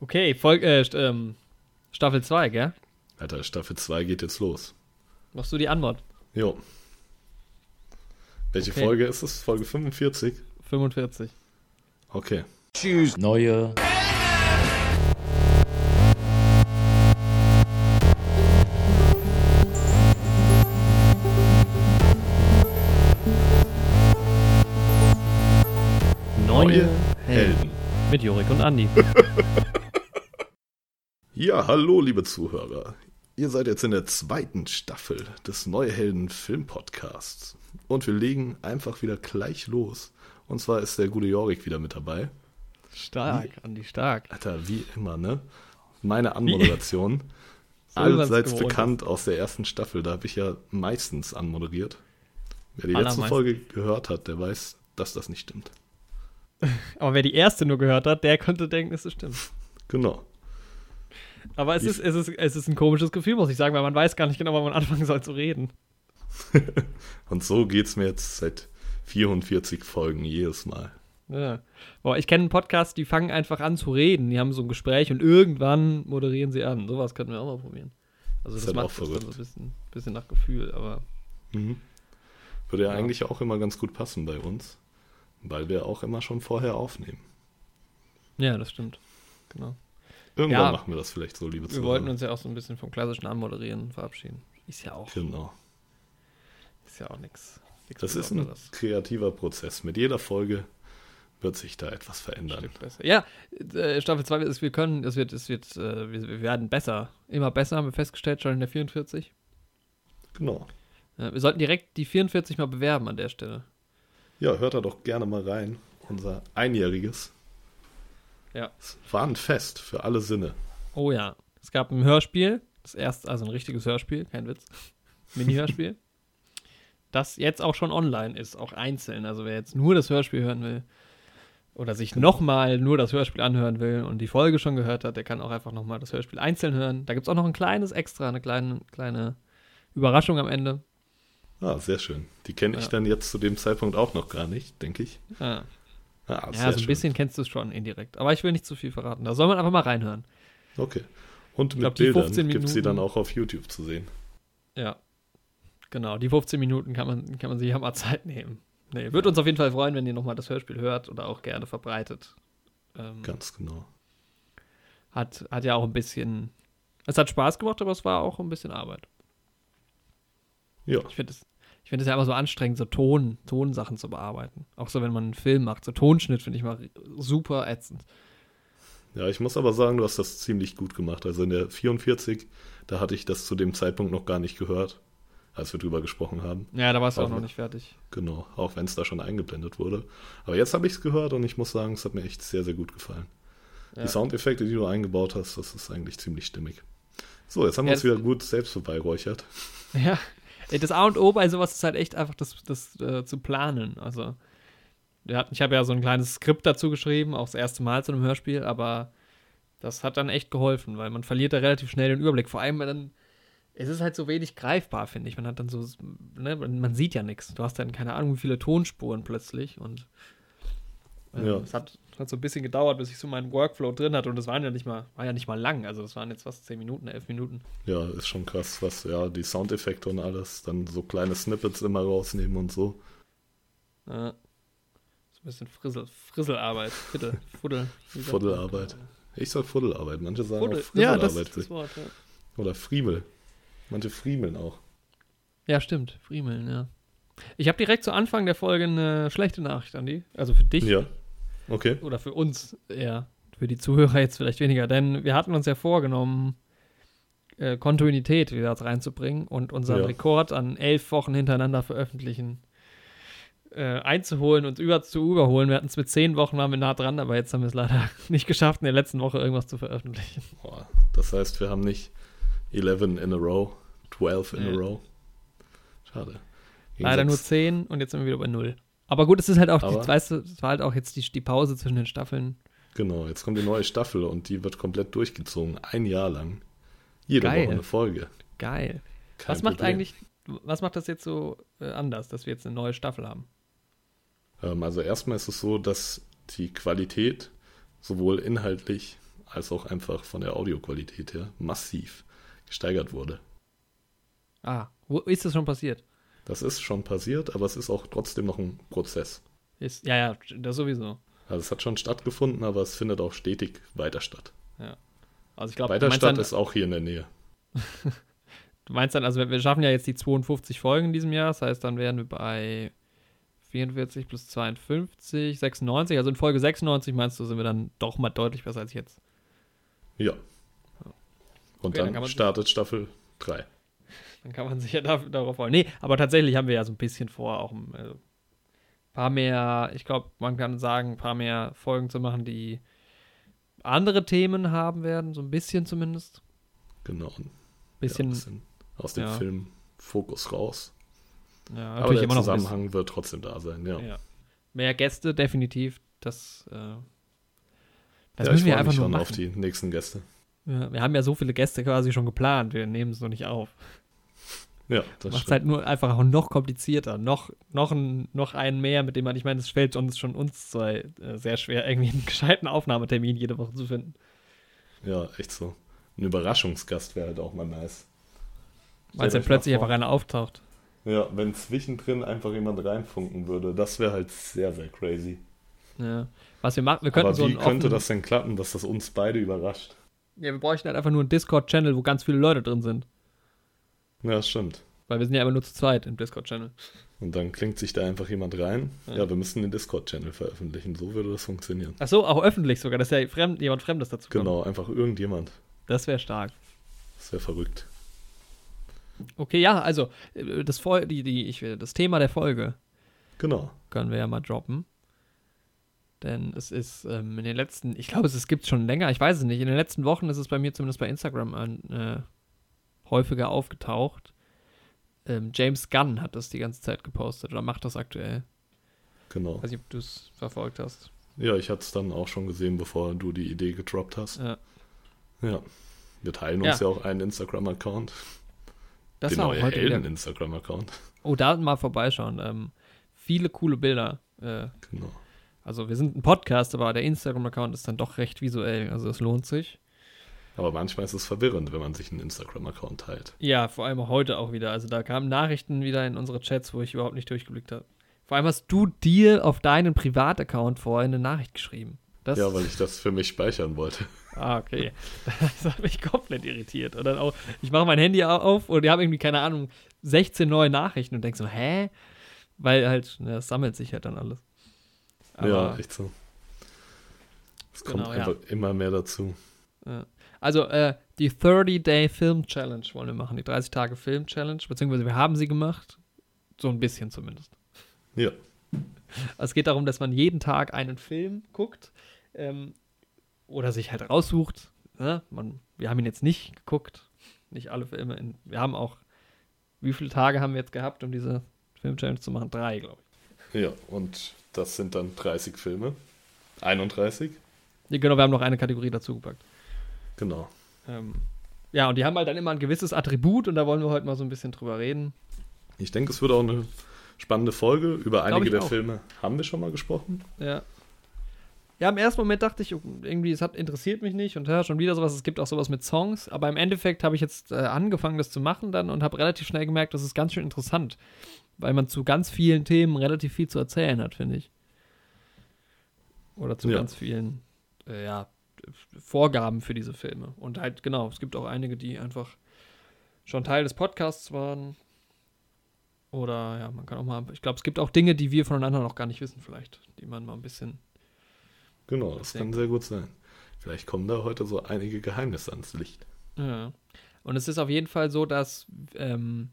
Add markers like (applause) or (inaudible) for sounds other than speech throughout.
Okay, Folge, äh, ähm, Staffel 2, gell? Alter, Staffel 2 geht jetzt los. Machst du die Antwort? Jo. Welche Okay. Folge ist es? Folge 45? 45. Okay. Tschüss. Neue. Neue Helden. Mit Jorik und Andi. (laughs) Ja, hallo, liebe Zuhörer. Ihr seid jetzt in der zweiten Staffel des Neue Helden Film Podcasts. Und wir legen einfach wieder gleich los. Und zwar ist der gute Jorik wieder mit dabei. Stark, Andi, stark. Alter, wie immer, ne? Meine Anmoderation. (laughs) So wie Allseits bekannt aus der ersten Staffel. Da habe ich ja meistens anmoderiert. Wer die letzte. Folge gehört hat, der weiß, dass das nicht stimmt. (laughs) Aber wer die erste nur gehört hat, der könnte denken, es ist stimmt. Genau. Aber es ist, es, ist, es ist ein komisches Gefühl, muss ich sagen, weil man weiß gar nicht genau, wann man anfangen soll zu reden. (laughs) Und so geht's mir jetzt seit 44 Folgen jedes Mal. Ja. Boah, ich kenne einen Podcast, die fangen einfach an zu reden. Die haben so ein Gespräch und irgendwann moderieren sie an. Sowas könnten wir auch mal probieren. Also Ist das halt macht auch das dann so ein bisschen, bisschen nach Gefühl, aber Mhm. Würde ja, Ja. eigentlich auch immer ganz gut passen bei uns, weil wir auch immer schon vorher aufnehmen. ja, das stimmt. Genau. Irgendwann Ja. machen wir das vielleicht so, liebe Wir wollten Zuhörer. uns ja auch so ein bisschen vom klassischen Anmoderieren verabschieden. Ist ja auch, Genau. ist ja auch nichts. Das ist ein kreativer Prozess. Mit jeder Folge wird sich da etwas verändern. Ja, äh, Staffel 2 ist, wir können, es wird, es wird, äh, wir, wir werden besser. Immer besser, haben wir festgestellt, schon in der 44. Genau. Ja, wir sollten direkt die 44 mal bewerben an der Stelle. Ja, hört da doch gerne mal rein. Unser einjähriges. Ja. Es war ein Fest für alle Sinne. Oh ja. Es gab ein Hörspiel, das erste, also ein richtiges Hörspiel, kein Witz. Mini-Hörspiel. (laughs) das jetzt auch schon online ist, auch einzeln. Also wer jetzt nur das Hörspiel hören will oder sich nochmal nur das Hörspiel anhören will und die Folge schon gehört hat, der kann auch einfach nochmal das Hörspiel einzeln hören. Da gibt es auch noch ein kleines Extra, eine kleine, kleine Überraschung am Ende. Ah, sehr schön. Die kenne ich Ja. dann jetzt zu dem Zeitpunkt auch noch gar nicht, denke ich. Ah. Ah, Ja, so ein bisschen kennst du es schon indirekt. Aber ich will nicht zu viel verraten. Da soll man einfach mal reinhören. Okay. Und mit glaub, Bildern 15 gibt es sie dann auch auf YouTube zu sehen. Ja. Genau, die 15 Minuten kann man, kann man sich ja mal (laughs) Zeit nehmen. Nee, würde uns auf jeden Fall freuen, wenn ihr nochmal das Hörspiel hört oder auch gerne verbreitet. Ähm, Ganz genau. hat, hat ja auch ein bisschen. Es hat Spaß gemacht, aber es war auch ein bisschen Arbeit. Ja, Ich finde es ich find es ja immer so anstrengend, so Ton, Tonsachen zu bearbeiten. Auch so, wenn man einen Film macht. So Tonschnitt finde ich mal super ätzend. ja, ich muss aber sagen, du hast das ziemlich gut gemacht. Also in der 44, da hatte ich das zu dem Zeitpunkt noch gar nicht gehört, als wir drüber gesprochen haben. Ja, da warst du auch Auch noch nicht fertig. Genau, auch wenn es da schon eingeblendet wurde. Aber jetzt habe ich es gehört und ich muss sagen, es hat mir echt sehr, sehr gut gefallen. Ja. Die Soundeffekte, die du eingebaut hast, das ist eigentlich ziemlich stimmig. So, jetzt haben wir uns wieder gut selbst vorbeiräuchert. Ja, das A und O bei sowas ist halt echt einfach das, das äh, zu planen. Also, ich habe ja so ein kleines Skript dazu geschrieben, auch das erste Mal zu einem Hörspiel, aber das hat dann echt geholfen, weil man verliert da relativ schnell den Überblick. Vor allem, weil dann, es ist halt so wenig greifbar, finde ich. Man hat dann so, ne, man sieht ja nichts. Du hast dann keine Ahnung, wie viele Tonspuren plötzlich und Ja. es hat, hat so ein bisschen gedauert, bis ich so meinen Workflow drin hatte und das waren ja nicht mal, war ja nicht mal lang. Also, das waren jetzt fast 10 Minuten, 11 Minuten. Ja, ist schon krass, was, ja, die Soundeffekte und alles, dann so kleine Snippets immer rausnehmen und so. Ja. So ein bisschen Frissel, Frisselarbeit. Bitte, (laughs) Fuddel. Fuddelarbeit. Ich sag Fuddelarbeit, manche sagen Fuddel. auch Ja, das Frisselarbeit. ist das Wort, ja. Oder Friemel. Manche friemeln auch. Ja, stimmt. Friemeln, ja. Ich habe direkt zu Anfang der Folge eine schlechte Nachricht, Andi. Also für dich Ja. Okay. oder für uns eher. Für die Zuhörer jetzt vielleicht weniger. Denn wir hatten uns ja vorgenommen, äh, Kontinuität wieder reinzubringen und unseren Ja. Rekord an elf Wochen hintereinander veröffentlichen äh, einzuholen und über, zu überholen. Wir hatten es mit zehn Wochen, waren wir nah dran, aber jetzt haben wir es leider (laughs) nicht geschafft, in der letzten Woche irgendwas zu veröffentlichen. Boah, das heißt, wir haben nicht 11 in a row, 12 in a Nee. row. Schade. Gegen Leider nur sechs. 10 und jetzt sind wir wieder bei 0. Aber gut, es ist halt auch, die, weißt du, es war halt auch jetzt die, die Pause zwischen den Staffeln. Genau, jetzt kommt die neue Staffel und die wird komplett durchgezogen. Ein Jahr lang. Jede Geil. Woche eine Folge. Geil. Kein was macht Problem. eigentlich, was macht das jetzt so äh, anders, dass wir jetzt eine neue Staffel haben? Ähm, also erstmal ist es so, dass die Qualität sowohl inhaltlich als auch einfach von der Audioqualität her massiv gesteigert wurde. Ah, wo ist das schon passiert? Das ist schon passiert, aber es ist auch trotzdem noch ein Prozess. Ist, ja, ja, das sowieso. Also es hat schon stattgefunden, aber es findet auch stetig weiter statt. Ja. Also ich glaube, weiter statt ist auch hier in der Nähe. (laughs) du meinst dann, also wir schaffen ja jetzt die 52 Folgen in diesem Jahr, das heißt, dann wären wir bei 44 plus 52, 96. Also in Folge 96 meinst du, sind wir dann doch mal deutlich besser als jetzt. Ja. Und okay, dann, dann startet Staffel 3. Dann kann man sich ja da, darauf freuen. Nee, aber tatsächlich haben wir ja so ein bisschen vor, auch ein äh, paar mehr, ich glaube, man kann sagen, ein paar mehr Folgen zu machen, die andere Themen haben werden, so ein bisschen zumindest. Genau. Bisschen, ja, bisschen aus dem ja. Film Fokus raus. Ja, Aber der Zusammenhang wird trotzdem da sein, ja. ja. Mehr Gäste, definitiv. Das, äh, das ja, müssen wir einfach nur schon machen. auf die nächsten Gäste. Ja, wir haben ja so viele Gäste quasi schon geplant, wir nehmen es noch nicht auf. Ja, das Macht es halt nur einfach auch noch komplizierter. Noch, noch, ein, noch einen mehr, mit dem man, ich meine, es fällt uns schon uns zwei äh, sehr schwer, irgendwie einen gescheiten Aufnahmetermin jede Woche zu finden. Ja, echt so. Ein Überraschungsgast wäre halt auch mal nice. Weil es dann plötzlich einfach einer auftaucht. Ja, wenn zwischendrin einfach jemand reinfunken würde, das wäre halt sehr, sehr crazy. Ja. Was wir machen, wir könnten Aber so wie könnte das denn klappen, dass das uns beide überrascht? Ja, wir bräuchten halt einfach nur einen Discord-Channel, wo ganz viele Leute drin sind. Ja, das stimmt. Weil wir sind ja immer nur zu zweit im Discord-Channel. Und dann klingt sich da einfach jemand rein. Ja, ja wir müssen den Discord-Channel veröffentlichen. So würde das funktionieren. Ach so, auch öffentlich sogar, dass ja fremd, jemand Fremdes dazu kommt. Genau, einfach irgendjemand. Das wäre stark. Das wäre verrückt. Okay, ja, also äh, das, die, die, ich, das Thema der Folge. Genau. Können wir ja mal droppen. Denn es ist ähm, in den letzten, ich glaube, es gibt es schon länger, ich weiß es nicht. In den letzten Wochen ist es bei mir zumindest bei Instagram ein, äh, häufiger aufgetaucht. Ähm, James Gunn hat das die ganze Zeit gepostet oder macht das aktuell. Genau. Ich weiß nicht, ob du es verfolgt hast. Ja, ich hatte es dann auch schon gesehen, bevor du die Idee gedroppt hast. Ja. Ja. Wir teilen uns ja, ja auch einen Instagram-Account. Das Den war auch heute wieder. Instagram-Account. Oh, da mal vorbeischauen. Ähm, viele coole Bilder. Äh, genau. Also wir sind ein Podcast, aber der Instagram-Account ist dann doch recht visuell. Also es lohnt sich. Aber manchmal ist es verwirrend, wenn man sich einen Instagram-Account teilt. Ja, vor allem heute auch wieder. Also da kamen Nachrichten wieder in unsere Chats, wo ich überhaupt nicht durchgeblickt habe. Vor allem hast du dir auf deinen Privataccount vorher eine Nachricht geschrieben. Das ja, weil ich das für mich speichern wollte. (laughs) Ah, okay. Das hat mich komplett irritiert. Und dann auch, ich mache mein Handy auf und die haben irgendwie, keine Ahnung, 16 neue Nachrichten und denke so, hä? Weil halt, ne, das sammelt sich halt dann alles. Aber, ja, echt so. Es genau, kommt einfach ja. immer mehr dazu. Ja. Also äh, die 30-Day Film Challenge wollen wir machen, die 30 Tage Film Challenge, beziehungsweise wir haben sie gemacht, so ein bisschen zumindest. Ja. Es geht darum, dass man jeden Tag einen Film guckt ähm, oder sich halt raussucht. Ne? Man, wir haben ihn jetzt nicht geguckt, nicht alle Filme. In, wir haben auch, wie viele Tage haben wir jetzt gehabt, um diese Film-Challenge zu machen? Drei, glaube ich. Ja, und das sind dann 30 Filme. 31. Ja, genau, wir haben noch eine Kategorie dazu gepackt. Genau. Ähm, ja, und die haben halt dann immer ein gewisses Attribut und da wollen wir heute mal so ein bisschen drüber reden. Ich denke, es wird auch eine spannende Folge. Über einige der auch. Filme haben wir schon mal gesprochen. Ja. Ja, im ersten Moment dachte ich, irgendwie, es hat interessiert mich nicht und ja, schon wieder sowas. Es gibt auch sowas mit Songs, aber im Endeffekt habe ich jetzt äh, angefangen, das zu machen dann und habe relativ schnell gemerkt, das ist ganz schön interessant, weil man zu ganz vielen Themen relativ viel zu erzählen hat, finde ich. Oder zu ja. ganz vielen, äh, ja, Vorgaben für diese Filme. Und halt, genau, es gibt auch einige, die einfach schon Teil des Podcasts waren. Oder ja, man kann auch mal, ich glaube, es gibt auch Dinge, die wir voneinander noch gar nicht wissen, vielleicht, die man mal ein bisschen. Genau, das denkt. kann sehr gut sein. Vielleicht kommen da heute so einige Geheimnisse ans Licht. Ja. Und es ist auf jeden Fall so, dass ähm,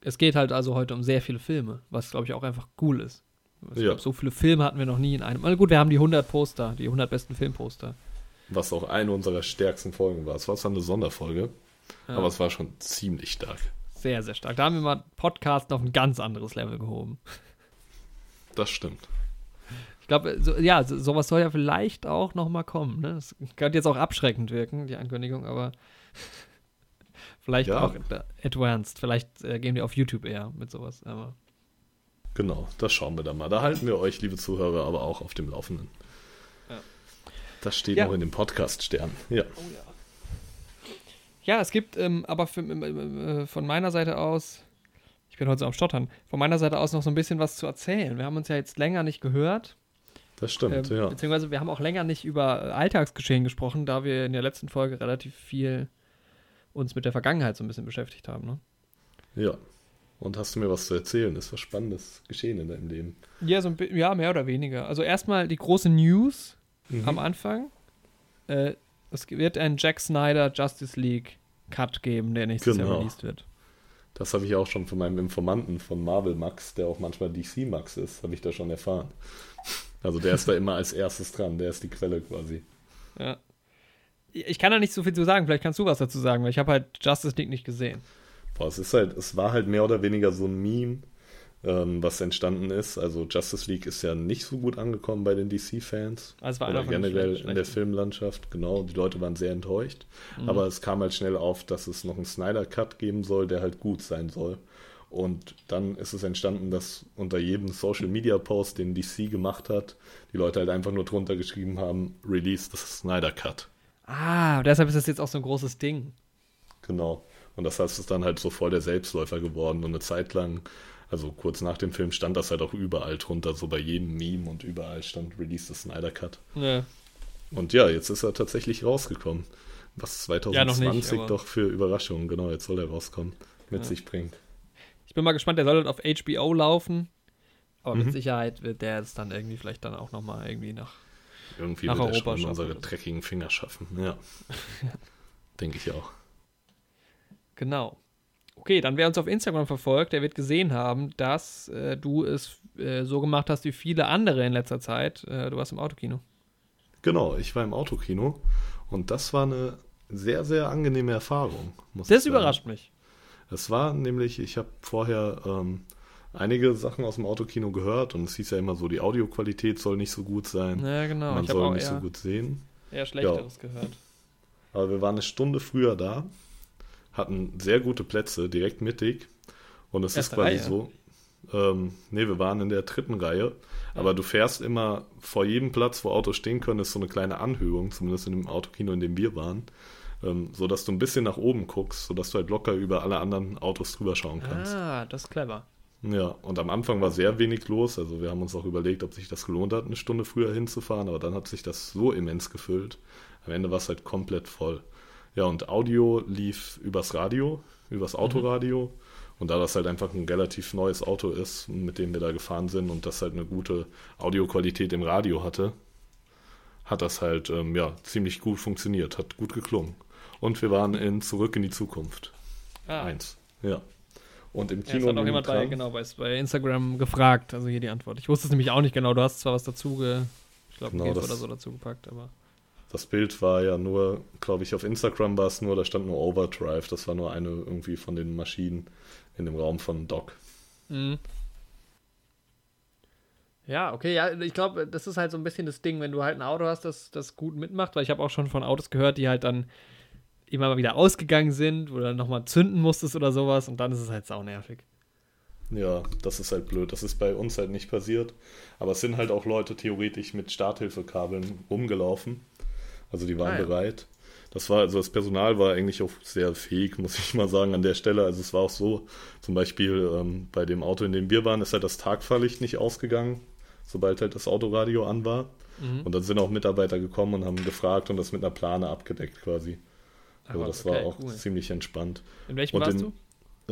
es geht halt also heute um sehr viele Filme, was glaube ich auch einfach cool ist. Ich ja. glaube, so viele Filme hatten wir noch nie in einem. Also gut, wir haben die 100 Poster, die 100 besten Filmposter. Was auch eine unserer stärksten Folgen war. Es war zwar eine Sonderfolge, ja. aber es war schon ziemlich stark. Sehr, sehr stark. Da haben wir mal Podcasten auf ein ganz anderes Level gehoben. Das stimmt. Ich glaube, so, ja, so, sowas soll ja vielleicht auch noch mal kommen. Ne? Das könnte jetzt auch abschreckend wirken, die Ankündigung, aber (laughs) vielleicht ja. auch advanced. Vielleicht äh, gehen wir auf YouTube eher mit sowas. Aber Genau, das schauen wir dann mal. Da halten wir euch, liebe Zuhörer, aber auch auf dem Laufenden. Ja. Das steht Ja. noch in dem Podcast-Stern. Ja. Oh ja. Ja, es gibt ähm, aber für, äh, von meiner Seite aus, ich bin heute so am Stottern, von meiner Seite aus noch so ein bisschen was zu erzählen. Wir haben uns ja jetzt länger nicht gehört. Das stimmt, ähm, ja. Beziehungsweise wir haben auch länger nicht über äh, Alltagsgeschehen gesprochen, da wir in der letzten Folge relativ viel uns mit der Vergangenheit so ein bisschen beschäftigt haben. Ne? Ja. Und hast du mir was zu erzählen? Ist was Spannendes geschehen in deinem Leben? Ja, so ein ja, mehr oder weniger. Also erstmal die große News Mhm. am Anfang. Äh, es wird einen Jack Snyder Justice League Cut geben, der nächstes Jahr Genau. released wird. Das habe ich auch schon von meinem Informanten von Marvel Max, der auch manchmal DC Max ist, habe ich da schon erfahren. Also der ist da immer als erstes dran, der ist die Quelle quasi. Ja. Ich kann da nicht so viel zu sagen, vielleicht kannst du was dazu sagen, weil ich habe halt Justice League nicht gesehen. Boah, es ist halt, es war halt mehr oder weniger so ein Meme, ähm, was entstanden ist. Also Justice League ist ja nicht so gut angekommen bei den DC-Fans. Also es war Oder generell in der. Filmlandschaft, genau. Die Leute waren sehr enttäuscht. Mhm. Aber es kam halt schnell auf, dass es noch einen Snyder-Cut geben soll, der halt gut sein soll. Und dann ist es entstanden, dass unter jedem Social-Media-Post, den DC gemacht hat, die Leute halt einfach nur drunter geschrieben haben, Release the Snyder-Cut. Ah, deshalb ist das jetzt auch so ein großes Ding. Genau. Und das heißt, es ist dann halt so voll der Selbstläufer geworden. Und eine Zeit lang, also kurz nach dem Film, stand das halt auch überall drunter, so bei jedem Meme und überall stand Release the Snyder Cut. Ja. Und ja, jetzt ist er tatsächlich rausgekommen. Was Ja, noch 2020 nicht, aber- doch für Überraschungen, genau, jetzt soll er rauskommen, mit Ja. sich bringt. Ich bin mal gespannt, der soll halt auf HBO laufen. Aber Mhm. mit Sicherheit wird der es dann irgendwie vielleicht dann auch nochmal irgendwie nach. Irgendwie Nach wird er Europa schon schaffen unsere dreckigen Finger schaffen, ja. (laughs) Denke ich auch. Genau. Okay, dann wer uns auf Instagram verfolgt, der wird gesehen haben, dass äh, du es äh, so gemacht hast wie viele andere in letzter Zeit. Äh, du warst im Autokino. Genau, ich war im Autokino und das war eine sehr, sehr angenehme Erfahrung. Das überrascht mich. Es war nämlich, ich habe vorher ähm, einige Sachen aus dem Autokino gehört und es hieß ja immer so, die Audioqualität soll nicht so gut sein. Ja, genau. Man soll auch nicht so gut sehen. eher Schlechteres gehört. Aber wir waren eine Stunde früher da, hatten sehr gute Plätze, direkt mittig. Und es ist quasi Reihe? so. Ähm, nee, wir waren in der dritten Reihe. Aber du fährst immer vor jedem Platz, wo Autos stehen können, ist so eine kleine Anhöhung, zumindest in dem Autokino, in dem wir waren. Ähm, so dass du ein bisschen nach oben guckst, sodass du halt locker über alle anderen Autos drüber schauen kannst. Ah, das ist clever. Ja, und am Anfang war sehr wenig los. Also wir haben uns auch überlegt, ob sich das gelohnt hat, eine Stunde früher hinzufahren, aber dann hat sich das so immens gefüllt. Am Ende war es halt komplett voll. Ja, und Audio lief übers Radio, übers Autoradio. Und da das halt einfach ein relativ neues Auto ist, mit dem wir da gefahren sind und das halt eine gute Audioqualität im Radio hatte, hat das halt ähm, ja, ziemlich gut funktioniert, hat gut geklungen. Und wir waren in Zurück in die Zukunft. Ah, Eins. Ja. Und im ja, Kino. das hat auch jemand bei, genau, bei, bei Instagram gefragt. Also hier die Antwort. Ich wusste es nämlich auch nicht genau. Du hast zwar was dazu, ge, ich glaube, Genau, oder so dazu gepackt, aber. Das Bild war ja nur, glaube ich, auf Instagram war es nur, da stand nur Overdrive. Das war nur eine irgendwie von den Maschinen in dem Raum von Doc. Mhm. Ja, okay, ja, ich glaube, das ist halt so ein bisschen das Ding, wenn du halt ein Auto hast, das, das gut mitmacht, weil ich habe auch schon von Autos gehört, die halt dann immer mal wieder ausgegangen sind, dann nochmal zünden musstest oder sowas und dann ist es halt saunervig. Ja, das ist halt blöd. Das ist bei uns halt nicht passiert. Aber es sind halt auch Leute theoretisch mit Starthilfekabeln rumgelaufen. Also die waren Ah, ja. bereit. Das war, also das Personal war eigentlich auch sehr fähig, muss ich mal sagen, an der Stelle. Also es war auch so, zum Beispiel ähm, bei dem Auto, in dem wir waren, ist halt das Tagfahrlicht nicht ausgegangen, sobald halt das Autoradio an war. Mhm. Und dann sind auch Mitarbeiter gekommen und haben gefragt und das mit einer Plane abgedeckt quasi. Also das okay, war auch cool. ziemlich entspannt. In welchem Und warst in-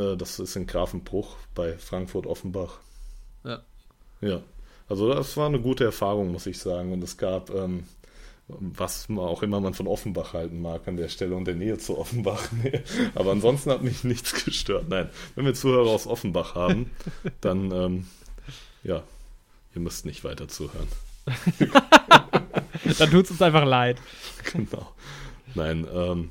Äh, das ist in Grafenbruch bei Frankfurt-Offenbach. du? Ja. Ja, also das war eine gute Erfahrung, muss ich sagen. Und es gab, ähm, was auch immer man von Offenbach halten mag an der Stelle und der Nähe zu Offenbach. (laughs) Nee. Aber ansonsten hat mich nichts gestört. Nein, wenn wir Zuhörer aus Offenbach haben, dann, ähm, ja, ihr müsst nicht weiter zuhören. (laughs) Dann tut es uns einfach leid. genau. Nein, ähm,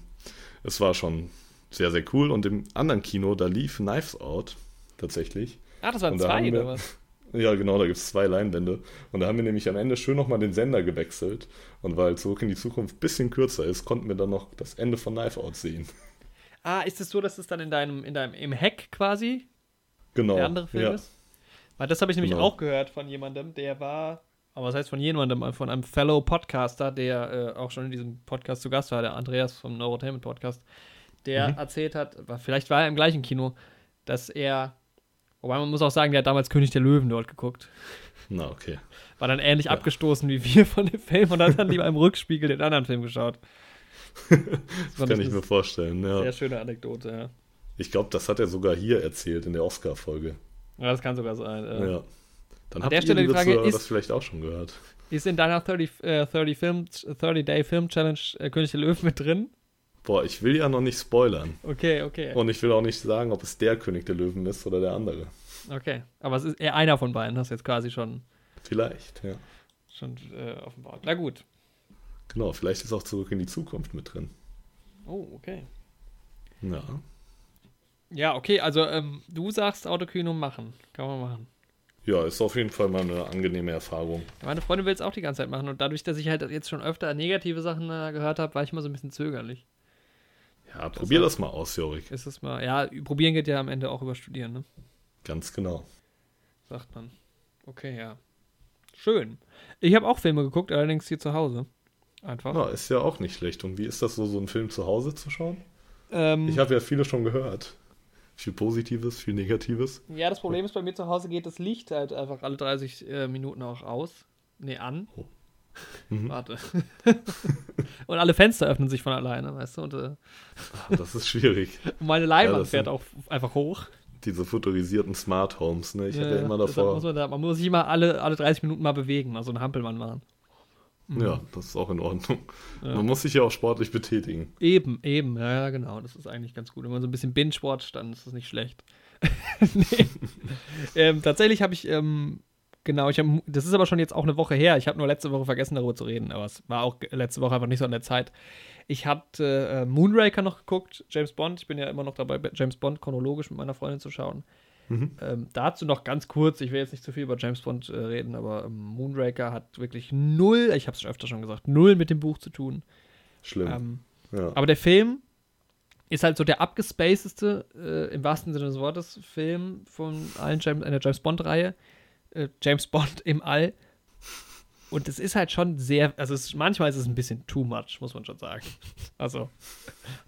es war schon sehr, sehr cool. Und im anderen Kino, da lief Knives Out tatsächlich. Ah, das waren zwei, oder was? Ja, genau, da gibt es zwei Leinwände. Und da haben wir nämlich am Ende schön nochmal den Sender gewechselt. Und weil Zurück in die Zukunft ein bisschen kürzer ist, konnten wir dann noch das Ende von Knife Out sehen. Ah, ist es so, dass es dann in deinem, in deinem, im Heck quasi Genau. der andere Film ja. ist? Weil das habe ich nämlich Genau. auch gehört von jemandem, der war Aber was heißt von jemandem, von einem Fellow Podcaster, der äh, auch schon in diesem Podcast zu Gast war, der Andreas vom Neurotainment Podcast, der mhm. erzählt hat, vielleicht war er im gleichen Kino, dass er, wobei man muss auch sagen, der hat damals König der Löwen dort geguckt. Na, okay. War dann ähnlich ja. abgestoßen wie wir von dem Film und hat dann lieber im Rückspiegel den anderen Film geschaut. das, das kann ich mir vorstellen, ja. Sehr schöne Anekdote, ja. Ich glaube, das hat er sogar hier erzählt in der Oscar-Folge. Ja, das kann sogar sein. Äh. Ja. Dann An der Stelle die Frage ist, das vielleicht auch schon gehört. Ist in deiner 30, äh, 30, Film, 30 Day Film Challenge äh, König der Löwen mit drin? Boah, ich will ja noch nicht spoilern. Okay, okay. Und ich will auch nicht sagen, ob es der König der Löwen ist oder der andere. Okay, aber es ist eher einer von beiden, hast du jetzt quasi schon. Vielleicht, ja. Schon äh, offenbart. Na gut. Genau, vielleicht ist auch Zurück in die Zukunft mit drin. Oh, okay. Ja. Ja, okay, also ähm, du sagst Autokino machen. Kann man machen. Ja, ist auf jeden Fall mal eine angenehme Erfahrung. Meine Freundin will es auch die ganze Zeit machen und dadurch, dass ich halt jetzt schon öfter negative Sachen äh, gehört habe, war ich immer so ein bisschen zögerlich. Ja, probier das, das mal aus, Jorik. Ist es mal, ja, probieren geht ja am Ende auch über Studieren, ne? Ganz genau. Sagt man. Okay, ja. Schön. Ich habe auch Filme geguckt, allerdings hier zu Hause. Einfach. Ja, ist ja auch nicht schlecht. Und wie ist das so, so einen Film zu Hause zu schauen? Ähm, ich habe ja viele schon gehört. Viel Positives, viel Negatives. Ja, das Problem ist, bei mir zu Hause geht das Licht halt einfach alle 30 äh, Minuten auch aus. Nee, an. Oh. Mhm. Warte. (laughs) und alle Fenster öffnen sich von alleine, weißt du? Und, äh, Ach, das ist schwierig. und (laughs) meine Leinwand ja, fährt auch einfach hoch. Diese futurisierten Smart Homes, ne? Ich ja, hatte ja immer davor. Muss man, da, man, muss sich immer alle, alle 30 Minuten mal bewegen, also ein Hampelmann machen. Mhm. Ja, das ist auch in Ordnung. Ja. Man muss sich ja auch sportlich betätigen. Eben, eben, ja, ja, genau. Das ist eigentlich ganz gut. Wenn man so ein bisschen Binge-Sport, dann ist das nicht schlecht. (laughs) nee. ähm, tatsächlich habe ich, ähm, genau, ich habe, das ist aber schon jetzt auch eine Woche her. Ich habe nur letzte Woche vergessen, darüber zu reden, aber es war auch letzte Woche einfach nicht so an der Zeit. Ich hatte äh, Moonraker noch geguckt, James Bond. Ich bin ja immer noch dabei, James Bond chronologisch mit meiner Freundin zu schauen. Mhm. Ähm, dazu noch ganz kurz, ich will jetzt nicht zu viel über James Bond äh, reden, aber ähm, Moonraker hat wirklich null, ich habe es schon öfter schon gesagt, null mit dem Buch zu tun. Schlimm. Ähm, ja. Aber der Film ist halt so der abgespacedeste, äh, im wahrsten Sinne des Wortes, Film von allen James, einer James Bond-Reihe. Äh, James Bond im All. Und es ist halt schon sehr, also es, manchmal ist es ein bisschen too much, muss man schon sagen. Also,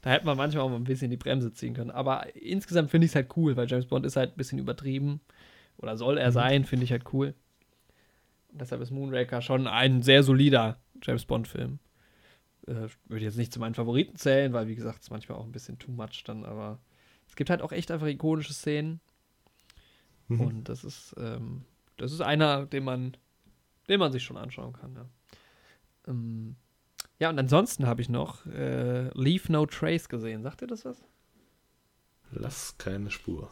da hätte man manchmal auch mal ein bisschen die Bremse ziehen können. Aber insgesamt finde ich es halt cool, weil James Bond ist halt ein bisschen übertrieben. Oder soll er mhm. sein, finde ich halt cool. Und deshalb ist Moonraker schon ein sehr solider James Bond-Film. Äh, würde jetzt nicht zu meinen Favoriten zählen, weil, wie gesagt, es ist manchmal auch ein bisschen too much dann, aber es gibt halt auch echt einfach ikonische Szenen. Mhm. Und das ist, ähm, das ist einer, den man den man sich schon anschauen kann, ja. Ähm, ja, und ansonsten habe ich noch äh, Leave No Trace gesehen. Sagt ihr das was? Lass keine Spur.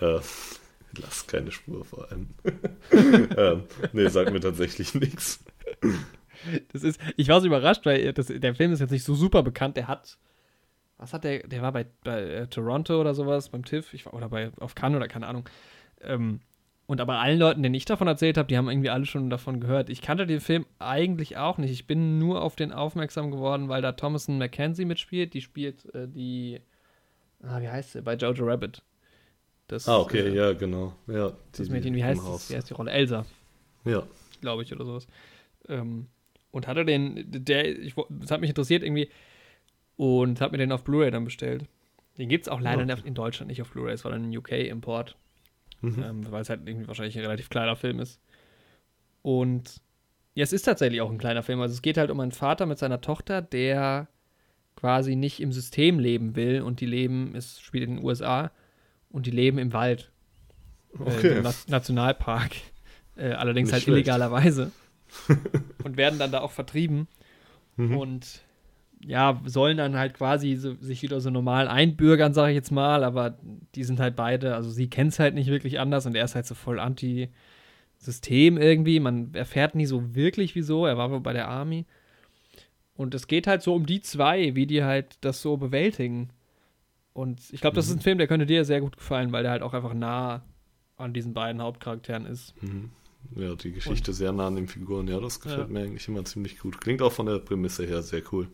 äh, lass keine Spur vor allem. (laughs) ähm, nee, sagt mir tatsächlich nichts. Das ist, ich war so überrascht, weil das, der Film ist jetzt nicht so super bekannt. Der hat, was hat der, der war bei, bei äh, Toronto oder sowas, beim TIFF, ich war, oder bei, auf Cannes oder keine Ahnung. Ähm, und aber allen Leuten, denen ich davon erzählt habe, die haben irgendwie alle schon davon gehört. Ich kannte den Film eigentlich auch nicht. Ich bin nur auf den aufmerksam geworden, weil da Thomason McKenzie mitspielt. Die spielt äh, die, ah, wie heißt sie? Bei Jojo Rabbit. Das, ah, okay, äh, ja, genau. Ja, das Mädchen, wie heißt, wie heißt die Rolle? Elsa. Ja. Glaube ich, oder sowas. Ähm, und hatte den, der, ich, das hat mich interessiert irgendwie und hat mir den auf Blu-ray dann bestellt. Den gibt es auch leider ja. in Deutschland nicht auf Blu-ray, es war dann ein UK-Import mhm. ähm, weil es halt irgendwie wahrscheinlich ein relativ kleiner Film ist. Und ja, es ist tatsächlich auch ein kleiner Film. Also es geht halt um einen Vater mit seiner Tochter, der quasi nicht im System leben will und die leben, es spielt in den USA und die leben im Wald. Äh, okay. Äh, Im Na Nationalpark. (laughs) Äh, allerdings nicht halt schlecht. illegalerweise. (laughs) und werden dann da auch vertrieben. Mhm. Und ja, sollen dann halt quasi so, sich wieder so normal einbürgern, sage ich jetzt mal, aber die sind halt beide, also sie kennt es halt nicht wirklich anders und er ist halt so voll anti-System irgendwie. Man erfährt nie so wirklich wieso, er war wohl bei der Army. Und es geht halt so um die zwei, wie die halt das so bewältigen. Und ich glaube, das ist ein mhm. Film, der könnte dir sehr gut gefallen, weil der halt auch einfach nah an diesen beiden Hauptcharakteren ist. Mhm. Ja, die Geschichte und, sehr nah an den Figuren. Ja, das gefällt ja. mir eigentlich immer ziemlich gut. Klingt auch von der Prämisse her sehr cool.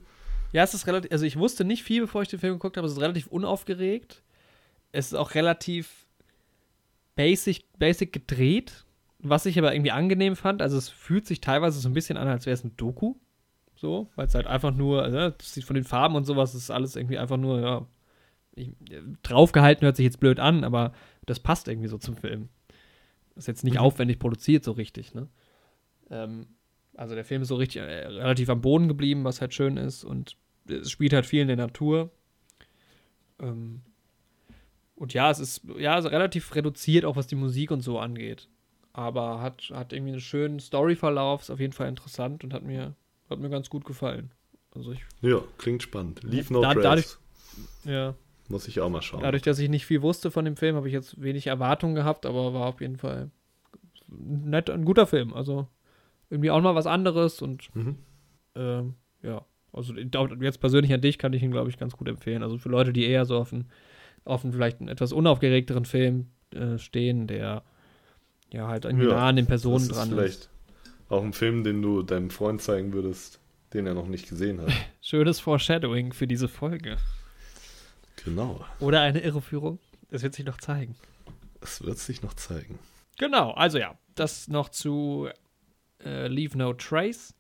Ja, es ist relativ, also ich wusste nicht viel, bevor ich den Film geguckt habe, es ist relativ unaufgeregt. Es ist auch relativ basic, basic gedreht. Was ich aber irgendwie angenehm fand, also es fühlt sich teilweise so ein bisschen an, als wäre es ein Doku. So, weil es halt einfach nur, also, das sieht von den Farben und sowas, ist alles irgendwie einfach nur, ja, ich, draufgehalten hört sich jetzt blöd an, aber das passt irgendwie so zum Film. Ist jetzt nicht mhm. aufwendig produziert, so richtig, ne? Ähm, also der Film ist so richtig äh, relativ am Boden geblieben, was halt schön ist und es spielt halt viel in der Natur. Ähm, und ja, es ist ja also relativ reduziert, auch was die Musik und so angeht. Aber hat, hat irgendwie einen schönen Storyverlauf, ist auf jeden Fall interessant und hat mir, hat mir ganz gut gefallen. Also ich, ja, klingt spannend. Leave No da, Trace. Dadurch, ja. Muss ich auch mal schauen. Dadurch, dass ich nicht viel wusste von dem Film, habe ich jetzt wenig Erwartungen gehabt, aber war auf jeden Fall nett, ein guter Film. Also irgendwie auch mal was anderes und mhm. ähm, ja. Also jetzt persönlich an dich kann ich ihn, glaube ich, ganz gut empfehlen. Also für Leute, die eher so auf einen, auf einen vielleicht einen etwas unaufgeregteren Film äh, stehen, der ja halt irgendwie ja, nah an den Personen das ist dran vielleicht ist. Auch ein Film, den du deinem Freund zeigen würdest, den er noch nicht gesehen hat. (laughs) Schönes Foreshadowing für diese Folge. Genau. Oder eine Irreführung. Es wird sich noch zeigen. Es wird sich noch zeigen. Genau, also ja, das noch zu äh, Leave No Trace.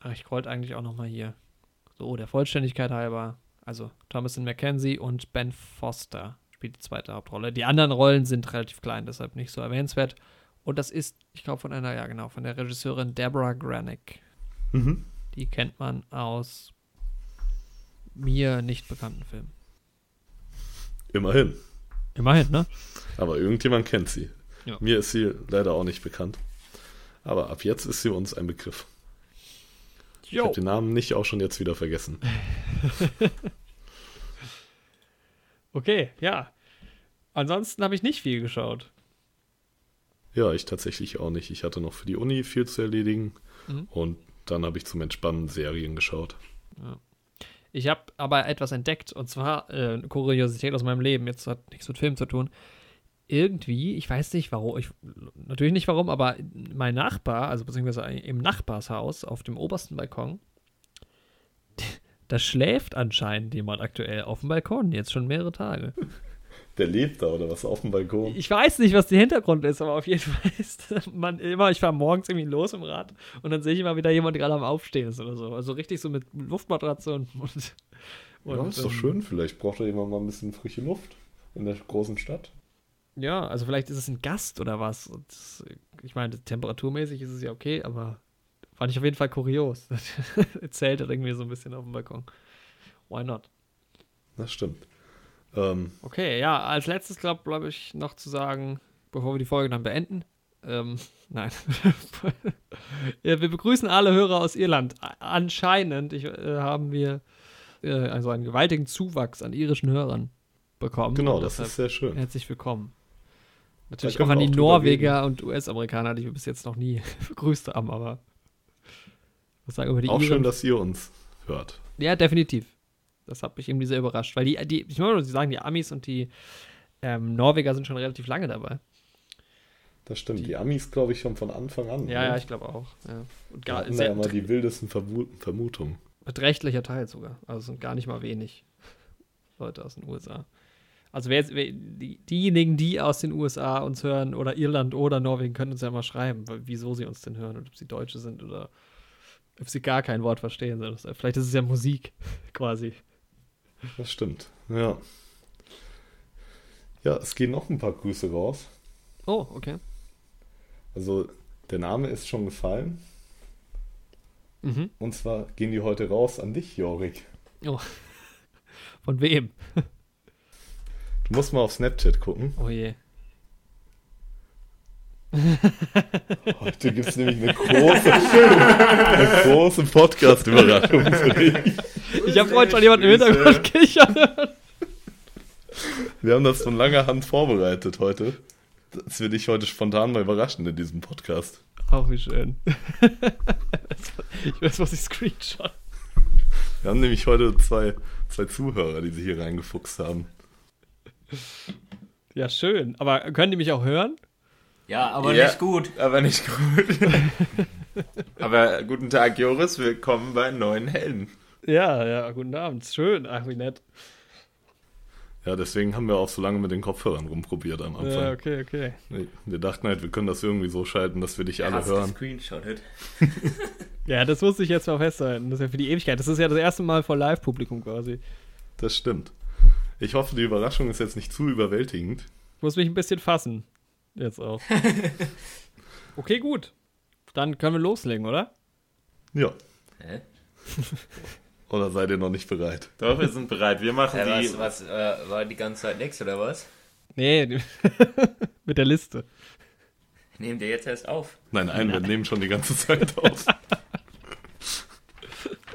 Ach, ich wollte eigentlich auch noch mal hier so, der Vollständigkeit halber. Also Thomason McKenzie und Ben Foster spielt die zweite Hauptrolle. Die anderen Rollen sind relativ klein, deshalb nicht so erwähnenswert. Und das ist, ich glaube, von einer, ja genau, von der Regisseurin Deborah Granick. Mhm. Die kennt man aus mir nicht bekannten Filmen. Immerhin. Immerhin, ne? Aber irgendjemand kennt sie. Ja. Mir ist sie leider auch nicht bekannt. Aber ab jetzt ist sie uns ein Begriff. Jo. Ich habe den Namen nicht auch schon jetzt wieder vergessen. (laughs) okay, ja. Ansonsten habe ich nicht viel geschaut. Ja, ich tatsächlich auch nicht. Ich hatte noch für die Uni viel zu erledigen mhm. und dann habe ich zum Entspannen Serien geschaut. Ja. Ich habe aber etwas entdeckt und zwar äh, eine Kuriosität aus meinem Leben. Jetzt hat nichts mit Film zu tun. Irgendwie, ich weiß nicht warum, ich, natürlich nicht warum, aber mein Nachbar, also beziehungsweise im Nachbarshaus auf dem obersten Balkon, da schläft anscheinend jemand aktuell auf dem Balkon, jetzt schon mehrere Tage. Der lebt da oder was auf dem Balkon? Ich weiß nicht, was der Hintergrund ist, aber auf jeden (laughs) Fall ist man immer, ich fahre morgens irgendwie los im Rad und dann sehe ich immer wieder jemand, der gerade am Aufstehen ist oder so. Also richtig so mit Luftmatratze und. und, und ja, ist doch ähm, schön. Vielleicht braucht er jemand mal ein bisschen frische Luft in der großen Stadt. Ja, also vielleicht ist es ein Gast oder was. Das, ich meine, temperaturmäßig ist es ja okay, aber fand ich auf jeden Fall kurios. (laughs) Zählt er irgendwie so ein bisschen auf dem Balkon. Why not? Das stimmt. Ähm, okay, ja, als letztes glaube glaub ich noch zu sagen, bevor wir die Folge dann beenden. Ähm, (laughs) nein. (laughs) ja, wir begrüßen alle Hörer aus Irland. Anscheinend ich, äh, haben wir äh, also einen gewaltigen Zuwachs an irischen Hörern bekommen. Genau, das ist sehr schön. Herzlich willkommen. Natürlich auch an die auch Norweger und US-Amerikaner, die wir bis jetzt noch nie (laughs) begrüßt haben, aber was sagen über die Auch Iren? schön, dass ihr uns hört. Ja, definitiv. Das hat mich irgendwie sehr überrascht, weil die, die ich muss sagen, die Amis und die ähm, Norweger sind schon relativ lange dabei. Das stimmt, die, die Amis glaube ich schon von Anfang an. Ja, ne? ja, ich glaube auch. Ja. Und gar, sehr, ja mal die wildesten Vermutungen. Beträchtlicher Teil sogar. Also sind gar nicht mal wenig (laughs) Leute aus den USA. Also wer, wer, die, diejenigen, die aus den USA uns hören oder Irland oder Norwegen, können uns ja mal schreiben, wieso sie uns denn hören und ob sie Deutsche sind oder ob sie gar kein Wort verstehen. Vielleicht ist es ja Musik (laughs) quasi. Das stimmt, ja. Ja, es gehen noch ein paar Grüße raus. Oh, okay. Also, der Name ist schon gefallen. Mhm. Und zwar gehen die heute raus an dich, Jorik. Oh. (laughs) Von wem? Du musst mal auf Snapchat gucken. Oh je. (laughs) Heute gibt es nämlich eine große, eine große Podcast-Überraschung für dich. Ich habe vorhin schon jemanden im Hintergrund kichern Wir haben das von langer Hand vorbereitet heute. Das will ich heute spontan mal überraschen in diesem Podcast. Auch wie schön. ich weiß, was ich screenshot. Wir haben nämlich heute zwei, zwei Zuhörer, die sich hier reingefuchst haben. Ja, schön. Aber können die mich auch hören? Ja, aber ja, nicht gut. Aber nicht gut. (laughs) aber guten Tag, Joris. Willkommen bei neuen Helden. Ja, ja, guten Abend. Schön. Ach, wie nett. Ja, deswegen haben wir auch so lange mit den Kopfhörern rumprobiert am Anfang. Ja, okay, okay. Wir dachten halt, wir können das irgendwie so schalten, dass wir dich alle hat's hören. gescreenshottet. (laughs) Ja, das musste ich jetzt mal festhalten. Das ist ja für die Ewigkeit. Das ist ja das erste Mal vor Live-Publikum quasi. Das stimmt. Ich hoffe, die Überraschung ist jetzt nicht zu überwältigend. Ich muss mich ein bisschen fassen. Jetzt auch. (laughs) okay, gut. Dann können wir loslegen, oder? Ja. Hä? Oder seid ihr noch nicht bereit? Doch, wir sind bereit. Wir machen Äh, die. was was äh, war die ganze Zeit nix, oder was? Nee, (laughs) mit der Liste. Nehmt ihr jetzt erst auf? Nein, nein, wir nehmen schon die ganze Zeit auf. (laughs)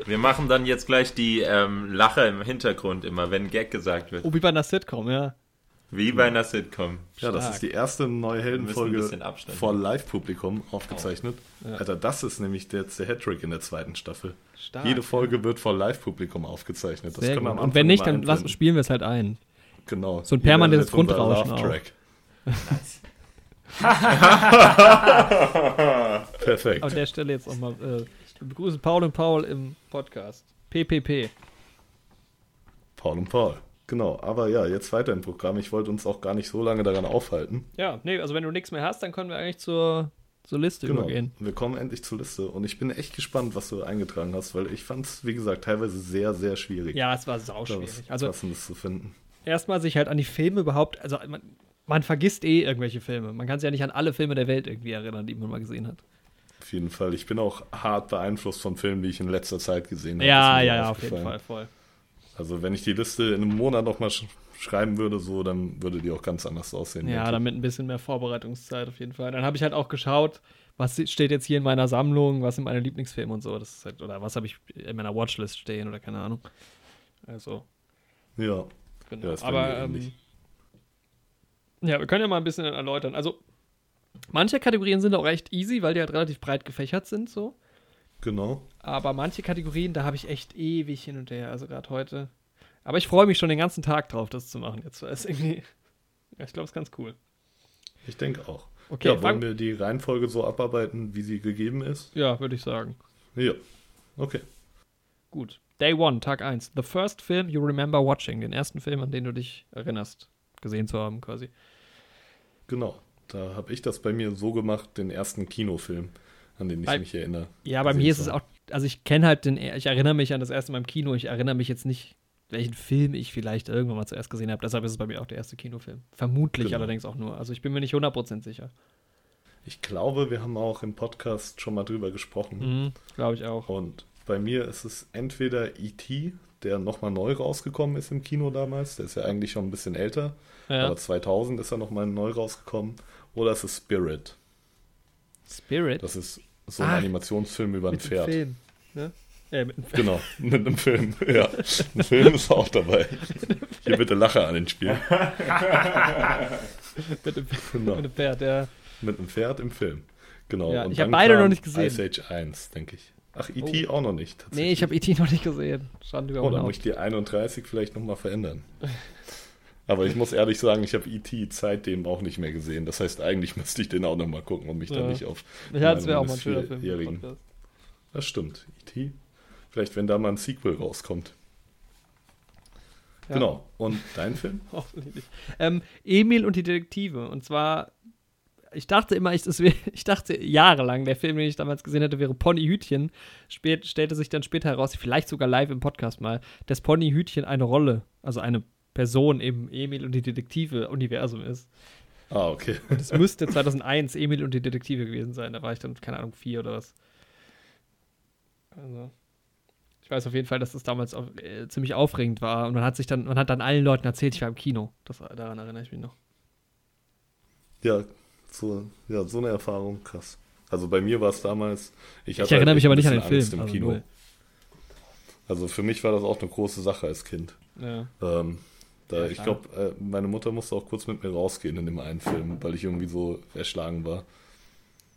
Wir machen dann jetzt gleich die ähm, Lache im Hintergrund immer, wenn Gag gesagt wird. Oh, wie bei einer Sitcom, ja. Wie bei einer Sitcom. Ja, das ist die erste neue Heldenfolge vor Live-Publikum aufgezeichnet. Ja. Alter, das ist nämlich jetzt der Hattrick in der zweiten Staffel. Stark. Jede Folge wird vor Live-Publikum aufgezeichnet. Das Sehr können wir am Und wenn Anfang nicht, dann lassen, spielen wir es halt ein. Genau. So ein permanentes das Grundrauschen. Nice. Perfekt. (laughs) An der Stelle jetzt auch mal. Äh, wir begrüßen Paul und Paul im Podcast. PPP. Paul und Paul. Genau, aber ja, jetzt weiter im Programm. Ich wollte uns auch gar nicht so lange daran aufhalten. Ja, nee, also wenn du nichts mehr hast, dann können wir eigentlich zur, zur Liste Genau. übergehen. Wir kommen endlich zur Liste und ich bin echt gespannt, was du eingetragen hast, weil ich fand es, wie gesagt, teilweise sehr, sehr schwierig, Ja, es war sauschwierig. Also Passendes zu finden. erstmal sich halt an die Filme überhaupt, also man, man vergisst eh irgendwelche Filme. Man kann sich ja nicht an alle Filme der Welt irgendwie erinnern, die man mal gesehen hat. Auf jeden Fall. Ich bin auch hart beeinflusst von Filmen, die ich in letzter Zeit gesehen habe. Ja, ja, ja, auf jeden. Fall, voll. Also wenn ich die Liste in einem Monat nochmal sch schreiben würde, so, dann würde die auch ganz anders aussehen. Ja, damit ein bisschen mehr Vorbereitungszeit auf jeden Fall. Dann habe ich halt auch geschaut, was steht jetzt hier in meiner Sammlung, was sind meine Lieblingsfilme und so. Das ist halt, oder was habe ich in meiner Watchlist stehen oder keine Ahnung. Also. Ja. genau. Ja, Aber ähm, ja, wir können ja mal ein bisschen erläutern. Also, manche Kategorien sind auch echt easy, weil die halt relativ breit gefächert sind, so. Genau. Aber manche Kategorien, da habe ich echt ewig hin und her, also gerade heute. Aber ich freue mich schon den ganzen Tag drauf, das zu machen jetzt. es irgendwie, ja, ich glaube, es ist ganz cool. Ich denke auch. Okay, ja, wollen wir die Reihenfolge so abarbeiten, wie sie gegeben ist? ja, würde ich sagen. Ja. Okay. Gut. Day One, Tag 1. The first film you remember watching. Den ersten Film, an den du dich erinnerst, gesehen zu haben, quasi. Genau. Da habe ich das bei mir so gemacht, den ersten Kinofilm, an den ich Bei- mich erinnere. Ja, bei mir ist es auch, also ich kenne halt den, ich erinnere mich an das erste Mal im Kino, ich erinnere mich jetzt nicht, welchen Film ich vielleicht irgendwann mal zuerst gesehen habe. Deshalb ist es bei mir auch der erste Kinofilm. Vermutlich Genau. allerdings auch nur. Also ich bin mir nicht 100% sicher. Ich glaube, wir haben auch im Podcast schon mal drüber gesprochen. Mhm, Glaube ich auch. Und bei mir ist es entweder E.T., der nochmal neu rausgekommen ist im Kino damals. Der ist ja eigentlich schon ein bisschen älter. Ja. Aber 2000 ist er nochmal neu rausgekommen. Oder es ist Spirit. Spirit. Das ist so ein Ah, Animationsfilm über ein Pferd. Film. Ne? Äh, mit dem Genau, mit einem Film. (laughs) Ja, ein Film ist auch dabei. Hier bitte Lache an den Spiel. (laughs) mit dem, Genau. mit dem Pferd, ja. Mit einem Pferd im Film. Genau. Ja, und ich hab dann beide noch nicht gesehen. Ice Age 1, denke ich. Ach, E.T. auch noch nicht. Nee, ich habe E.T. noch nicht gesehen. Schande über Oh, dann muss ich die 31 vielleicht nochmal verändern. (laughs) Aber ich muss ehrlich sagen, ich habe E.T. seitdem auch nicht mehr gesehen. Das heißt, eigentlich müsste ich den auch nochmal gucken und mich Ja. dann nicht auf. Ja, das wäre auch mal ein schöner Film. Das stimmt. E.T. Vielleicht, wenn da mal ein Sequel rauskommt. Ja. Genau. Und dein Film? (laughs) Hoffentlich nicht. Ähm, Emil und die Detektive. Und zwar, ich dachte immer, ich, wär, (laughs) ich dachte jahrelang, der Film, den ich damals gesehen hätte, wäre Ponyhütchen. Spät, stellte sich dann später heraus, vielleicht sogar live im Podcast mal, dass Ponyhütchen eine Rolle, also eine Person im Emil und die Detektive-Universum ist. Ah, okay. Und es müsste 2001 Emil und die Detektive gewesen sein. Da war ich dann, keine Ahnung, vier oder was. Also. Ich weiß auf jeden Fall, dass das damals auch, äh, ziemlich aufregend war. Und man hat sich dann, man hat dann allen Leuten erzählt, ich war im Kino. Das, daran erinnere ich mich noch. Ja, so, ja, so eine Erfahrung, krass. Also bei mir war es damals. Ich, Ich erinnere mich aber nicht an den Angst Film. im also Kino. null. Also für mich war das auch eine große Sache als Kind. Ja. Ähm, da, Ja, ich glaube, äh, meine Mutter musste auch kurz mit mir rausgehen in dem einen Film, weil ich irgendwie so erschlagen war.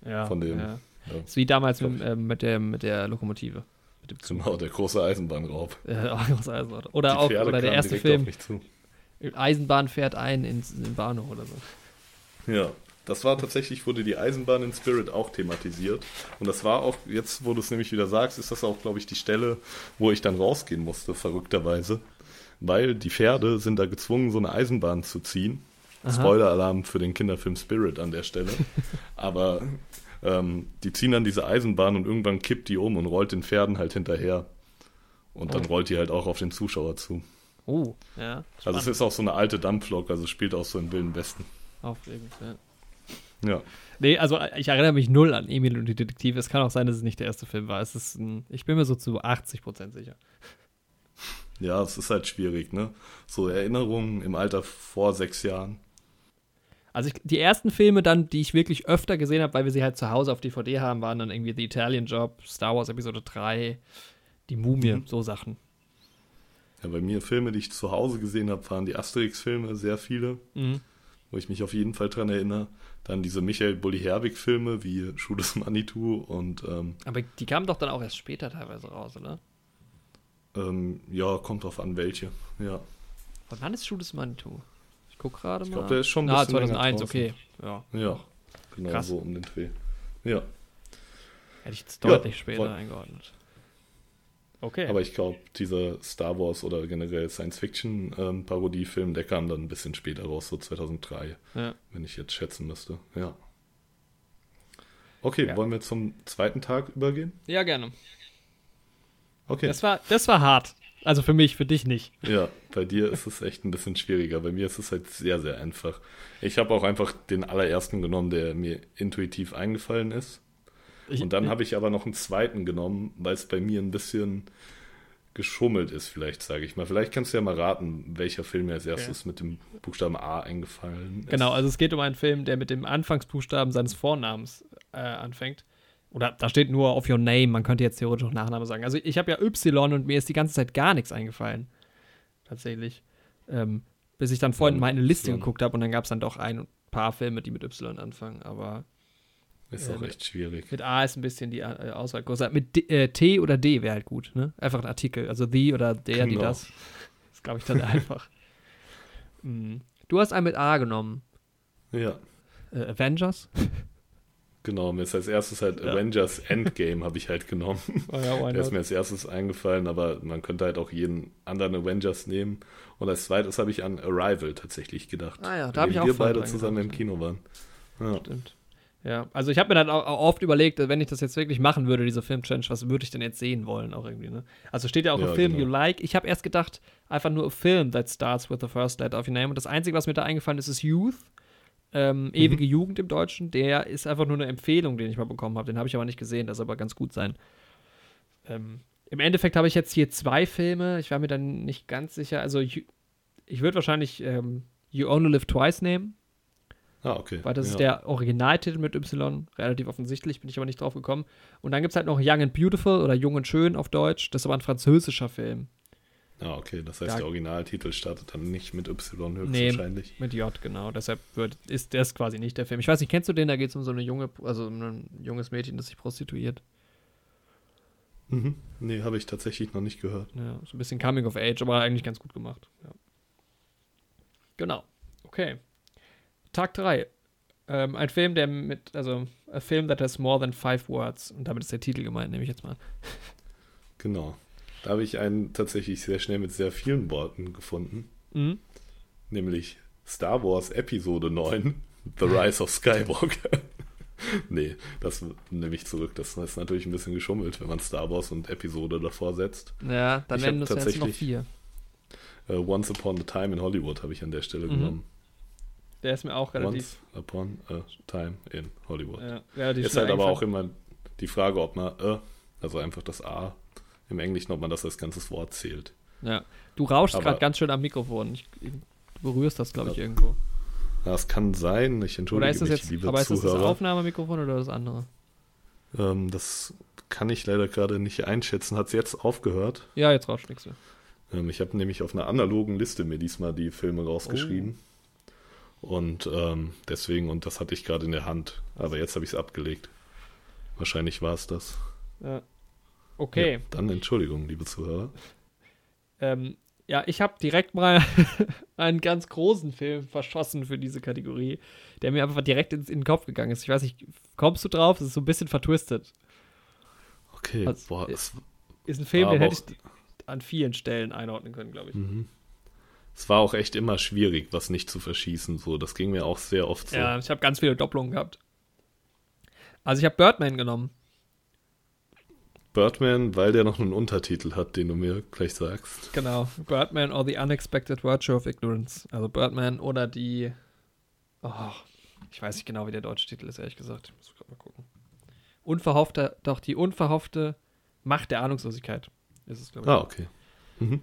ja. Von dem, Ja. Ja. Ist wie damals mit, ähm, mit, der, mit der Lokomotive. Mit. Genau, der große Eisenbahnraub. (laughs) Äh, auch großes Eisen- oder auch oder der erste Film. Eisenbahn fährt ein ins, in den Bahnhof oder so. Ja, das war tatsächlich, wurde die Eisenbahn in Spirit auch thematisiert. Und das war auch, jetzt wo du es nämlich wieder sagst, ist das auch, glaube ich, die Stelle, wo ich dann rausgehen musste, verrückterweise. Weil die Pferde sind da gezwungen, so eine Eisenbahn zu ziehen. Spoiler-Alarm für den Kinderfilm Spirit an der Stelle. (laughs) Aber ähm, die ziehen dann diese Eisenbahn und irgendwann kippt die um und rollt den Pferden halt hinterher. Und dann Oh. rollt die halt auch auf den Zuschauer zu. Oh, ja. Also es ist auch so eine alte Dampflok, also spielt auch so im Wilden Westen. Aufregend, ja. Ja. Nee, also ich erinnere mich null an Emil und die Detektive. Es kann auch sein, dass es nicht der erste Film war. Es ist ein, ich bin mir so zu 80% sicher. Ja, es ist halt schwierig, ne? So Erinnerungen im Alter vor sechs Jahren. Also ich, die ersten Filme dann, die ich wirklich öfter gesehen habe, weil wir sie halt zu Hause auf DVD haben, waren dann irgendwie The Italian Job, Star Wars Episode 3, Die Mumie, Mhm. so Sachen. Ja, bei mir Filme, die ich zu Hause gesehen habe, waren die Asterix-Filme, sehr viele, Mhm. wo ich mich auf jeden Fall dran erinnere. Dann diese Michael Bulli-Herbig-Filme wie Schuh des Manitou und ähm, Aber die kamen doch dann auch erst später teilweise raus, oder? Ähm, ja, kommt drauf an, welche. Ja, Von wann ist Schuh des Manitou? Ich guck gerade mal. ich glaube, der ist schon ein Ah, bisschen länger 2001, draußen. okay. Ja. Ja, genau Krass. so um den Dreh. Ja, Hätte ich jetzt Ja, deutlich später voll. eingeordnet. Okay. aber ich glaube, dieser Star Wars oder generell Science-Fiction-Parodiefilm, der kam dann ein bisschen später raus, so 2003. ja. wenn ich jetzt schätzen müsste. Ja. Okay, Ja. wollen wir zum zweiten Tag übergehen? ja, gerne. Okay. Das war, das war hart. Also für mich, für dich nicht. ja, bei dir ist es echt ein bisschen schwieriger. Bei mir ist es halt sehr, sehr einfach. Ich habe auch einfach den allerersten genommen, der mir intuitiv eingefallen ist. Und dann habe ich aber noch einen zweiten genommen, weil es bei mir ein bisschen geschummelt ist, vielleicht sage ich mal. Vielleicht kannst du ja mal raten, welcher Film mir als erstes mit dem Buchstaben A eingefallen ist. Genau, also es geht um einen Film, der mit dem Anfangsbuchstaben seines Vornamens äh, anfängt. Oder da steht nur auf your name, man könnte jetzt theoretisch auch Nachname sagen. Also ich habe ja Y und mir ist die ganze Zeit gar nichts eingefallen. Tatsächlich. Ähm, bis ich dann vorhin Ja, meine Liste Y. geguckt habe und dann gab es dann doch ein paar Filme, die mit Y anfangen. Aber Ist äh, auch echt schwierig. mit A ist ein bisschen die äh, Auswahl größer. Mit D, äh, T oder D wäre halt gut, ne? Einfach ein Artikel. Also the oder der, die Genau. das. Das glaube ich dann (laughs) einfach. Mhm. Du hast einen mit A genommen. Ja. Äh, Avengers? Genau, mir ist als erstes halt Ja. Avengers (laughs) Endgame habe ich halt genommen. Oh ja, Der ist mir als erstes eingefallen, aber man könnte halt auch jeden anderen Avengers nehmen. Und als zweites habe ich an Arrival tatsächlich gedacht. Ah ja, da habe ich auch wir beide zusammen im Kino waren. Ja. Stimmt. Ja, also ich habe mir dann auch, oft überlegt, wenn ich das jetzt wirklich machen würde, diese Film-Challenge, was würde ich denn jetzt sehen wollen auch irgendwie, ne? Also steht ja auch Ja, a Film genau. you like. Ich habe erst gedacht, einfach nur a Film that starts with the first letter of your name. Und das Einzige, was mir da eingefallen ist, ist Youth. Ähm, Mhm. Ewige Jugend im Deutschen. Der ist einfach nur eine Empfehlung, den ich mal bekommen habe. Den habe ich aber nicht gesehen, das soll aber ganz gut sein. Ähm, Im Endeffekt habe ich jetzt hier zwei Filme. Ich war mir dann nicht ganz sicher. Also you- ich würde wahrscheinlich ähm, You Only Live Twice nehmen. Ah, okay. Weil das ja. ist der Originaltitel mit Y, relativ offensichtlich, bin ich aber nicht drauf gekommen. Und dann gibt es halt noch Young and Beautiful oder Jung und Schön auf Deutsch. Das ist aber ein französischer Film Ah, okay. Das heißt, Da- der Originaltitel startet dann nicht mit Y Nee. höchstwahrscheinlich. mit J, genau. Deshalb wird, ist das quasi nicht der Film. Ich weiß nicht, kennst du den? Da geht es um so eine junge, also um ein junges Mädchen, das sich prostituiert. Mhm. Nee, habe ich tatsächlich noch nicht gehört. Ja, so ein bisschen Coming of Age, aber eigentlich ganz gut gemacht. Ja. Genau. Okay. Tag 3. Ähm, ein Film, der mit, also, a film that has more than five words. Und damit ist der Titel gemeint, nehme ich jetzt mal. Genau. Da habe ich einen tatsächlich sehr schnell mit sehr vielen Worten gefunden. Mhm. Nämlich Star Wars Episode 9, The Rise of Skywalker. (laughs) nee, das nehme ich zurück. Das ist natürlich ein bisschen geschummelt, wenn man Star Wars und Episode davor setzt. Ja, dann Ich werden hab das jetzt noch tatsächlich- vier. Äh, Once Upon a Time in Hollywood habe ich an der Stelle Mhm. genommen. Der ist mir auch relativ. Once Upon a Time in Hollywood. Ja, ist halt aber auch immer die Frage, ob man, äh, also einfach das A im Englischen, ob man das als ganzes Wort zählt. Ja. Du rauschst gerade ganz schön am Mikrofon. Ich, du berührst das, glaube ich, Ja. irgendwo. Das kann sein, ich entschuldige Oder ist das mich, jetzt, liebe aber ist das das. Aufnahmemikrofon oder das andere? ähm, das kann ich leider gerade nicht einschätzen. Hat es jetzt aufgehört? Ja, jetzt rauscht nichts mehr. Ähm, ich habe nämlich auf einer analogen Liste mir diesmal die Filme rausgeschrieben. Oh. Und ähm, deswegen, und das hatte ich gerade in der Hand. Aber jetzt habe ich es abgelegt. Wahrscheinlich war es das. Ja. Okay. Ja, dann Entschuldigung, liebe Zuhörer. Ähm, ja, ich habe direkt mal (laughs) einen ganz großen Film verschossen für diese Kategorie, der mir einfach direkt ins, in den Kopf gegangen ist. Ich weiß nicht, kommst du drauf? Das ist so ein bisschen vertwistet. Okay, Also, boah, äh, es, Ist ein Film, den hätte ich an vielen Stellen einordnen können, glaube ich. mhm. es war auch echt immer schwierig, was nicht zu verschießen. So, das ging mir auch sehr oft so. Ja, ich habe ganz viele Doppelungen gehabt. Also ich habe Birdman genommen. Birdman, weil der noch einen Untertitel hat, den du mir gleich sagst. Genau. Birdman or the Unexpected Virtue of Ignorance. Also Birdman oder die. Oh, ich weiß nicht genau, wie der deutsche Titel ist, ehrlich gesagt. Ich muss gerade mal gucken. Unverhoffte, doch die unverhoffte Macht der Ahnungslosigkeit. Ist es, glaube ich. Ah, okay. Mhm.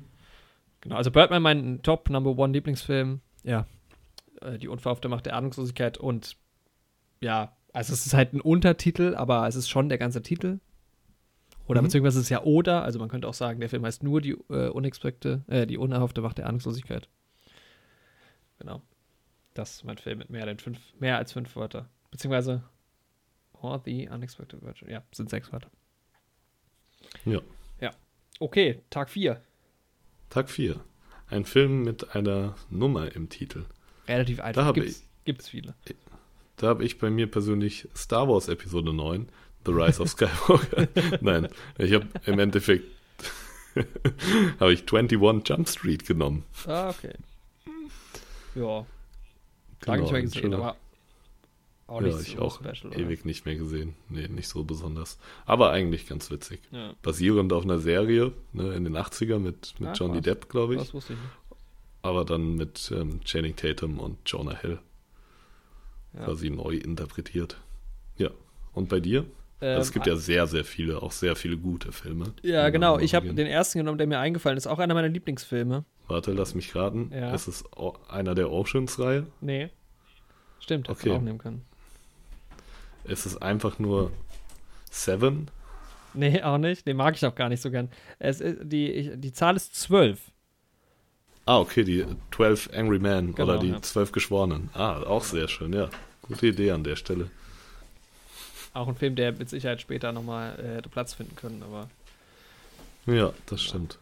Genau, also Birdman mein Top Number One Lieblingsfilm. Ja, äh, die unverhoffte Macht der Ahnungslosigkeit und ja, also es ist halt ein Untertitel, aber es ist schon der ganze Titel. Oder Mhm. beziehungsweise es ist ja oder, also man könnte auch sagen, der Film heißt nur die äh, unexpecte, äh, die unerhoffte Macht der Ahnungslosigkeit. Genau. Das ist mein Film mit mehr, denn fünf, mehr als fünf Wörter. Beziehungsweise or the unexpected virtue. Ja, sind sechs Wörter. Ja. Okay, Tag 4. Tag 4. Ein Film mit einer Nummer im Titel. Relativ einfach. Da habe Gibt's, gibt's viele. Da habe ich bei mir persönlich Star Wars Episode 9, The Rise of Skywalker. (laughs) Nein, ich habe im Endeffekt (laughs) habe ich 21 Jump Street genommen. Ah, okay. Ja, lange Genau, nicht mehr gesehen, aber auch nicht ja, ich so auch special. oder? ewig nicht mehr gesehen. Nee, nicht so besonders. Aber eigentlich ganz witzig. Ja, Basierend auf einer Serie ne, in den 80er mit, mit Ah, Johnny krass. Depp, glaube ich. das wusste ich nicht. Aber dann mit ähm, Channing Tatum und Jonah Hill Ja. quasi neu interpretiert. Ja. Und bei dir? Ähm, Also es gibt ja sehr, sehr viele, auch sehr viele gute Filme. Ja, genau. Ich habe den ersten genommen, der mir eingefallen ist. Auch einer meiner Lieblingsfilme. Warte, lass mich raten. Ja. Ist es einer der Oceans-Reihe? Nee. Stimmt, hätte Okay. man auch nehmen können. Ist es einfach nur Seven? Nee, auch nicht. Den mag ich auch gar nicht so gern. Es ist, die, ich, die Zahl ist 12. Ah, okay, die 12 Angry Men Genau, oder die ja. 12 Geschworenen. Ah, auch sehr schön, ja. Gute Idee an der Stelle. Auch ein Film, der mit Sicherheit später nochmal äh, hätte Platz finden können, aber Ja, das stimmt.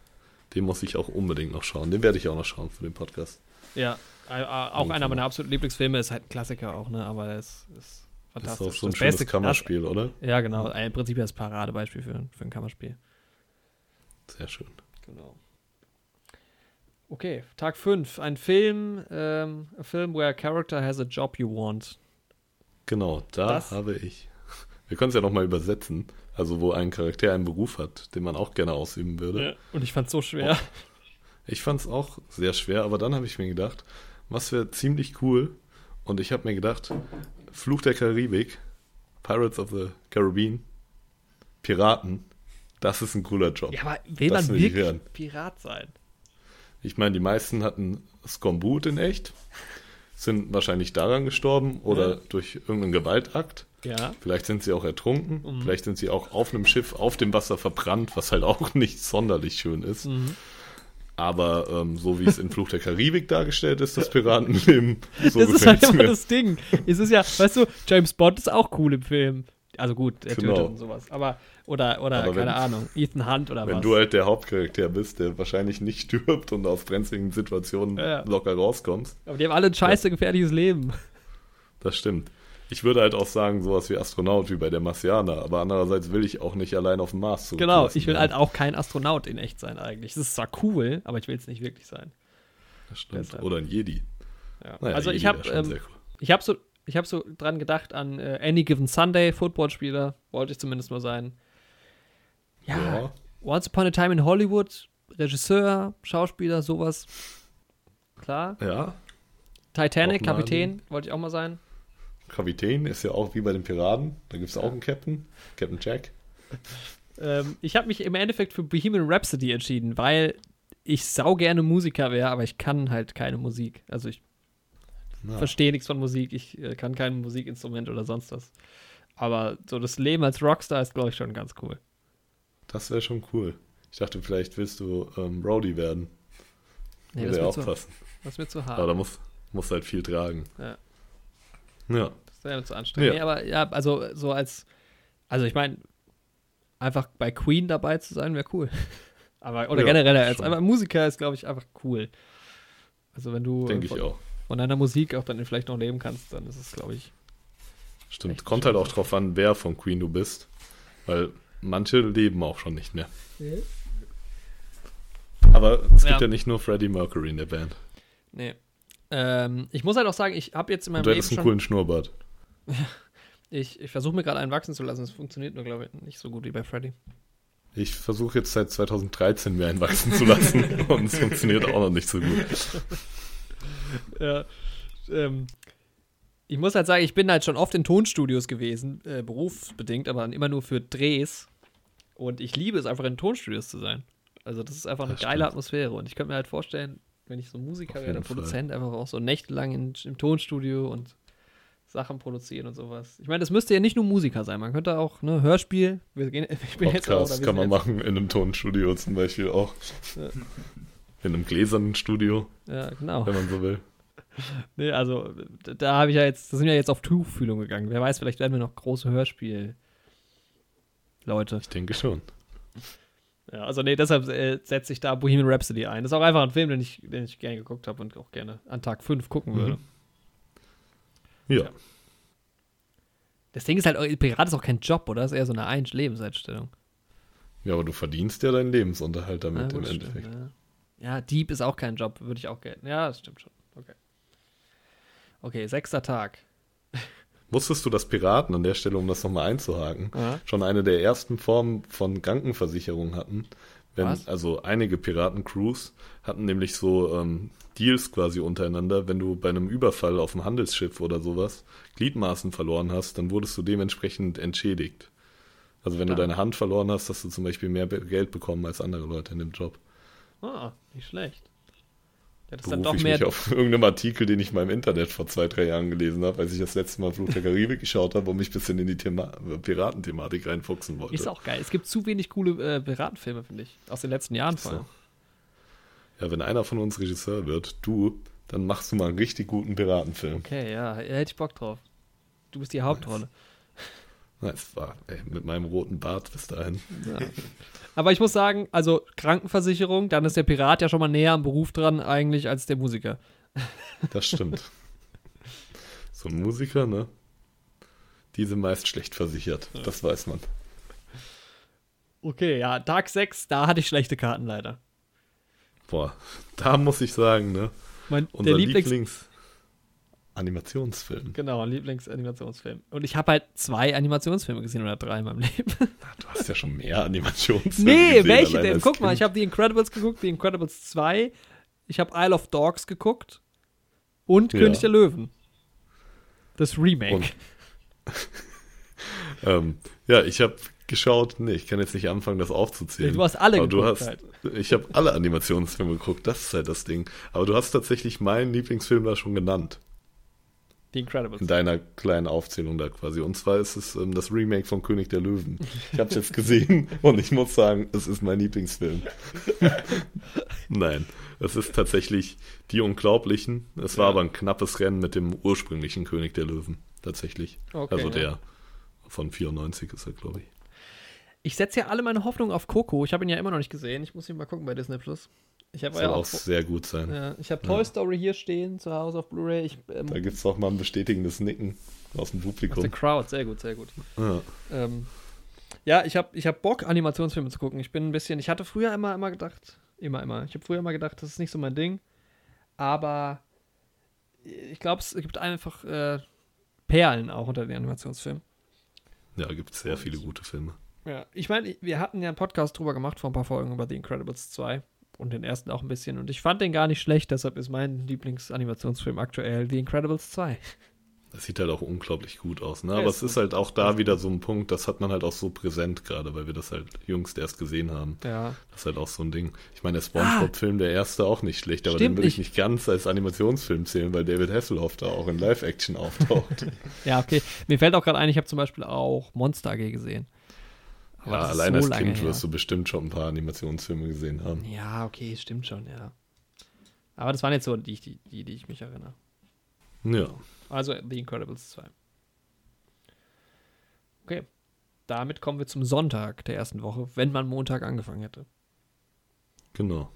Den muss ich auch unbedingt noch schauen. Den werde ich auch noch schauen für den Podcast. ja, äh, äh, auch Irgendwann einer meiner absoluten Lieblingsfilme. Ist halt ein Klassiker auch, ne? Aber es ist Das ist fantastisch. auch so ein Das schönes Kammerspiel, oder? Ja, genau. Im Prinzip das Paradebeispiel für, für ein Kammerspiel. Sehr schön. Genau. Okay, Tag 5. Ein Film, ähm, a film where a character has a job you want. Genau, da Das- habe ich. Wir können es ja nochmal übersetzen. Also, wo ein Charakter einen Beruf hat, den man auch gerne ausüben würde. Und ich fand's so schwer. Ich fand es auch sehr schwer, aber dann habe ich mir gedacht, was wäre ziemlich cool. Und ich habe mir gedacht, Fluch der Karibik, Pirates of the Caribbean, Piraten, das ist ein cooler Job. Ja, aber will Das man will ich wirklich hören. Pirat sein? Ich meine, die meisten hatten Skombut in echt, sind wahrscheinlich daran gestorben oder Ja. durch irgendeinen Gewaltakt. Ja. Vielleicht sind sie auch ertrunken, Mhm. vielleicht sind sie auch auf einem Schiff auf dem Wasser verbrannt, was halt auch (laughs) nicht sonderlich schön ist. Mhm. Aber ähm, so wie es in Fluch der Karibik dargestellt ist, das Piratenleben, (laughs) so das ist halt immer mir. das Ding. Es ist ja, weißt du, James Bond ist auch cool im Film. Also gut, er Genau. tötet und sowas. Aber, oder, oder, Aber wenn- keine Ahnung, Ethan Hunt oder Wenn was. du halt der Hauptcharakter bist, der wahrscheinlich nicht (laughs) stirbt und aus brenzligen Situationen Ja. locker rauskommst, Aber die haben alle ein scheiße gefährliches Leben. das stimmt. Ich würde halt auch sagen, sowas wie Astronaut wie bei der Marsianer, aber andererseits will ich auch nicht allein auf dem Mars zurücklassen Genau, ich will werden. halt auch kein Astronaut in echt sein eigentlich. Das ist zwar cool, aber ich will es nicht wirklich sein. Das stimmt. deshalb. Oder ein Jedi. Ja. Naja, also Jedi ich habe ähm, cool. ich habe so ich habe so dran gedacht an äh, Any Given Sunday Footballspieler, wollte ich zumindest mal sein. Ja, Ja. Once Upon a Time in Hollywood, Regisseur, Schauspieler, sowas. Klar. ja, Titanic, Kapitän, wollte ich auch mal sein. Kapitän ist ja auch wie bei den Piraten. Da gibt es auch einen Captain, Captain Jack. Ähm, ich habe mich im Endeffekt für Bohemian Rhapsody entschieden, weil ich sau gerne Musiker wäre, aber ich kann halt keine Musik. Also ich verstehe nichts von Musik, ich äh, kann kein Musikinstrument oder sonst was. Aber so das Leben als Rockstar ist, glaube ich, schon ganz cool. Das wäre schon cool. Ich dachte, vielleicht willst du ähm, Rowdy werden. Nee, Würde ja auch zu, passen. das wird zu Aber hart. da muss, muss halt viel tragen. Ja. Ja. Das wäre zu anstrengend. Ja. Nee, aber ja, also so als, also ich meine, einfach bei Queen dabei zu sein, wäre cool. (laughs) Aber, oder Ja, generell, als einfach Musiker ist, glaube ich, einfach cool. Also wenn du von, ich auch. von deiner Musik auch dann vielleicht noch leben kannst, dann ist es, glaube ich, Stimmt. Kommt halt auch drauf an, wer von Queen du bist. Weil manche leben auch schon nicht mehr. Aber es gibt Ja. ja nicht nur Freddie Mercury in der Band. Nee. Ähm, ich muss halt auch sagen, ich habe jetzt in meinem du Leben hättest einen coolen Schnurrbart. (laughs) Ich, ich versuche mir gerade einen wachsen zu lassen. Es funktioniert nur, glaube ich, nicht so gut wie bei Freddy. Ich versuche jetzt seit 2013 mir einen wachsen zu lassen (laughs) und es funktioniert auch noch nicht so gut. (laughs) Ja. Ähm, ich muss halt sagen, ich bin halt schon oft in Tonstudios gewesen, äh, berufsbedingt, aber immer nur für Drehs. Und ich liebe es einfach in Tonstudios zu sein. Also das ist einfach eine Das geile stimmt. Atmosphäre. Und ich könnte mir halt vorstellen, wenn ich so Musiker wäre. Produzent, einfach auch so nächtelang in, im Tonstudio und Sachen produzieren und sowas. Ich meine, das müsste ja nicht nur Musiker sein. Man könnte auch, ne, Hörspiel. Wir gehen, (laughs) ich bin jetzt Podcast wir kann man jetzt- machen in einem Tonstudio zum Beispiel auch. Ja. In einem gläsernen Studio, Ja, genau. wenn man so will. (laughs) Nee, also da, habe ich ja jetzt, da sind wir jetzt auf Tuchfühlung gegangen. Wer weiß, vielleicht werden wir noch große Hörspiel. Leute. Ich denke schon. Ja, also nee, deshalb äh, setze ich da Bohemian Rhapsody ein. Das ist auch einfach ein Film, den ich, den ich gerne geguckt habe und auch gerne an Tag 5 gucken Mhm. würde. Ja, Ja. Das Ding ist halt, Pirat ist auch kein Job, oder? Das ist eher so eine Ein Lebenseinstellung. ja, aber du verdienst ja deinen Lebensunterhalt damit Ja, im gut, Endeffekt. stimmt, ja. ja, Dieb ist auch kein Job, würde ich auch gelten. Ja, das stimmt schon. Okay. Okay, sechster Tag. Wusstest du, dass Piraten an der Stelle, um das nochmal einzuhaken, Ja. schon eine der ersten Formen von Krankenversicherung hatten? Wenn, Was? Also einige Piratencrews hatten nämlich so ähm, Deals quasi untereinander. Wenn du bei einem Überfall auf einem Handelsschiff oder sowas Gliedmaßen verloren hast, dann wurdest du dementsprechend entschädigt. Also wenn Ja. du deine Hand verloren hast, hast du zum Beispiel mehr Geld bekommen als andere Leute in dem Job. Ah, nicht schlecht. Ja, das ist dann doch ich mehr. mich auf irgendeinem Artikel, den ich mal im Internet vor zwei, drei Jahren gelesen habe, als ich das letzte Mal Fluch der Karibik geschaut habe und mich ein bisschen in die Thema Piratenthematik reinfuchsen wollte. Ist auch geil. Es gibt zu wenig coole äh, Piratenfilme, finde ich. Aus den letzten Jahren vor allem. Ja, wenn einer von uns Regisseur wird, du, dann machst du mal einen richtig guten Piratenfilm. Okay, ja, hätte ich Bock drauf. Du bist die Hauptrolle. Das war, ey, mit meinem roten Bart bis dahin. Ja. (laughs) Aber ich muss sagen, also Krankenversicherung, dann ist der Pirat ja schon mal näher am Beruf dran eigentlich als der Musiker. (laughs) Das stimmt. so ein Musiker, ne? Die sind meist schlecht versichert. Das weiß man. Okay, ja, Tag 6, da hatte ich schlechte Karten leider. Boah, da muss ich sagen, ne? Mein, Unser der Lieblings... Lieblings Animationsfilm. Genau, Lieblingsanimationsfilm. Und ich habe halt zwei Animationsfilme gesehen oder drei in meinem Leben. (laughs) Du hast ja schon mehr Animationsfilme nee, gesehen, welche allein denn? Guck mal, Kind. ich habe The Incredibles geguckt, The Incredibles 2. Ich habe Isle of Dogs geguckt. Und Ja. König der Löwen. Das Remake. (laughs) Ähm, ja, ich habe geschaut, nee, ich kann jetzt nicht anfangen, das aufzuzählen. Nee, du hast alle Aber geguckt hast, halt. Ich habe alle Animationsfilme geguckt, das ist halt das Ding. Aber du hast tatsächlich meinen Lieblingsfilm da schon genannt. The Incredibles. In deiner kleinen Aufzählung da quasi. Und zwar ist es ähm, das Remake von König der Löwen. Ich habe es jetzt gesehen (laughs) und ich muss sagen, es ist mein Lieblingsfilm. (laughs) Nein, es ist tatsächlich Die Unglaublichen. Es war Ja. aber ein knappes Rennen mit dem ursprünglichen König der Löwen. Tatsächlich. Okay, also ja. der von 94 ist er, glaube ich. Ich setze ja alle meine Hoffnung auf Coco. Ich habe ihn ja immer noch nicht gesehen. Ich muss ihn mal gucken bei Disney Plus. Ich Soll ja auch auch. sehr gut sein. Ja, ich habe Toy Story hier stehen zu Hause auf Blu-ray. Ähm, Da gibt es auch mal ein bestätigendes Nicken aus dem aus der Publikum. Crowd, sehr gut, sehr gut. Ja. Ähm, ja, ich habe ich hab Bock, Animationsfilme zu gucken. Ich bin ein bisschen, ich hatte früher immer, immer gedacht, immer, immer, ich habe früher immer gedacht, das ist nicht so mein Ding. Aber ich glaube, es gibt einfach äh, Perlen auch unter den Animationsfilmen. ja, gibt sehr viele gute Filme. Ja, ich meine, wir hatten ja einen Podcast drüber gemacht vor ein paar Folgen über The Incredibles 2 und den ersten auch ein bisschen. Und ich fand den gar nicht schlecht, deshalb ist mein Lieblingsanimationsfilm aktuell The Incredibles 2. Das sieht halt auch unglaublich gut aus, ne? Ja, Aber es ist halt auch da wieder so ein Punkt, das hat man halt auch so präsent gerade, weil wir das halt jüngst erst gesehen haben. Ja. Das ist halt auch so ein Ding. Ich meine, der Spongebob-Film, der erste, auch nicht schlecht, aber Stimmt, den würde ich ich- nicht ganz als Animationsfilm zählen, weil David Hasselhoff da auch in Live-Action auftaucht. (laughs) Ja, okay. Mir fällt auch gerade ein, ich habe zum Beispiel auch Monster AG gesehen. Aber ja, allein so als Kind her. wirst du bestimmt schon ein paar Animationsfilme gesehen haben. Ja, okay, stimmt schon, ja. Aber das waren jetzt so die, die, die, die ich mich erinnere. Ja. Also The Incredibles 2. Okay. Damit kommen wir zum Sonntag der ersten Woche, wenn man Montag angefangen hätte. Genau.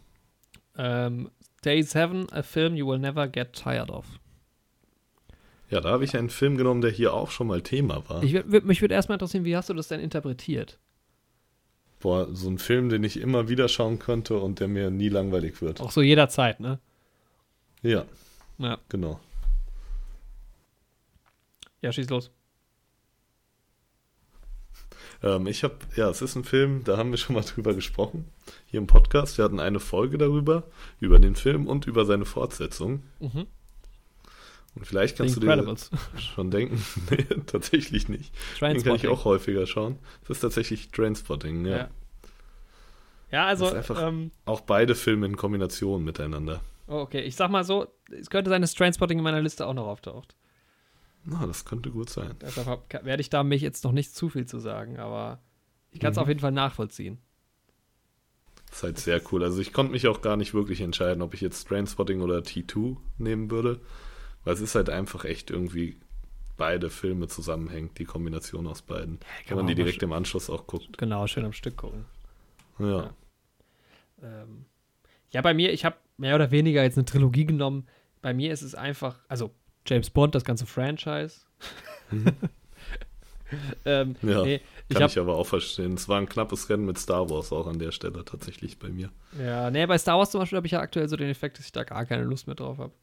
Ähm, Day 7, a film you will never get tired of. Ja, da habe ich einen Film genommen, der hier auch schon mal Thema war. Ich, mich würde erstmal interessieren, wie hast du das denn interpretiert? Boah, so ein Film, den ich immer wieder schauen könnte und der mir nie langweilig wird. Auch so jederzeit, ne? Ja, Ja, genau. ja schieß los. Ähm, ich habe, ja, es ist ein Film, da haben wir schon mal (laughs) drüber gesprochen, hier im Podcast. Wir hatten eine Folge darüber, über den Film und über seine Fortsetzung. Mhm. Und vielleicht The kannst du dir schon denken, (laughs) nee, tatsächlich nicht. Den kann ich auch häufiger schauen. Das ist tatsächlich Trainspotting, ja. Ja. Ja, also, Das ist einfach- ähm, Auch beide Filme in Kombination miteinander. oh, okay, ich sag mal so, es könnte sein, dass Trainspotting in meiner Liste auch noch auftaucht. Na, das könnte gut sein. Deshalb werde ich da mich jetzt noch nicht zu viel zu sagen, aber ich kann es Mhm. auf jeden Fall nachvollziehen. Das ist halt sehr cool. Also ich konnte mich auch gar nicht wirklich entscheiden, ob ich jetzt Trainspotting oder T2 nehmen würde. Weil es ist halt einfach echt irgendwie beide Filme zusammenhängt, die Kombination aus beiden. kann Wenn man die direkt im Anschluss auch guckt. Genau, schön am Stück gucken. Ja. Ähm, ja, bei mir, ich habe mehr oder weniger jetzt eine Trilogie genommen. Bei mir ist es einfach, also James Bond, das ganze Franchise. (laughs) ähm, Ja, nee, ich Kann habe ich aber auch verstehen. Es war ein knappes Rennen mit Star Wars auch an der Stelle tatsächlich bei mir. ja, nee, bei Star Wars zum Beispiel habe ich ja aktuell so den Effekt, dass ich da gar keine Lust mehr drauf habe.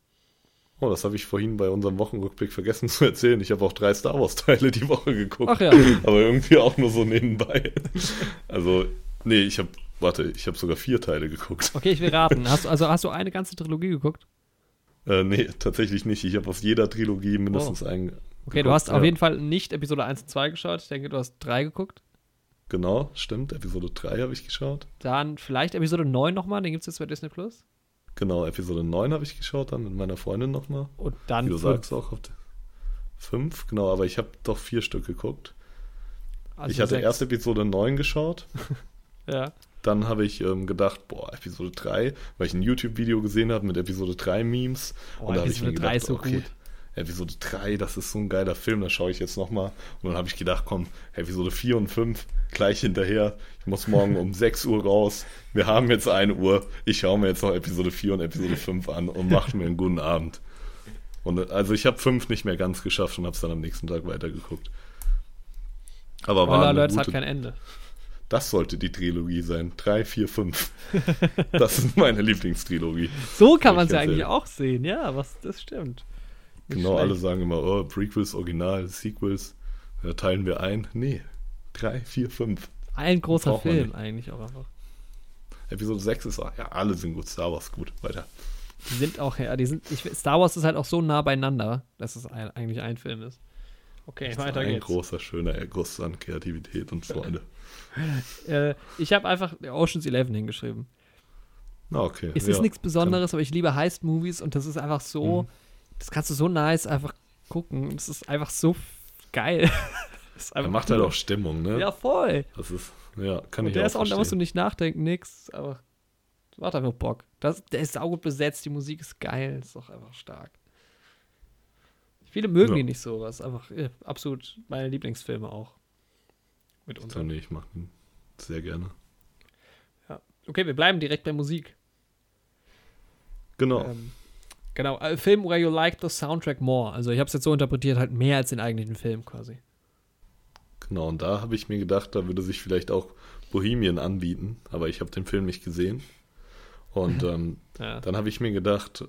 Oh, das habe ich vorhin bei unserem Wochenrückblick vergessen (laughs) zu erzählen. Ich habe auch drei Star Wars-Teile die Woche geguckt. Ach ja. (laughs) Aber irgendwie auch nur so nebenbei. Also, nee, ich habe, warte, ich habe sogar vier Teile geguckt. Okay, ich will raten. (laughs) Hast, du- also hast du eine ganze Trilogie geguckt? Äh, nee, tatsächlich nicht. Ich habe aus jeder Trilogie mindestens einen. Okay, du hast auf ja. jeden Fall nicht Episode 1 und 2 geschaut. Ich denke, du hast 3 geguckt. Genau, stimmt. Episode 3 habe ich geschaut. Dann vielleicht Episode 9 nochmal, den gibt es jetzt bei Disney Plus. Genau, Episode 9 habe ich geschaut, dann mit meiner Freundin nochmal. Und dann Wie du fünf. sagst auch. Auf Fünf, genau, aber ich habe doch vier Stück geguckt. Also ich hatte sechs. erst Episode 9 geschaut. (laughs) Ja. Dann habe ich ähm, gedacht, boah, Episode 3, weil ich ein YouTube-Video gesehen habe mit Episode 3 Memes. Oh, und da habe ich mir Episode 3 gedacht, ist so okay, gut. Episode 3, das ist so ein geiler Film, da schaue ich jetzt nochmal. Und dann habe ich gedacht, komm, Episode 4 und 5 gleich hinterher. Ich muss morgen um (laughs) 6 Uhr raus. Wir haben jetzt 1 Uhr. Ich schaue mir jetzt noch Episode 4 und Episode 5 an und mache mir einen guten Abend. Und also ich habe 5 nicht mehr ganz geschafft und habe es dann am nächsten Tag weitergeguckt. Aber war Spoiler Alerts hat gute, kein Ende. das sollte die Trilogie sein. 3, 4, 5. Das ist meine Lieblingstrilogie. So kann man es ja eigentlich auch sehen, ja, was, das stimmt. Genau, schlecht. alle sagen immer, oh, Prequels, Original, Sequels, da teilen wir ein. Nee, 3, 4, 5. Ein großer Film eigentlich auch einfach. Episode 6 ist, auch- ja, alle sind gut, Star Wars gut, weiter. Die sind auch, ja, die sind, ich, Star Wars ist halt auch so nah beieinander, dass es ein, eigentlich ein Film ist. Okay, Das weiter ein geht's. großer, schöner Erguss an Kreativität und Freude. (laughs) Äh, ich habe einfach Ocean's Eleven hingeschrieben. Na, okay. Es ja, ist nichts Besonderes, aber ich liebe Heist-Movies und das ist einfach so, Mhm. Das kannst du so nice einfach gucken. Das ist einfach so geil. (laughs) Er macht halt cool. auch Stimmung, ne? Ja, voll. Das ist, ja, kann Und ich der auch ist auch, da musst du nicht nachdenken, nix, aber macht einfach Bock. Das, der ist saugut besetzt, die Musik ist geil, ist auch einfach stark. Viele mögen Ja. die nicht so, was einfach äh, absolut meine Lieblingsfilme auch. Mitunter. So, nee, ich mag ihn sehr gerne. Ja. Okay, wir bleiben direkt bei Musik. Genau. Ähm, genau, äh, Film where you like the soundtrack more. Also ich habe es jetzt so interpretiert, halt mehr als den eigentlichen Film quasi. Genau, und da habe ich mir gedacht, da würde sich vielleicht auch Bohemian anbieten, aber ich habe den Film nicht gesehen. Und (laughs) ähm, Ja. dann habe ich mir gedacht,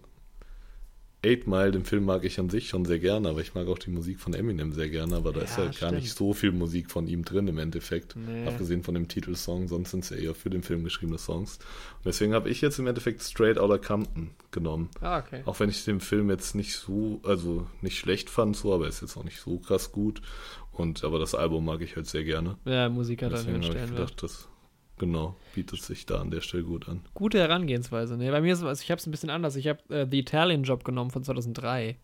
Eight Mile, den Film mag ich an sich schon sehr gerne, aber ich mag auch die Musik von Eminem sehr gerne, aber da ist Ja, halt gar nicht so viel Musik von ihm drin im Endeffekt. Nee. Abgesehen von dem Titelsong, sonst sind es ja eher für den Film geschriebene Songs. Und deswegen habe ich jetzt im Endeffekt Straight Outta Compton genommen. Ah, okay. Auch wenn ich den Film jetzt nicht so, also nicht schlecht fand, so, aber er ist jetzt auch nicht so krass gut. Und aber das Album mag ich halt sehr gerne. Ja, Musik hat Deswegen habe ich gedacht, das genau bietet sich da an der Stelle gut an. Gute Herangehensweise. Nee, bei mir ist es, also ich habe es ein bisschen anders. Ich habe äh, The Italian Job genommen von 2003.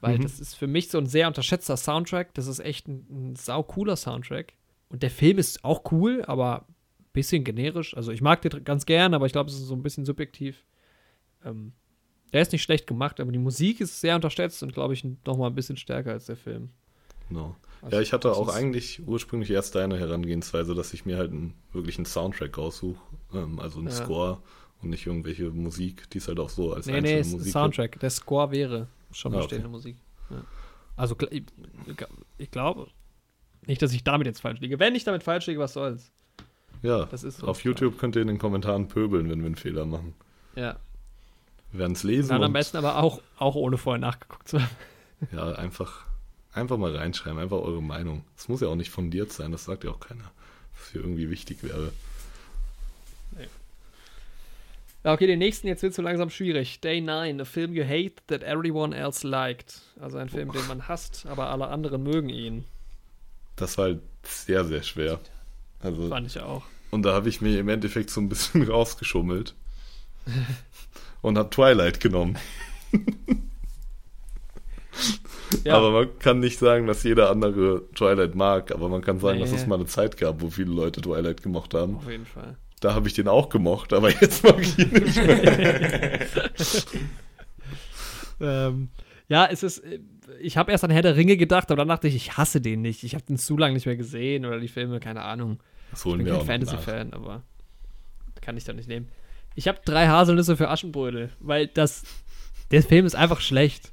Weil Mhm. das ist für mich so ein sehr unterschätzter Soundtrack. Das ist echt ein, ein sau cooler Soundtrack. Und der Film ist auch cool, aber ein bisschen generisch. Also ich mag den ganz gern, aber ich glaube, es ist so ein bisschen subjektiv. Ähm, der ist nicht schlecht gemacht, aber die Musik ist sehr unterschätzt und glaube ich noch mal ein bisschen stärker als der Film. Genau. Also, ja, ich hatte auch eigentlich ursprünglich erst deine Herangehensweise, dass ich mir halt einen wirklichen Soundtrack raussuche, ähm, also einen Ja. Score und nicht irgendwelche Musik, die ist halt auch so als Nee, nee, einzelne es ist ein Musik. Soundtrack. Der Score wäre schon Ah, okay. bestehende Musik. Ja. Also ich, ich glaube nicht, dass ich damit jetzt falsch liege. Wenn ich damit falsch liege, was soll's. Ja, Das ist so. auf YouTube könnt ihr in den Kommentaren pöbeln, wenn wir einen Fehler machen. Ja. Wir werden es lesen. Dann am besten aber auch, auch ohne vorher nachgeguckt zu haben. Ja, einfach, einfach mal reinschreiben, einfach eure Meinung. Es muss ja auch nicht fundiert sein, das sagt ja auch keiner, was hier irgendwie wichtig wäre. Ja, okay, den nächsten, jetzt wird es so langsam schwierig. Day 9, a film you hate that everyone else liked. Also ein Film, den man hasst, aber alle anderen mögen ihn. Das war halt sehr, sehr schwer. Also, Fand ich auch. und da habe ich mir im Endeffekt so ein bisschen (laughs) rausgeschummelt. und habe Twilight genommen. (laughs) Ja, Aber man kann nicht sagen, dass jeder andere Twilight mag, aber man kann sagen, dass Nee. es mal eine Zeit gab, wo viele Leute Twilight gemocht haben. auf jeden Fall. Da habe ich den auch gemocht, aber jetzt mag ich ihn nicht mehr. (laughs) Ähm, ja, es ist. Ich habe erst an Herr der Ringe gedacht, aber dann dachte ich, ich hasse den nicht. Ich habe den zu lange nicht mehr gesehen oder die Filme, keine Ahnung. Das Ich holen bin wir kein. Fantasy-Fan, aber kann ich da nicht nehmen. Ich habe drei Haselnüsse für Aschenbrödel, weil das. Der Film ist einfach schlecht.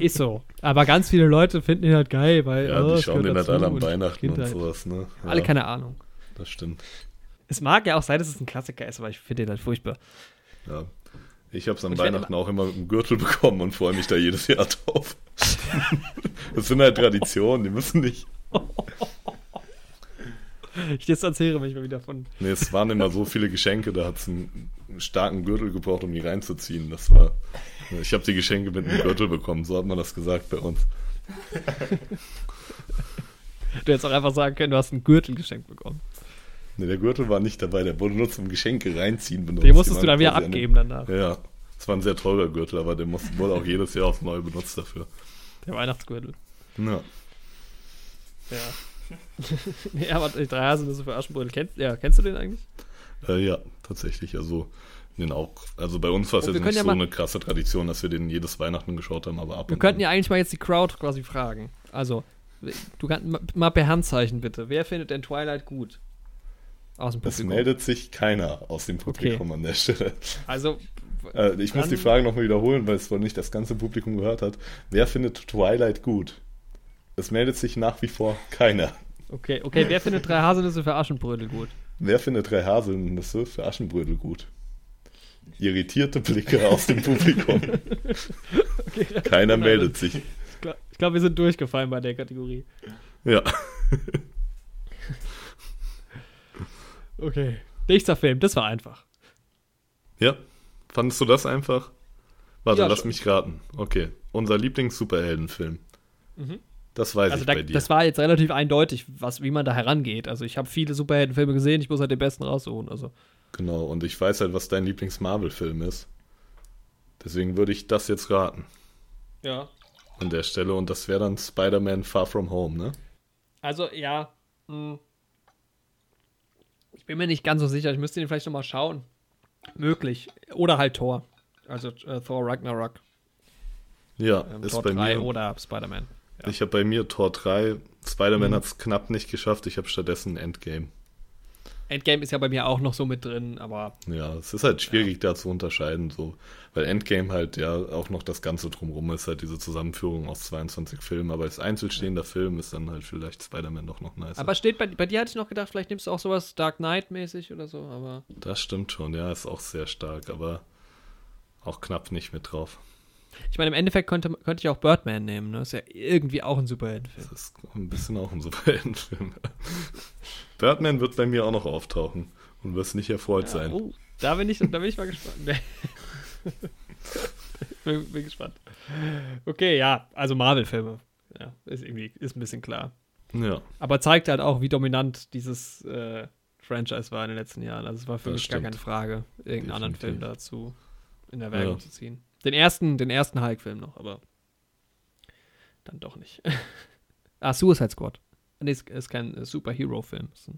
Ist so. Aber ganz viele Leute finden ihn halt geil, weil. Ja, oh, die es schauen den halt alle am und Weihnachten Kindheit. und sowas, ne? Ja, Alle keine Ahnung. Das stimmt. Es mag ja auch sein, dass es ein Klassiker ist, aber ich finde den halt furchtbar. Ja. Ich habe es an Und Weihnachten auch immer mit dem Gürtel bekommen und freue mich da jedes Jahr drauf. (laughs) das sind halt Traditionen, die müssen nicht. Ich distanziere mich mal wieder von. Nee, es waren immer so viele Geschenke, da hat es einen starken Gürtel gebraucht, um die reinzuziehen. Das war. Ich habe die Geschenke mit einem Gürtel bekommen, so hat man das gesagt bei uns. Du hättest auch einfach sagen können, du hast einen Gürtel geschenkt bekommen. Nee, der Gürtel war nicht dabei, der wurde nur zum Geschenke reinziehen benutzt. Den musstest du dann wieder quasi eine- abgeben danach. Ja, es war ein sehr teurer Gürtel, aber der muss, wurde auch jedes Jahr aufs Neue benutzt dafür. Der Weihnachtsgürtel. Ja. Ja. (laughs) nee, aber die drei Haselnüsse für Aschenbrödel. Kennst, ja, kennst du den eigentlich? Äh, ja, tatsächlich. Also, den auch, also bei uns war es Und jetzt nicht ja so eine krasse Tradition, dass wir den jedes Weihnachten geschaut haben, aber ab Wir könnten ja eigentlich mal jetzt die Crowd quasi fragen. Also, du kannst ma- mal per Handzeichen bitte. Wer findet denn Twilight gut? Aus dem Es Publikum. meldet sich keiner aus dem Publikum an der Stelle. Also, (laughs) Äh, ich muss die Frage nochmal wiederholen, weil es wohl nicht das ganze Publikum gehört hat. Wer findet Twilight gut? Es meldet sich nach wie vor keiner. okay, okay, wer findet drei Haselnüsse für Aschenbrödel gut? Wer findet drei Haselnüsse für Aschenbrödel gut? Irritierte Blicke aus dem Publikum. (laughs) Keiner meldet sich. Ich glaube, glaub, wir sind durchgefallen bei der Kategorie. Ja. (laughs) Okay. Nächster Film, das war einfach. Ja. Fandest du das einfach? Warte, Ja, lass schon. mich raten. Okay. Unser Lieblings-Superheldenfilm. Mhm. Das weiß Also ich da, bei dir. das war jetzt relativ eindeutig, was, wie man da herangeht. Also ich habe viele Superheldenfilme gesehen, ich muss halt den besten raussuchen. Also genau. Und ich weiß halt, was dein Lieblings-Marvel-Film ist. Deswegen würde ich das jetzt raten. ja. An der Stelle. Und das wäre dann Spider-Man Far From Home, ne? Also ja. mh. Ich bin mir nicht ganz so sicher. Ich müsste den vielleicht noch mal schauen. Möglich. Oder halt Thor. Also äh, Thor Ragnarok. Ja, Ähm, ist Thor bei 3 mir. oder Spider-Man. Ja. Ich habe bei mir Tor 3. Spider-Man Mhm. hat es knapp nicht geschafft. Ich habe stattdessen Endgame. Endgame ist ja bei mir auch noch so mit drin, aber Ja, es ist halt schwierig da zu unterscheiden, so. Weil Endgame halt ja auch noch das Ganze drumrum ist, halt diese Zusammenführung aus 22 Filmen. Aber als einzelstehender Film ist dann halt vielleicht Spider-Man doch noch nice. aber steht bei, bei dir hatte ich noch gedacht, vielleicht nimmst du auch sowas Dark Knight mäßig oder so, aber das stimmt schon, ja, ist auch sehr stark, aber auch knapp nicht mit drauf. Ich meine im Endeffekt könnte, könnte ich auch Birdman nehmen, ne? Ist ja irgendwie auch ein Superheldenfilm. Das ist ein bisschen auch ein Superheldenfilm. (laughs) Birdman wird bei mir auch noch auftauchen und wirst nicht erfreut sein. Oh, da bin ich, da bin ich mal gespannt. (laughs) bin, bin gespannt. Okay, ja, also Marvel-Filme. Ja, ist irgendwie, ist ein bisschen klar. Ja, Aber zeigt halt auch, wie dominant dieses äh, Franchise war in den letzten Jahren. Also es war für Das mich gar stimmt. keine Frage, irgendeinen anderen Film Definitiv. dazu in Erwägung Ja. zu ziehen. Den ersten, den ersten Hulk-Film noch, aber dann doch nicht. (laughs) ah, Suicide Squad. Nee, ist, ist kein Superhero-Film. Ist ein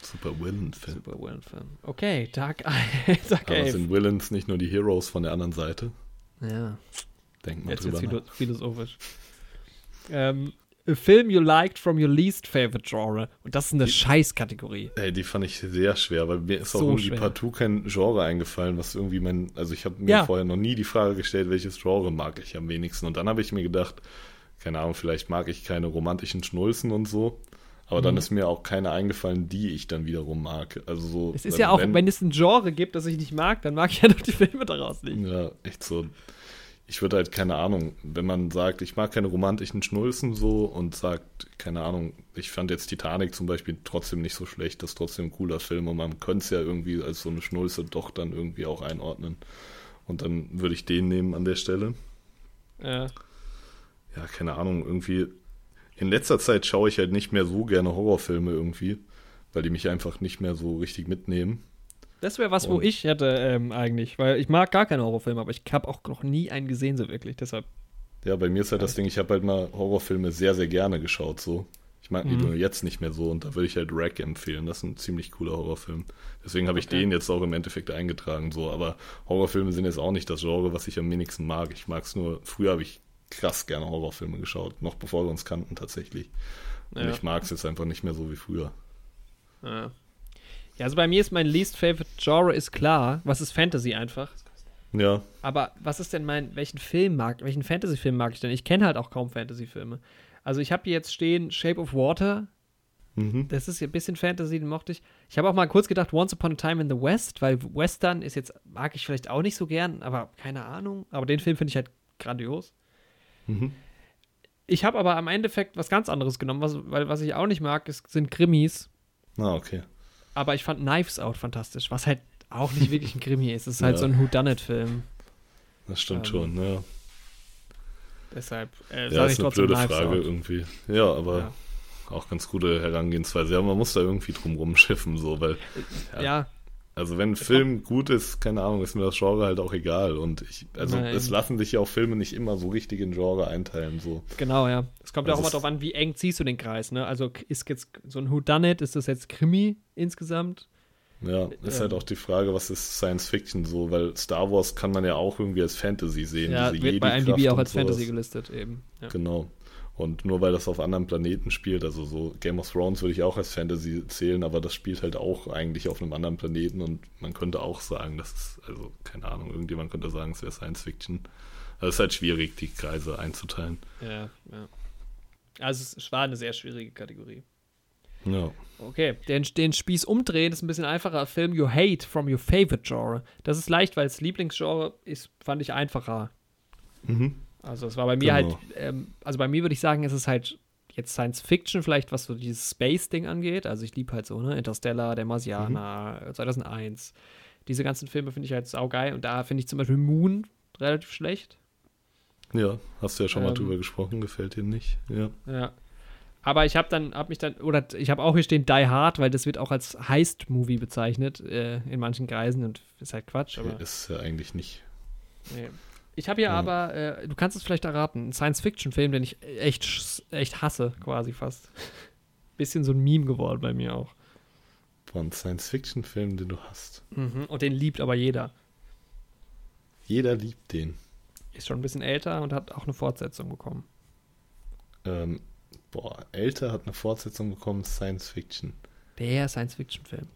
super Villain-Film. super Villain-Film. Okay, Eye. Dark (laughs) Aber Eye. sind Villains nicht nur die Heroes von der anderen Seite? Ja. Denk mal Jetzt drüber philo philosophisch. Ähm, a film you liked from your least favorite genre. Und das ist eine Scheißkategorie. Ey, die fand ich sehr schwer, weil mir ist auch So irgendwie schwer. partout kein Genre eingefallen, was irgendwie mein, also ich habe mir Ja. vorher noch nie die Frage gestellt, welches Genre mag ich am wenigsten. Und dann habe ich mir gedacht, keine Ahnung, vielleicht mag ich keine romantischen Schnulzen und so, Aber dann ist mir auch keine eingefallen, die ich dann wiederum mag. Also so. Es ist also ja auch, wenn, es ein Genre gibt, das ich nicht mag, dann mag ich ja doch die Filme daraus nicht. Ja, echt so. Ich würde halt, keine Ahnung, wenn man sagt, ich mag keine romantischen Schnulzen so und sagt, keine Ahnung, ich fand jetzt Titanic zum Beispiel trotzdem nicht so schlecht, das ist trotzdem ein cooler Film und man könnte es ja irgendwie als so eine Schnulze doch dann irgendwie auch einordnen. Und dann würde ich den nehmen an der Stelle. Ja. Ja, keine Ahnung, irgendwie. In letzter Zeit schaue ich halt nicht mehr so gerne Horrorfilme irgendwie, weil die mich einfach nicht mehr so richtig mitnehmen. Das wäre was, wo Und- ich hätte ähm, eigentlich, weil ich mag gar keine Horrorfilme, aber ich habe auch noch nie einen gesehen so wirklich. Deshalb. Ja, bei mir ist halt das Ding, ich habe halt mal Horrorfilme sehr, sehr gerne geschaut, so. Ich mag die Mhm. nur jetzt nicht mehr so und da würde ich halt Rack empfehlen. Das ist ein ziemlich cooler Horrorfilm. Deswegen habe ich Okay. den jetzt auch im Endeffekt eingetragen, so. Aber Horrorfilme sind jetzt auch nicht das Genre, was ich am wenigsten mag. Ich mag es nur, früher habe ich krass gerne Horrorfilme geschaut, noch bevor wir uns kannten tatsächlich. Und Ja. ich mag es jetzt einfach nicht mehr so wie früher. Ja. Ja, also bei mir ist mein least favorite Genre ist klar. Was ist Fantasy einfach? Ja, Aber was ist denn mein, welchen Film mag, welchen Fantasy-Film mag ich denn? Ich kenne halt auch kaum Fantasy-Filme. Also ich habe hier jetzt stehen Shape of Water. mhm. Das ist ja ein bisschen Fantasy, den mochte ich. Ich habe auch mal kurz gedacht, Once Upon a Time in the West, weil Western ist jetzt, mag ich vielleicht auch nicht so gern, aber keine Ahnung. Aber den Film finde ich halt grandios. Mhm. Ich habe aber am Endeffekt was ganz anderes genommen, was, weil was ich auch nicht mag, ist, sind Krimis. Ah, okay. Aber ich fand Knives Out fantastisch, was halt auch nicht (laughs) wirklich ein Krimi ist. Es ist halt Ja. so ein Whodunit-Film. Das stimmt Ähm, schon, ja. Deshalb äh, Ja, ist eine trotzdem blöde Knives Frage Out. irgendwie. Ja, aber Ja. auch ganz gute Herangehensweise. Ja, man muss da irgendwie drum rumschiffen, so, weil, ja. Ja, also wenn ein Film gut ist, keine Ahnung, ist mir das Genre halt auch egal. Und ich, also Nein. es lassen sich ja auch Filme nicht immer so richtig in Genre einteilen, so. genau, ja. Es kommt ja auch Also immer darauf an, wie eng ziehst du den Kreis, ne? Also ist jetzt so ein Whodunit, ist das jetzt Krimi insgesamt? Ja, ist Ähm. halt auch die Frage, was ist Science Fiction so, weil Star Wars kann man ja auch irgendwie als Fantasy sehen. ja, wird bei IMDb auch als Fantasy sowas. gelistet eben. Ja. Genau. Und nur weil das auf anderen Planeten spielt, also so Game of Thrones würde ich auch als Fantasy zählen, aber das spielt halt auch eigentlich auf einem anderen Planeten und man könnte auch sagen, das ist, also keine Ahnung, irgendjemand könnte sagen, es wäre Science Fiction. Also es ist halt schwierig, die Kreise einzuteilen. Ja, ja. Also es war eine sehr schwierige Kategorie. Ja. Okay, den, den Spieß umdrehen ist ein bisschen einfacher. Film You Hate from Your Favorite Genre. Das ist leicht, weil das Lieblingsgenre ist, fand ich einfacher. Mhm. Also es war bei mir Genau. halt, ähm, also bei mir würde ich sagen, es ist halt jetzt Science Fiction vielleicht, was so dieses Space-Ding angeht. Also ich liebe halt so, ne, Interstellar, Der Marsianer, Mhm. 2001. Diese ganzen Filme finde ich halt saugeil. Und da finde ich zum Beispiel Moon relativ schlecht. Ja, hast du ja schon mal Ähm. drüber gesprochen, gefällt dir nicht. Ja. Ja. Aber ich habe dann, habe mich dann, oder ich habe auch hier stehen Die Hard, weil das wird auch als Heist-Movie bezeichnet äh, in manchen Kreisen und ist halt Quatsch. Aber, Ist ja eigentlich nicht. nee. Ich habe hier Ja. aber, äh, du kannst es vielleicht erraten, einen Science-Fiction-Film, den ich echt, echt hasse, quasi fast. (laughs) Bisschen so ein Meme geworden bei mir auch. Von Science-Fiction-Filmen, den du hast. Und den liebt aber jeder. Jeder liebt den. Ist schon ein bisschen älter und hat auch eine Fortsetzung bekommen. Ähm, boah, älter hat eine Fortsetzung bekommen, Science-Fiction. Der Science-Fiction-Film.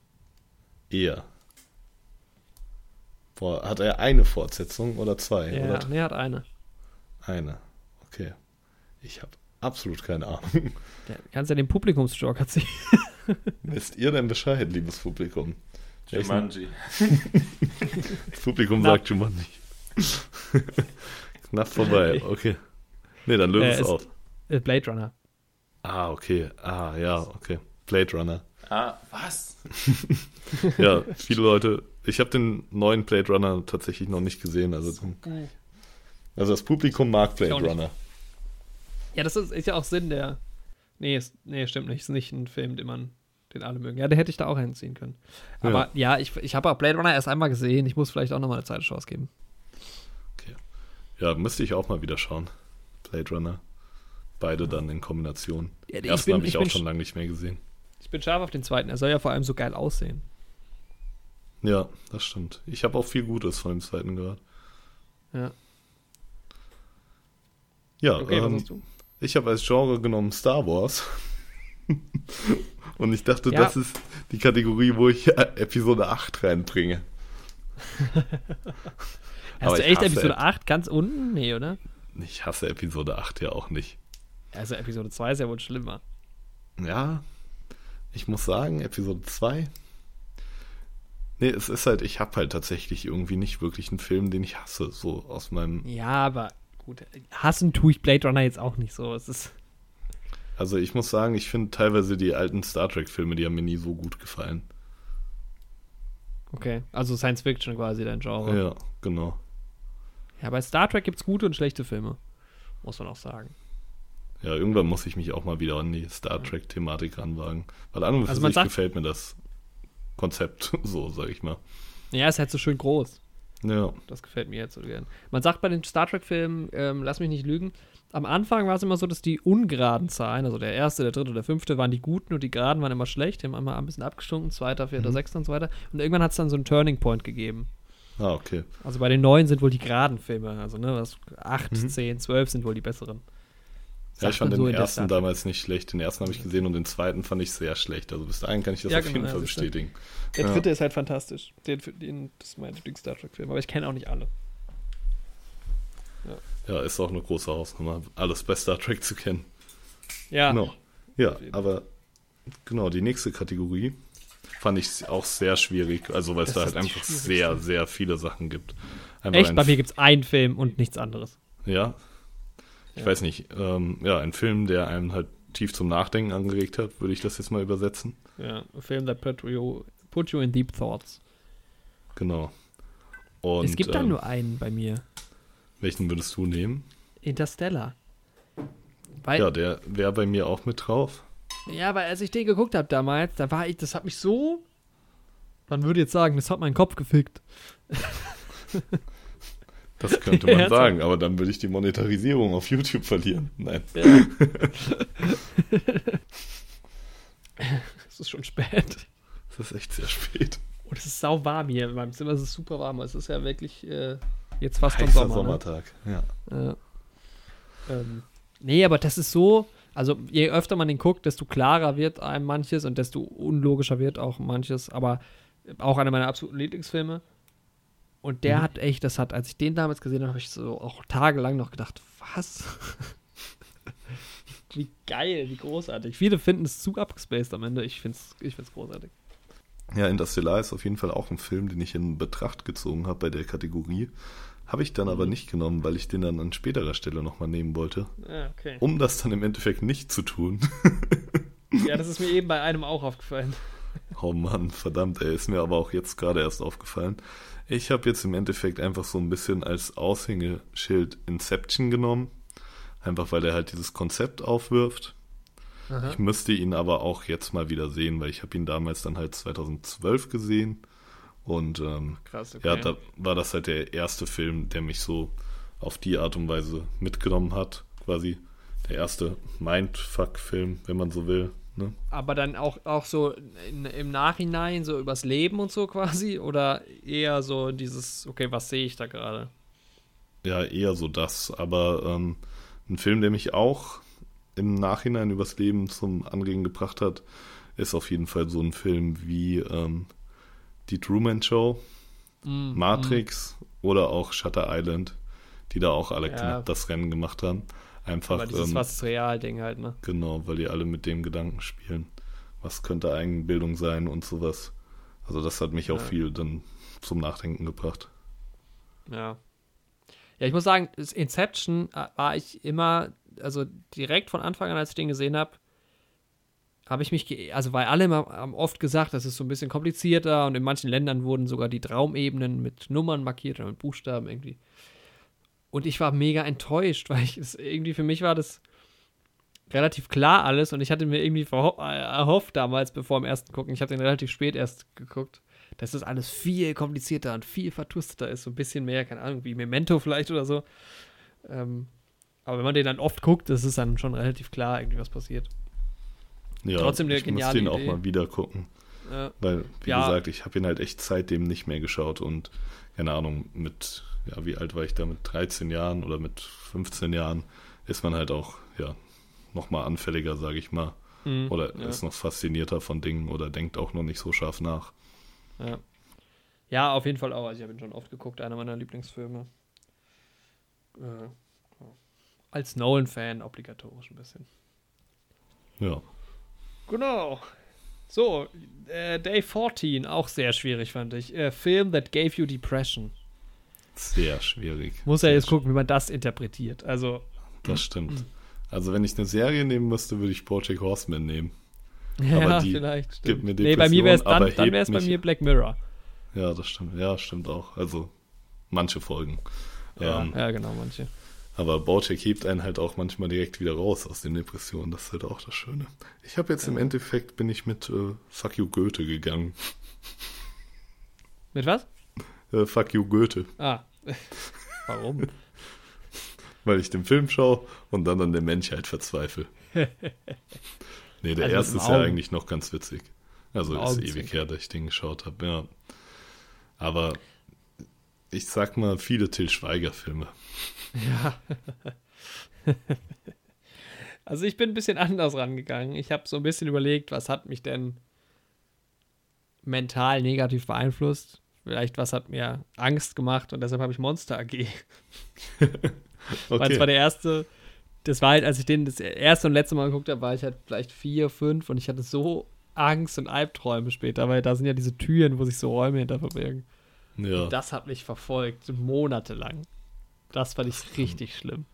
Eher. Boah, hat er eine Fortsetzung oder zwei? Ja, Oder nee, hat eine. eine. Okay. Ich habe absolut keine Ahnung. Der, kannst ja den Publikumsjoker ziehen. (laughs) Wisst ihr denn Bescheid, liebes Publikum? Jumanji. (laughs) Das Publikum sagt Jumanji. Knapp vorbei, okay. Nee, dann lösen Äh, es es- auf. Äh, Blade Runner. Ah, okay. Ah, ja, okay. Blade Runner. Ah, was? (laughs) Ja, viele Leute. Ich habe den neuen Blade Runner tatsächlich noch nicht gesehen. Also, also das Publikum mag Blade. Runner. Ja, das ist, ist ja auch Sinn der. Nee, ist, nee, stimmt nicht. Ist nicht ein Film, den man, den alle mögen. Ja, den hätte ich da auch hinziehen können. Aber ja, ich, ich habe auch Blade Runner erst einmal gesehen. Ich muss vielleicht auch nochmal eine zweite Chance geben. Ja, müsste ich auch mal wieder schauen. Blade Runner. Beide dann in Kombination. Ja, ich Ersten habe ich, ich auch schon lange nicht mehr gesehen. Ich bin scharf auf den zweiten. Er soll ja vor allem so geil aussehen. Ja, das stimmt. Ich habe auch viel Gutes von dem zweiten gehört. Ja. Ja, Okay, ähm, was hast du? ich habe als Genre genommen Star Wars. (laughs) Und ich dachte, Ja. das ist die Kategorie, wo ich äh, Episode 8 reinbringe. (laughs) Hast du echt Episode Ep- 8 ganz unten? Nee, oder? Ich hasse Episode 8 ja auch nicht. Also Episode 2 ist ja wohl schlimmer. Ja, Ich muss sagen, Episode 2. Nee, es ist halt, ich habe halt tatsächlich irgendwie nicht wirklich einen Film, den ich hasse, so aus meinem. Ja, aber gut. Hassen tue ich Blade Runner jetzt auch nicht so. Es ist. Also ich muss sagen, ich finde teilweise die alten Star Trek-Filme, die haben mir nie so gut gefallen. Okay. Also Science Fiction quasi dein Genre. Ja, genau. Ja, bei Star Trek gibt es gute und schlechte Filme. Muss man auch sagen. Ja, irgendwann muss ich mich auch mal wieder an die Star Trek-Thematik ranwagen. Weil an und für Also man sich sagt- gefällt mir das Konzept, (laughs) so sag ich mal. Ja, ist halt so schön groß. Ja, Das gefällt mir jetzt so gern. Man sagt bei den Star Trek-Filmen, ähm, lass mich nicht lügen, am Anfang war es immer so, dass die ungeraden Zahlen, also der erste, der dritte, der fünfte, waren die guten und die geraden waren immer schlecht. Die haben immer ein bisschen abgestunken, zweiter, vierter, sechster und so weiter. Und irgendwann hat es dann so einen Turning Point gegeben. ah, okay. Also bei den neuen sind wohl die geraden Filme, also ne, was 8, 10, 12 sind wohl die besseren. Ja, ich fand den so ersten damals nicht schlecht. Den ersten habe ich gesehen und den zweiten fand ich sehr schlecht. Also bis dahin kann ich das Ja, auf genau, jeden ja, Fall bestätigen. Der Ja. dritte ist halt fantastisch. Den, den, das ist mein Lieblings-Star Trek-Film, aber ich kenne auch nicht alle. Ja, ist auch eine große Hausnummer, alles bei Star Trek zu kennen. Ja, Genau. Ja, aber genau, die nächste Kategorie fand ich auch sehr schwierig. Also weil es da halt einfach sehr, sehr viele Sachen gibt. Einfach echt, ein bei mir gibt es einen Film und nichts anderes. Ja. Ich Ja. weiß nicht. Ähm, ja, ein Film, der einen halt tief zum Nachdenken angeregt hat, würde ich das jetzt mal übersetzen. Ja, a film that put you, put you in deep thoughts. Genau. Und es gibt ähm, nur einen bei mir. welchen würdest du nehmen? Interstellar. Weil, Ja, ja, der wäre bei mir auch mit drauf. weil als ich den geguckt habe damals, da war ich, das hat mich so, man würde jetzt sagen, das hat meinen Kopf gefickt. (laughs) Das könnte man (laughs) sagen, aber dann würde ich die Monetarisierung auf YouTube verlieren. Nein. Ja. es ist schon spät. Das ist echt sehr spät. Und es ist sau warm hier in meinem Zimmer. Es ist super warm. Es ist ja wirklich äh, jetzt fast schon Heißer Sommer. Sommertag. Ja. Ne? Ja. Ähm, nee, aber das ist so. Also je öfter man den guckt, desto klarer wird einem manches und desto unlogischer wird auch manches. Aber auch einer meiner absoluten Lieblingsfilme. Und der Mhm. hat echt, das hat, als ich den damals gesehen habe, habe ich so auch tagelang noch gedacht, was? (laughs) wie geil, wie großartig. Viele finden es zu abgespaced am Ende. Ich finde es ich find's großartig. Ja, Interstellar ist auf jeden Fall auch ein Film, den ich in Betracht gezogen habe bei der Kategorie. Habe ich dann aber Mhm. nicht genommen, weil ich den dann an späterer Stelle nochmal nehmen wollte, Ja, okay. um das dann im Endeffekt nicht zu tun. (laughs) Ja, das ist mir (laughs) eben bei einem auch aufgefallen. Oh Mann, verdammt, ey, ist mir aber auch jetzt gerade erst aufgefallen. Ich habe jetzt im Endeffekt einfach so ein bisschen als Aushängeschild Inception genommen. Einfach weil er halt dieses Konzept aufwirft. Aha. Ich müsste ihn aber auch jetzt mal wieder sehen, weil ich habe ihn damals dann halt 2012 gesehen. Und ähm, Krass, okay. ja, da war das halt der erste Film, der mich so auf die Art und Weise mitgenommen hat. Quasi der erste Mindfuck-Film, wenn man so will. Ne? Aber dann auch, auch so in, im Nachhinein, so übers Leben und so quasi? Oder eher so dieses, okay, was sehe ich da gerade? Ja, eher so das. Aber ähm, ein Film, der mich auch im Nachhinein übers Leben zum Anregen gebracht hat, ist auf jeden Fall so ein Film wie ähm, Die Truman Show, Mm, Matrix oder auch Shutter Island, die da auch alle Ja. knapp das Rennen gemacht haben. Einfach, Aber dieses ähm, was Real-Ding halt, ne? genau, weil die alle mit dem Gedanken spielen. Was könnte Eigenbildung sein und sowas. Also das hat mich auch Ja. viel dann zum Nachdenken gebracht. Ja. Ja, ich muss sagen, das Inception äh, war ich immer, also direkt von Anfang an, als ich den gesehen habe, habe ich mich, also weil alle immer haben oft gesagt, das ist so ein bisschen komplizierter und in manchen Ländern wurden sogar die Traumebenen mit Nummern markiert oder mit Buchstaben irgendwie. Und ich war mega enttäuscht, (laughs) weil ich es irgendwie für mich war das relativ klar alles und ich hatte mir irgendwie äh, erhofft damals, bevor dem ersten gucken, ich habe den relativ spät erst geguckt, dass das alles viel komplizierter und viel vertusteter ist, so ein bisschen mehr, keine Ahnung, wie Memento vielleicht oder so. Ähm, aber wenn man den dann oft guckt, ist es dann schon relativ klar, irgendwie was passiert. Ja, Trotzdem eine ich muss den auch Idee. mal wieder gucken. Ja, Weil, wie Ja. gesagt, ich habe ihn halt echt seitdem nicht mehr geschaut und keine Ahnung, mit, ja, wie alt war ich da, mit 13 Jahren oder mit 15 Jahren ist man halt auch, ja, nochmal anfälliger, sage ich mal. Mhm, Oder ja. ist noch faszinierter von Dingen oder denkt auch noch nicht so scharf nach. ja. ja, auf jeden Fall auch. Also ich habe ihn schon oft geguckt, einer meiner Lieblingsfilme. Äh, als Nolan-Fan obligatorisch ein bisschen. Ja. Genau. So, äh, Day 14, auch sehr schwierig, fand ich. Äh, Film that gave you depression. Sehr schwierig. Muss ja jetzt gucken, wie man das interpretiert. Also, Das stimmt. Also wenn ich eine Serie nehmen müsste, würde ich Bojack Horseman nehmen. ja, die vielleicht. gibt Stimmt. mir nee, bei mir wäre es dann, aber dann es bei mir Black Mirror. Ja, das stimmt. Ja, stimmt auch. Also manche Folgen. Ja, Ähm, ja, genau, manche. Aber Bojack hebt einen halt auch manchmal direkt wieder raus aus den Depressionen. Das ist halt auch das Schöne. Ich habe jetzt im Endeffekt bin ich mit äh, Fuck You Goethe gegangen. Mit was? Äh, Fuck You Goethe. Ah. (laughs) Warum? (laughs) Weil ich den Film schaue und dann an der Menschheit verzweifle. (laughs) nee, der Also erste ist ja Augen. eigentlich noch ganz witzig. Also ist ewig her, dass ich den geschaut habe, ja. Aber ich sag mal, viele Till Schweiger-Filme. Ja. also ich bin ein bisschen anders rangegangen. Ich habe so ein bisschen überlegt, was hat mich denn mental negativ beeinflusst? Vielleicht was hat mir Angst gemacht und deshalb habe ich Monster AG. (laughs) Weil es war der erste, das war halt, als ich den das erste und letzte Mal geguckt habe, war ich halt vielleicht vier, fünf und ich hatte so Angst und Albträume später, weil da sind ja diese Türen, wo sich so Räume hinter verbirgen. ja, Das hat mich verfolgt, monatelang. Das fand ich richtig schlimm.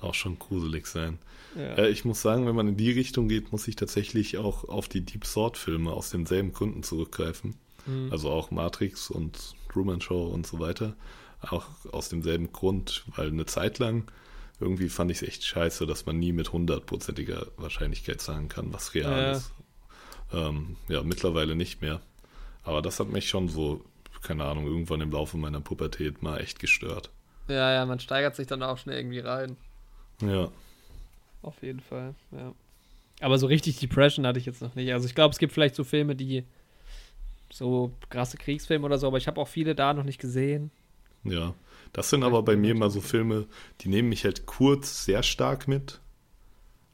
auch schon gruselig sein. Ja. Äh, ich muss sagen, wenn man in die Richtung geht, muss ich tatsächlich auch auf die Deep Sword-Filme aus demselben Gründen zurückgreifen. Mhm. Also auch Matrix und Truman Show und so weiter. Auch aus demselben Grund, weil eine Zeit lang irgendwie fand ich es echt scheiße, dass man nie mit hundertprozentiger Wahrscheinlichkeit sagen kann, was real Ja. ist. Ähm, ja, mittlerweile nicht mehr. Aber das hat mich schon so, keine Ahnung, irgendwann im Laufe meiner Pubertät mal echt gestört. Ja, ja, man steigert sich dann auch schnell irgendwie rein. Ja, Auf jeden Fall, ja. Aber so richtig Depression hatte ich jetzt noch nicht. Also ich glaube, es gibt vielleicht so Filme, die so krasse Kriegsfilme oder so, aber ich habe auch viele da noch nicht gesehen. ja. Das sind aber bei mir immer so Filme, die nehmen mich halt kurz sehr stark mit.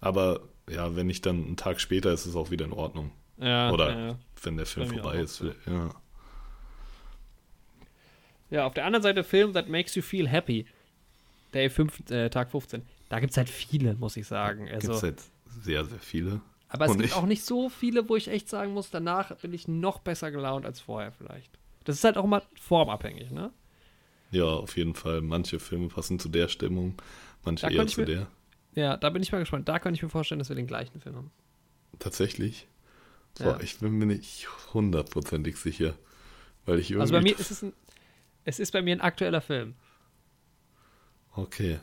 Aber ja, wenn ich dann einen Tag später ist es auch wieder in Ordnung. Ja, Oder ja, ja. wenn der Film vorbei ist. Ja. ja, auf der anderen Seite Film That Makes You Feel Happy. Day 5, äh, Tag 15. Da gibt es halt viele, muss ich sagen. Also, Gibt es halt sehr, sehr viele. Aber es und gibt ich- auch nicht so viele, wo ich echt sagen muss, danach bin ich noch besser gelaunt als vorher vielleicht. Das ist halt auch immer formabhängig, ne? Ja, auf jeden Fall. Manche Filme passen zu der Stimmung, manche Da eher zu mir- der. Ja, da bin ich mal gespannt. Da könnte ich mir vorstellen, dass wir den gleichen Film haben. Tatsächlich. Ja. Boah, ich bin mir nicht hundertprozentig sicher. Weil ich irgendwie. Also bei mir ist es ein, es ist bei mir ein aktueller Film. Okay.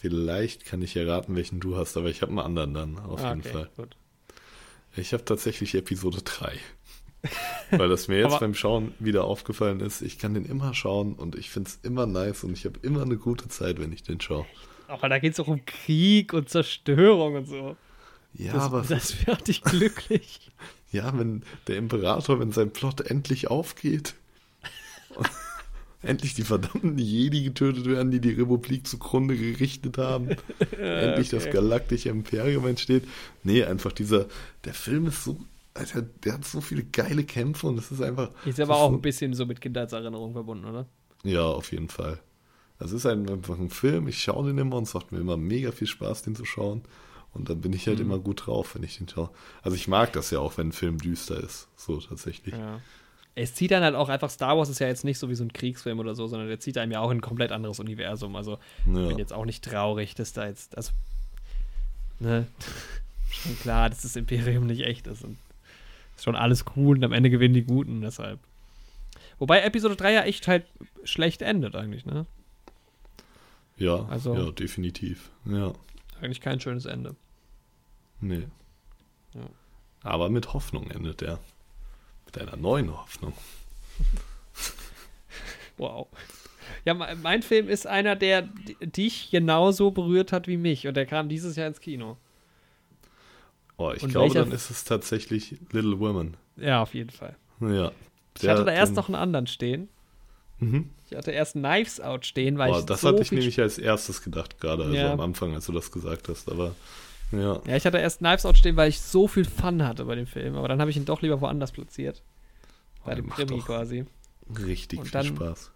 Vielleicht kann ich erraten, welchen du hast, aber ich habe einen anderen dann, auf Ah, jeden okay, Fall. Gut. Ich habe tatsächlich Episode 3. (laughs) Weil das mir jetzt beim Schauen wieder aufgefallen ist. Ich kann den immer schauen und ich finde es immer nice und ich habe immer eine gute Zeit, wenn ich den schaue. Aber da geht es auch um Krieg und Zerstörung und so. Ja, das, aber das wird dich glücklich. (laughs) Ja, wenn der Imperator, wenn sein Plot endlich aufgeht, (laughs) endlich die verdammten Jedi getötet werden, die die Republik zugrunde gerichtet haben, (laughs) endlich das okay. galaktische Imperium entsteht. Nee, einfach dieser, der Film ist so, Alter, der hat so viele geile Kämpfe und es ist einfach. Ist aber das auch ein bisschen so mit Kindheitserinnerung verbunden, oder? Ja, auf jeden Fall. Es ist ein- einfach ein Film, ich schaue den immer und es macht mir immer mega viel Spaß, den zu schauen. Und dann bin ich Mhm. halt immer gut drauf, wenn ich den schaue. Also ich mag das ja auch, wenn ein Film düster ist. So tatsächlich. Ja. Es zieht dann halt auch einfach, Star Wars ist ja jetzt nicht so wie so ein Kriegsfilm oder so, sondern der zieht einem ja auch in ein komplett anderes Universum. Also ich Ja. bin jetzt auch nicht traurig, dass da jetzt, also, ne, (laughs) schon klar, dass das Imperium nicht echt ist und ist schon alles cool und am Ende gewinnen die Guten, deshalb. Wobei Episode 3 ja echt halt schlecht endet eigentlich, ne? Ja, Also- ja, definitiv. Ja, Eigentlich kein schönes Ende. nee. Ja. Aber mit Hoffnung endet er. Mit einer neuen Hoffnung. (laughs) Wow. Ja, me- mein Film ist einer, der dich genauso berührt hat wie mich und der kam dieses Jahr ins Kino. Oh, ich Und glaube, dann ist es tatsächlich Little Women. Ja, auf jeden Fall. Ja. Ich hatte da erst noch einen anderen stehen. Mhm. Ich hatte erst Knives Out stehen, weil Boah, ich das so hatte ich nämlich als erstes gedacht, gerade also Ja. am Anfang, als du das gesagt hast. Aber ja, Ja, ich hatte erst Knives Out stehen, weil ich so viel Fun hatte bei dem Film, aber dann habe ich ihn doch lieber woanders platziert. Bei Oh, dem Krimi quasi. richtig Und viel dann- Spaß.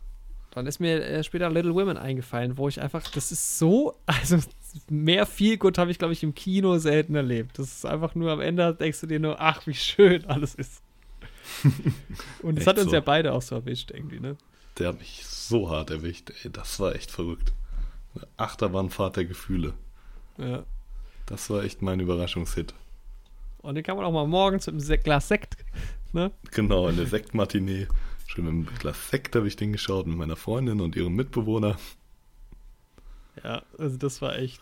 Dann ist mir äh, später Little Women eingefallen, wo ich einfach, das ist so, (laughs) also mehr Feelgood habe ich, glaube ich, im Kino selten erlebt. Das ist einfach nur am Ende denkst du dir nur, ach, wie schön alles ist. (laughs) Und das hat uns so. ja beide auch so erwischt, irgendwie, ne? Der hat mich so hart erwischt. Ey, das war echt verrückt. Achterbahnfahrt der Gefühle. Ja. Das war echt mein Überraschungshit. Und den kann man auch mal morgens mit einem Glas Sekt, ne? Genau, in der Sektmatinee. Schön mit einem Glas Sekt habe ich den geschaut mit meiner Freundin und ihrem Mitbewohner. Ja, also das war echt,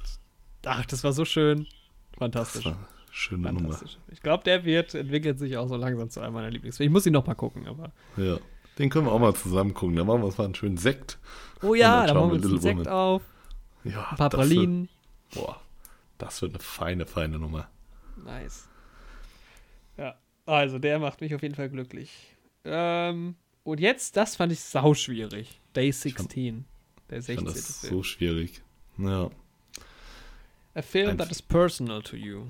ach, das war so schön. Das Fantastisch. war eine schöne Nummer. Fantastisch. Ich glaube, der wird, entwickelt sich auch so langsam zu einem meiner Lieblingsfilme. Ich muss ihn noch mal gucken, aber. Ja. Den können wir auch mal zusammen gucken. Da machen wir uns mal einen schönen Sekt. Oh ja, da machen wir uns einen Sekt auf, Ja, ein paar das Pralinen. boah, das wird eine feine, feine Nummer. Nice. Ja, also der macht mich auf jeden Fall glücklich. Ähm, und jetzt, das fand ich sau schwierig. Day 16. Der Ich fand 16. das Film. so schwierig. Ja. A film ein- that is personal to you.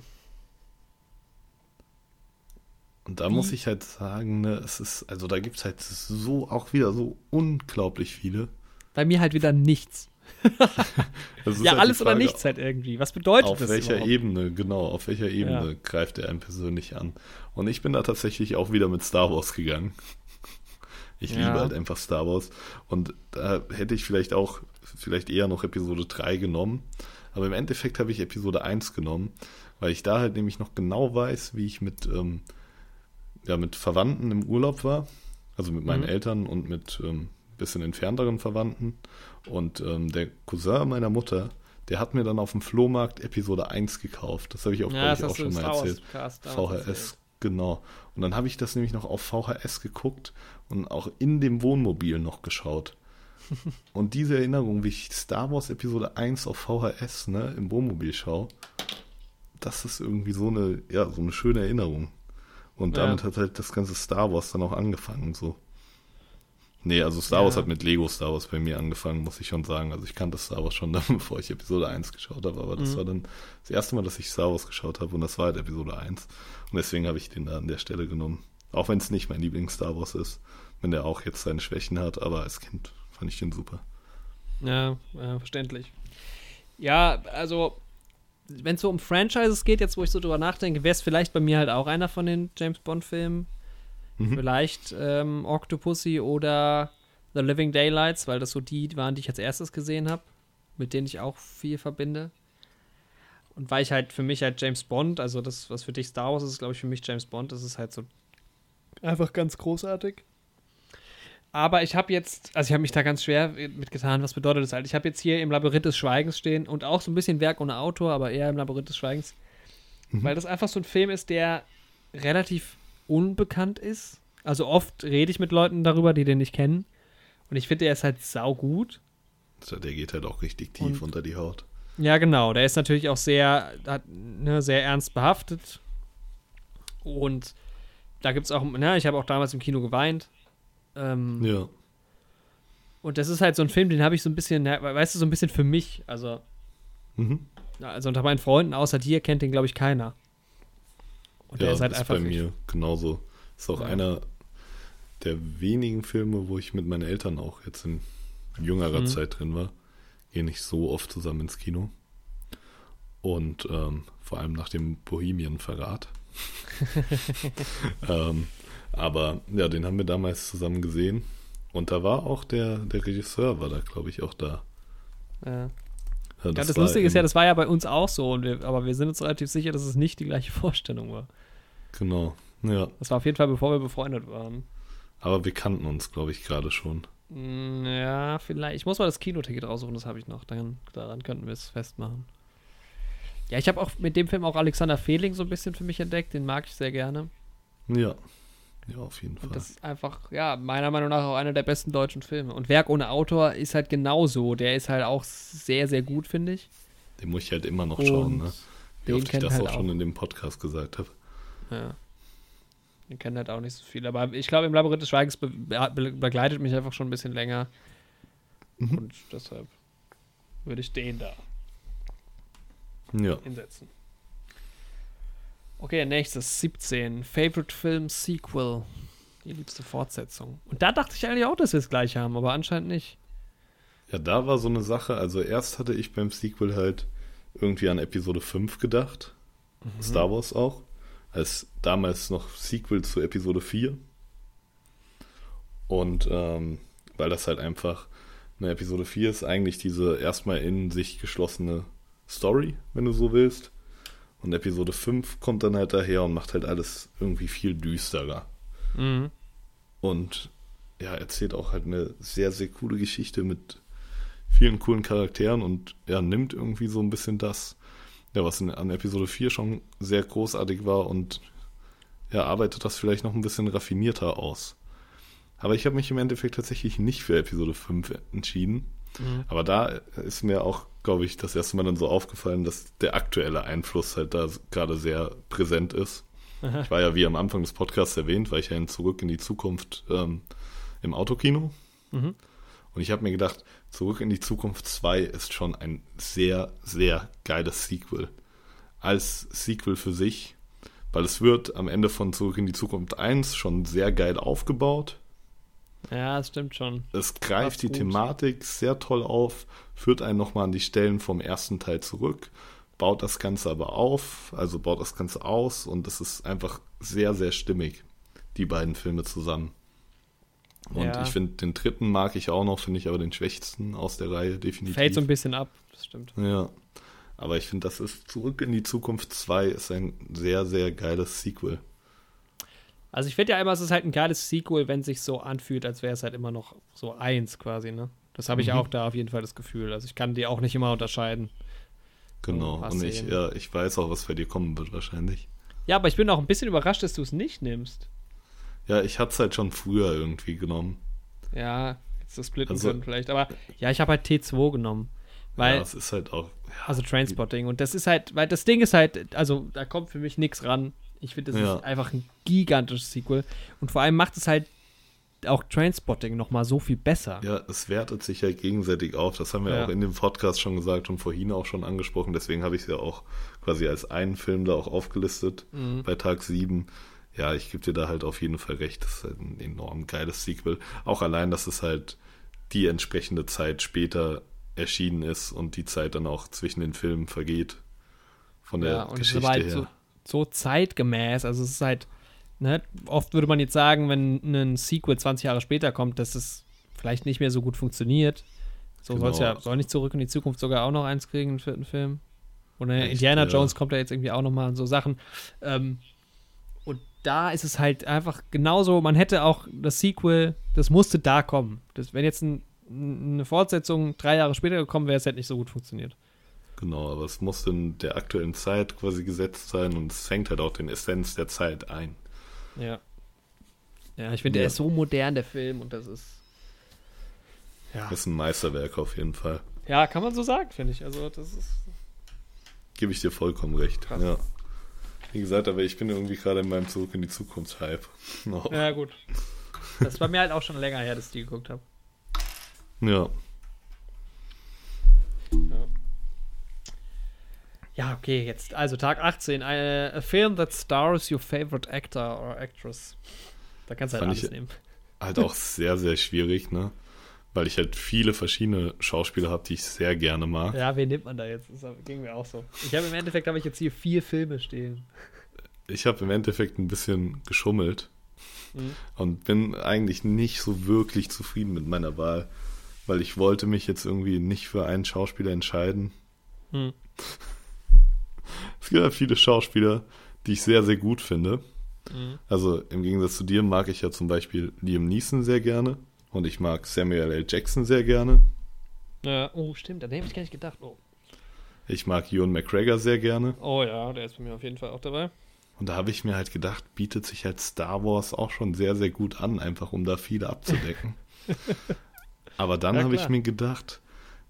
Und da Wie- muss ich halt sagen, ne, es ist, also da gibt es halt so, auch wieder so unglaublich viele. Bei mir halt wieder nichts. (laughs) Ja, halt alles oder Frage, nichts halt irgendwie. Was bedeutet Auf das welcher überhaupt? Ebene, genau, auf welcher Ebene Ja. greift er einen persönlich an? Und ich bin da tatsächlich auch wieder mit Star Wars gegangen. (laughs) Ich Ja. liebe halt einfach Star Wars. Und da hätte ich vielleicht auch, vielleicht eher noch Episode 3 genommen. Aber im Endeffekt habe ich Episode 1 genommen, weil ich da halt nämlich noch genau weiß, wie ich mit, ähm, ja, mit Verwandten im Urlaub war. Also mit meinen Mhm. Eltern und mit ähm, bisschen entfernteren Verwandten. Und ähm, der Cousin meiner Mutter, der hat mir dann auf dem Flohmarkt Episode 1 gekauft. Das habe ich auch, Ja, ich, auch schon mal erzählt. VHS, erzählt. genau. Und dann habe ich das nämlich noch auf VHS geguckt und auch in dem Wohnmobil noch geschaut. (laughs) und diese Erinnerung, wie ich Star Wars Episode 1 auf VHS ne, im Wohnmobil schaue, das ist irgendwie so eine, ja, so eine schöne Erinnerung. Und Ja. damit hat halt das ganze Star Wars dann auch angefangen, so. Nee, also Star Ja. Wars hat mit Lego Star Wars bei mir angefangen, muss ich schon sagen. Also ich kannte Star Wars schon, (laughs) dann, bevor ich Episode 1 geschaut habe, aber das Mhm. war dann das erste Mal, dass ich Star Wars geschaut habe und das war halt Episode 1. Und deswegen habe ich den da an der Stelle genommen. Auch wenn es nicht mein Lieblings-Star Wars ist, wenn der auch jetzt seine Schwächen hat, aber als Kind fand ich den super. Ja, ja verständlich. Ja, also, wenn es so um Franchises geht, jetzt wo ich so drüber nachdenke, wäre es vielleicht bei mir halt auch einer von den James Bond-Filmen. Mhm. Vielleicht ähm, Octopussy oder The Living Daylights, weil das so die waren, die ich als erstes gesehen habe, mit denen ich auch viel verbinde. Und weil ich halt für mich halt James Bond, also das, was für dich Star Wars ist, ist glaube ich für mich James Bond, das ist halt so einfach ganz großartig. Aber ich habe jetzt, also ich habe mich da ganz schwer mitgetan, was bedeutet das halt? Ich habe jetzt hier im Labyrinth des Schweigens stehen und auch so ein bisschen Werk ohne Autor, aber eher im Labyrinth des Schweigens. Weil das einfach so ein Film ist, der relativ unbekannt ist. Also oft rede ich mit Leuten darüber, die den nicht kennen. Und ich finde, der ist halt saugut. Der geht halt auch richtig tief Und- unter die Haut. Ja, genau. Der ist natürlich auch sehr, hat, ne, sehr ernst behaftet. Und da gibt es auch, ne, ich habe auch damals im Kino geweint. Ähm, Ja. Und das ist halt so ein Film, den habe ich so ein bisschen, weißt du, so ein bisschen für mich. Also, Mhm. also unter meinen Freunden, außer dir, kennt den, glaube ich, keiner. Und ja, der ist halt ist einfach. bei mir genauso. Ist auch Ja. einer der wenigen Filme, wo ich mit meinen Eltern auch jetzt in jüngerer Mhm. Zeit drin war. Gehe nicht so oft zusammen ins Kino. Und ähm, vor allem nach dem Bohemian-Verrat. (laughs) ähm, aber ja, den haben wir damals zusammen gesehen. Und da war auch der, der Regisseur, war da, glaube ich, auch da. Ja. Ja, das, war Lustige ist ja, das war ja bei uns auch so, und wir, aber wir sind uns relativ sicher, dass es nicht die gleiche (laughs) Vorstellung war. Genau, ja. Das war auf jeden Fall, bevor wir befreundet waren. Aber wir kannten uns, glaube ich, gerade schon. Mm, Ja, vielleicht. Ich muss mal das Kinoticket raussuchen, das habe ich noch. Dann, daran könnten wir es festmachen. Ja, ich habe auch mit dem Film auch Alexander Fehling so ein bisschen für mich entdeckt. Den mag ich sehr gerne. Ja. Ja, auf jeden Und Fall. das ist einfach, ja, meiner Meinung nach auch einer der besten deutschen Filme. Und Werk ohne Autor ist halt genauso. Der ist halt auch sehr, sehr gut, finde ich. Den muss ich halt immer noch Und schauen, ne? Wie oft ich das halt auch auch. schon in dem Podcast gesagt habe. Ja. Den kennen halt auch nicht so viel. Aber ich glaube, im Labyrinth des Schweigens be be begleitet mich einfach schon ein bisschen länger. Mhm. Und deshalb würde ich den da Ja. hinsetzen. Okay, nächstes 17. Favorite Film Sequel. Die liebste Fortsetzung. Und da dachte ich eigentlich auch, dass wir es gleich haben, aber anscheinend nicht. Ja, da war so eine Sache. Also erst hatte ich beim Sequel halt irgendwie an Episode 5 gedacht. Star Wars auch. Als damals noch Sequel zu Episode 4. Und ähm, weil das halt einfach eine Episode 4 ist eigentlich diese erstmal in sich geschlossene Story, wenn du so willst. Und Episode 5 kommt dann halt daher und macht halt alles irgendwie viel düsterer. Mhm. Und ja, erzählt auch halt eine sehr, sehr coole Geschichte mit vielen coolen Charakteren und ja, nimmt irgendwie so ein bisschen das, ja, was in, an Episode 4 schon sehr großartig war und ja, arbeitet das vielleicht noch ein bisschen raffinierter aus. Aber ich habe mich im Endeffekt tatsächlich nicht für Episode 5 entschieden. Mhm. Aber da ist mir auch, glaube ich, das erste Mal dann so aufgefallen, dass der aktuelle Einfluss halt da gerade sehr präsent ist. Aha. Ich war ja, wie am Anfang des Podcasts erwähnt, war ich ja in Zurück in die Zukunft ähm, im Autokino. Mhm. Und ich habe mir gedacht, Zurück in die Zukunft 2 ist schon ein sehr, sehr geiles Sequel. Als Sequel für sich, weil es wird am Ende von Zurück in die Zukunft 1 schon sehr geil aufgebaut. Ja, das stimmt schon. Es greift die gut. Thematik sehr toll auf, führt einen nochmal an die Stellen vom ersten Teil zurück, baut das Ganze aber auf, also baut das Ganze aus und es ist einfach sehr, sehr stimmig, die beiden Filme zusammen. Und Ja. ich finde, den dritten mag ich auch noch, finde ich aber den schwächsten aus der Reihe, definitiv. Fällt so ein bisschen ab, das stimmt. Ja. Aber ich finde, das ist Zurück in die Zukunft 2 ist ein sehr, sehr geiles Sequel. Also ich finde ja immer, es ist halt ein geiles Sequel, wenn es sich so anfühlt, als wäre es halt immer noch so eins quasi, ne? Das habe ich Mhm. auch da auf jeden Fall das Gefühl. Also ich kann die auch nicht immer unterscheiden. Genau. Und du ich, ja, ich weiß auch, was bei dir kommen wird wahrscheinlich. Ja, aber ich bin auch ein bisschen überrascht, dass du es nicht nimmst. Ja, ich hatte es halt schon früher irgendwie genommen. Ja, jetzt das splitten Also- können vielleicht. Aber ja, ich habe halt T2 genommen. Weil, ja, es ist halt auch. Ja, also Trainspotting. Und das ist halt, weil das Ding ist halt, also da kommt für mich nichts ran. Ich finde, das Ja. ist einfach ein gigantisches Sequel. Und vor allem macht es halt auch Trainspotting nochmal so viel besser. ja, es wertet sich ja gegenseitig auf. Das haben wir Ja. auch in dem Podcast schon gesagt und vorhin auch schon angesprochen. Deswegen habe ich es ja auch quasi als einen Film da auch aufgelistet Mhm. bei Tag 7. Ja, ich gebe dir da halt auf jeden Fall recht. Das ist halt ein enorm geiles Sequel. Auch allein, dass es halt die entsprechende Zeit später erschienen ist und die Zeit dann auch zwischen den Filmen vergeht. Von der Ja, und Geschichte halt her. so, so zeitgemäß. Also es ist halt, ne, oft würde man jetzt sagen, wenn ein Sequel 20 Jahre später kommt, dass es vielleicht nicht mehr so gut funktioniert. So Genau. soll's ja, soll nicht zurück in die Zukunft sogar auch noch eins kriegen, einen vierten Film. Oder Echt, Indiana ja. Jones kommt da jetzt irgendwie auch noch mal und so Sachen. Ähm, und da ist es halt einfach genauso, man hätte auch das Sequel, das musste da kommen. Das, wenn jetzt ein, eine Fortsetzung drei Jahre später gekommen wäre, es hätte nicht so gut funktioniert. Genau, aber es muss in der aktuellen Zeit quasi gesetzt sein und es fängt halt auch den Essenz der Zeit ein. Ja. Ja, ich finde, Ja. der ist so modern, der Film, und das ist. Ja, Das ist ein Meisterwerk auf jeden Fall. ja kann man so sagen, finde ich. Also, das ist. Gebe ich dir vollkommen recht. Krass. Ja. Wie gesagt, aber ich bin irgendwie gerade in meinem Zurück in die Zukunft-Hype. (laughs) Oh. Ja, gut. Das war mir halt auch schon länger her, dass ich die geguckt habe. Ja. Ja, okay, jetzt. Also, Tag 18. Äh, a film that stars your favorite actor or actress. Da kannst du halt Fand alles ich- nehmen. Halt auch sehr, sehr schwierig, ne? Weil ich halt viele verschiedene Schauspieler habe, die ich sehr gerne mag. Ja, wen nimmt man da jetzt? Das ging mir auch so. Ich habe im Endeffekt, habe ich jetzt hier vier Filme stehen. Ich habe im Endeffekt ein bisschen geschummelt Mhm. und bin eigentlich nicht so wirklich zufrieden mit meiner Wahl, weil ich wollte mich jetzt irgendwie nicht für einen Schauspieler entscheiden. Hm. Es gibt ja viele Schauspieler, die ich sehr, sehr gut finde. Mhm. Also im Gegensatz zu dir mag ich ja zum Beispiel Liam Neeson sehr gerne und ich mag Samuel L. Jackson sehr gerne. Ja, oh, stimmt, an den habe ich gar nicht gedacht. Oh. Ich mag Ewan McGregor sehr gerne. oh ja, der ist bei mir auf jeden Fall auch dabei. Und da habe ich mir halt gedacht, bietet sich halt Star Wars auch schon sehr, sehr gut an, einfach um da viele abzudecken. (laughs) Aber dann Ja, habe ich mir gedacht,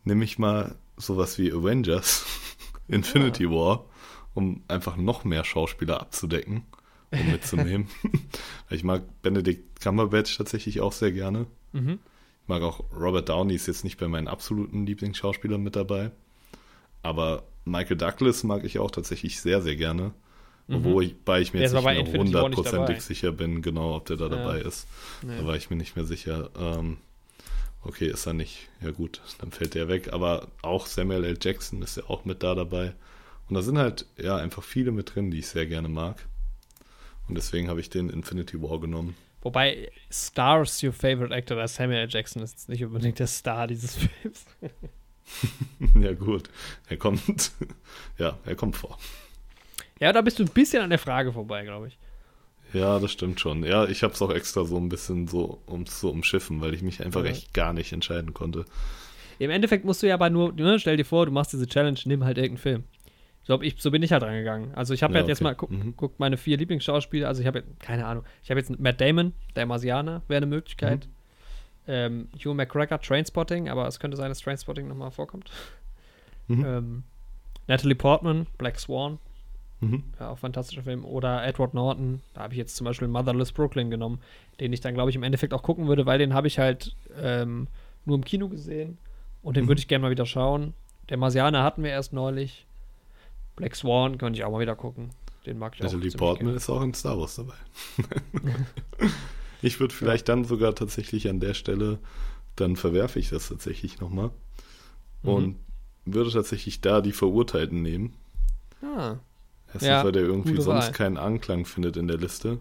nehme ich mal sowas wie Avengers, (laughs) Infinity War, um einfach noch mehr Schauspieler abzudecken und mitzunehmen. (laughs) ich mag Benedict Cumberbatch tatsächlich auch sehr gerne. Mhm. Ich mag auch Robert Downey, ist jetzt nicht bei meinen absoluten Lieblingsschauspielern mit dabei. Aber Michael Douglas mag ich auch tatsächlich sehr, sehr gerne. Wobei ich mir Mhm. Jetzt nicht mehr hundertprozentig sicher bin, genau, ob der da Ja. dabei ist. Nee. Da war ich mir nicht mehr sicher. Ähm, Okay, ist er nicht. Ja gut, dann fällt der weg. Aber auch Samuel L. Jackson ist ja auch mit da dabei. Und da sind halt ja einfach viele mit drin, die ich sehr gerne mag. Und deswegen habe ich den Infinity War genommen. Wobei Stars your favorite actor, da Samuel L. Jackson ist nicht unbedingt der Star dieses Films. (laughs) ja gut, er kommt, (laughs) ja, er kommt vor. Ja, da bist du ein bisschen an der Frage vorbei, glaube ich. Ja, das stimmt schon. Ja, ich habe es auch extra so ein bisschen so um zu umschiffen, weil ich mich einfach Ja. echt gar nicht entscheiden konnte. Im Endeffekt musst du ja aber nur, ne, stell dir vor, du machst diese Challenge, nimm halt irgendeinen Film. So, hab ich, so bin ich halt rangegangen. Also ich habe Ja, halt jetzt okay. mal, guck, Mhm. guckt meine vier Lieblingsschauspieler, also ich habe, keine Ahnung, ich habe jetzt Matt Damon, der Marsianer, wäre eine Möglichkeit. Mhm. Ähm, Hugh McGregor, Trainspotting, aber es könnte sein, dass Trainspotting nochmal vorkommt. Mhm. Ähm, Natalie Portman, Black Swan, Mhm. ja, auch fantastischer Film. Oder Edward Norton, da habe ich jetzt zum Beispiel Motherless Brooklyn genommen, den ich dann, glaube ich, im Endeffekt auch gucken würde, weil den habe ich halt ähm, nur im Kino gesehen und den Mhm. würde ich gerne mal wieder schauen. Der Marsianer hatten wir erst neulich. Black Swan könnte ich auch mal wieder gucken. Den mag ich auch. Natalie Portman ist auch in Star Wars dabei. (laughs) ich würde vielleicht dann sogar tatsächlich an der Stelle, dann verwerfe ich das tatsächlich nochmal und Mhm. würde tatsächlich da die Verurteilten nehmen. Ah, Erstens, Ja, weil der irgendwie sonst Wahl. keinen Anklang findet in der Liste.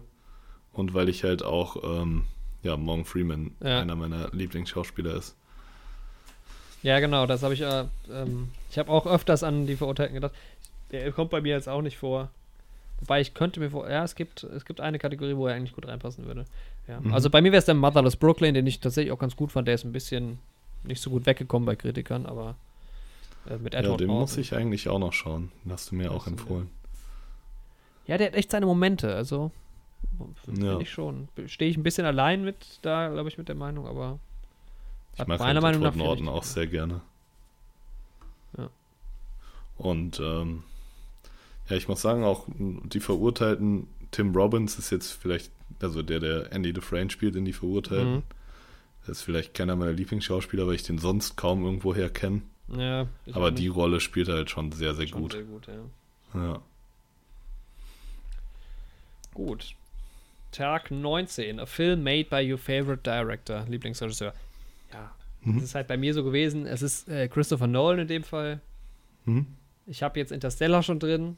Und weil ich halt auch, ähm, ja, Morgan Freeman Ja. einer meiner Lieblingsschauspieler ist. ja, genau, das habe ich. Äh, ähm, ich habe auch öfters an die Verurteilten gedacht. Der kommt bei mir jetzt auch nicht vor. Wobei ich könnte mir vor. Ja, es gibt, es gibt eine Kategorie, wo er eigentlich gut reinpassen würde. Ja. Mhm. Also bei mir wäre es der Motherless Brooklyn, den ich tatsächlich auch ganz gut fand. Der ist ein bisschen nicht so gut weggekommen bei Kritikern, aber äh, mit Ja, Edward den Norton. muss ich eigentlich auch noch schauen. Den hast du mir auch du mir- empfohlen. Ja, der hat echt seine Momente, also. Finde Ja. ich schon. Stehe ich ein bisschen allein mit, da glaube ich, mit der Meinung, aber. Ich mag meiner halt Meinung nach viel auch sehr gerne. Ja. Und ähm, ja, ich muss sagen, auch die Verurteilten, Tim Robbins ist jetzt vielleicht, also der, der Andy Dufresne spielt in die Verurteilten. Mhm. Das ist vielleicht keiner meiner Lieblingsschauspieler, weil ich den sonst kaum irgendwoher kenne. Ja, Aber die. Rolle spielt er halt schon sehr, sehr Schon gut. Sehr gut, ja. Ja. Gut. Tag 19. A film made by your favorite director. Lieblingsregisseur. Ja. Mhm. Es ist halt bei mir so gewesen. Es ist äh, Christopher Nolan in dem Fall. Mhm. Ich habe jetzt Interstellar schon drin.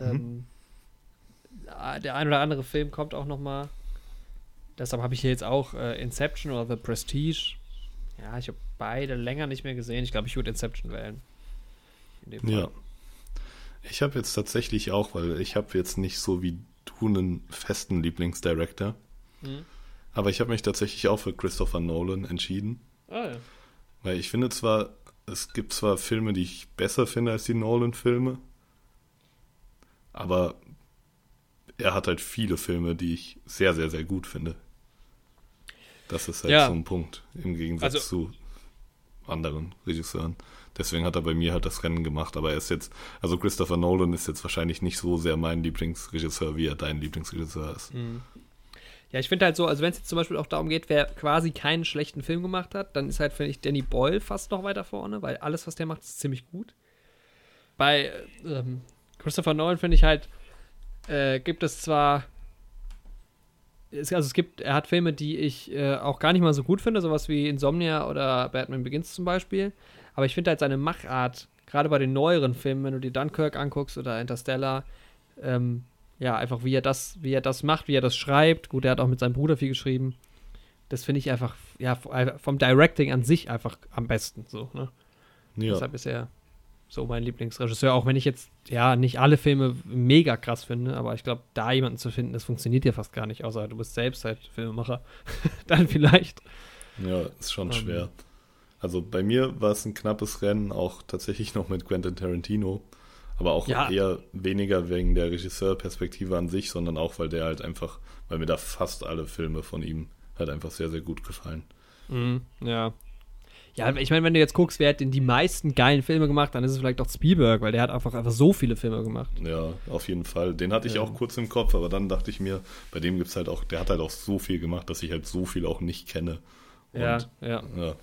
Ähm, ah, der ein oder andere Film kommt auch noch mal. Deshalb habe ich hier jetzt auch äh, Inception oder The Prestige. Ja, ich habe beide länger nicht mehr gesehen. Ich glaube, ich würde Inception wählen. In. Ja. Ich habe jetzt tatsächlich auch, weil ich habe jetzt nicht so wie du einen festen Lieblingsdirector. Mhm. Aber ich habe mich tatsächlich auch für Christopher Nolan entschieden. Ah, ja. Weil ich finde zwar, es gibt zwar Filme, die ich besser finde als die Nolan-Filme, aber er hat halt viele Filme, die ich sehr, sehr, sehr gut finde. Das ist halt Ja. so ein Punkt im Gegensatz Also- zu anderen Regisseuren. Deswegen hat er bei mir halt das Rennen gemacht, aber er ist jetzt, also Christopher Nolan ist jetzt wahrscheinlich nicht so sehr mein Lieblingsregisseur, wie er dein Lieblingsregisseur ist. Mhm. Ja, ich finde halt so, also wenn es jetzt zum Beispiel auch darum geht, wer quasi keinen schlechten Film gemacht hat, dann ist halt, finde ich, Danny Boyle fast noch weiter vorne, weil alles, was der macht, ist ziemlich gut. Bei ähm, Christopher Nolan finde ich halt, äh, gibt es zwar, es, also es gibt, er hat Filme, die ich äh, auch gar nicht mal so gut finde, sowas wie Insomnia oder Batman Begins zum Beispiel, aber ich finde halt seine Machart, gerade bei den neueren Filmen, wenn du dir Dunkirk anguckst oder Interstellar, ähm, ja, einfach wie er das, wie er das macht, wie er das schreibt. Gut, er hat auch mit seinem Bruder viel geschrieben. Das finde ich einfach, ja, vom Directing an sich einfach am besten. So, ne? Ja, Deshalb ist er so mein Lieblingsregisseur, auch wenn ich jetzt ja nicht alle Filme mega krass finde, aber ich glaube, da jemanden zu finden, das funktioniert ja fast gar nicht, außer du bist selbst halt Filmemacher. (laughs) Dann vielleicht. ja, ist schon Ähm. schwer. Also bei mir war es ein knappes Rennen, auch tatsächlich noch mit Quentin Tarantino. Aber auch Ja. eher weniger wegen der Regisseurperspektive an sich, sondern auch, weil der halt einfach, weil mir da fast alle Filme von ihm halt einfach sehr, sehr gut gefallen. Mhm, ja. Ja, ich meine, wenn du jetzt guckst, wer hat denn die meisten geilen Filme gemacht, dann ist es vielleicht auch Spielberg, weil der hat einfach, einfach so viele Filme gemacht. Ja, auf jeden Fall. Den hatte ich Ja. auch kurz im Kopf, aber dann dachte ich mir, bei dem gibt's halt auch, der hat halt auch so viel gemacht, dass ich halt so viel auch nicht kenne. Und, ja, ja, ja.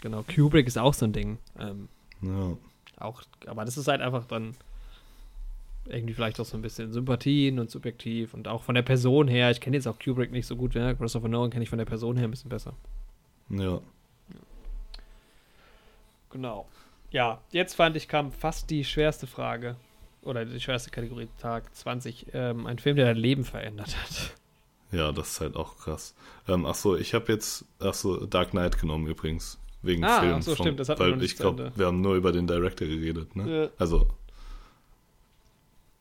genau. Kubrick ist auch so ein Ding. Ähm, ja. auch, aber das ist halt einfach dann irgendwie vielleicht auch so ein bisschen Sympathien und subjektiv und auch von der Person her. Ich kenne jetzt auch Kubrick nicht so gut, ja. Christopher Nolan kenne ich von der Person her ein bisschen besser. Ja. Genau. Ja, jetzt fand ich, kam fast die schwerste Frage. Oder die schwerste Kategorie, Tag 20. Ähm, ein Film, der dein Leben verändert hat. Ja, das ist halt auch krass. Ähm, ach so, ich habe jetzt, ach so, Dark Knight genommen übrigens. Wegen Ah, Film. ach so, vom- stimmt, das wir Weil ich glaube, wir haben nur über den Director geredet, ne? Ja. Also.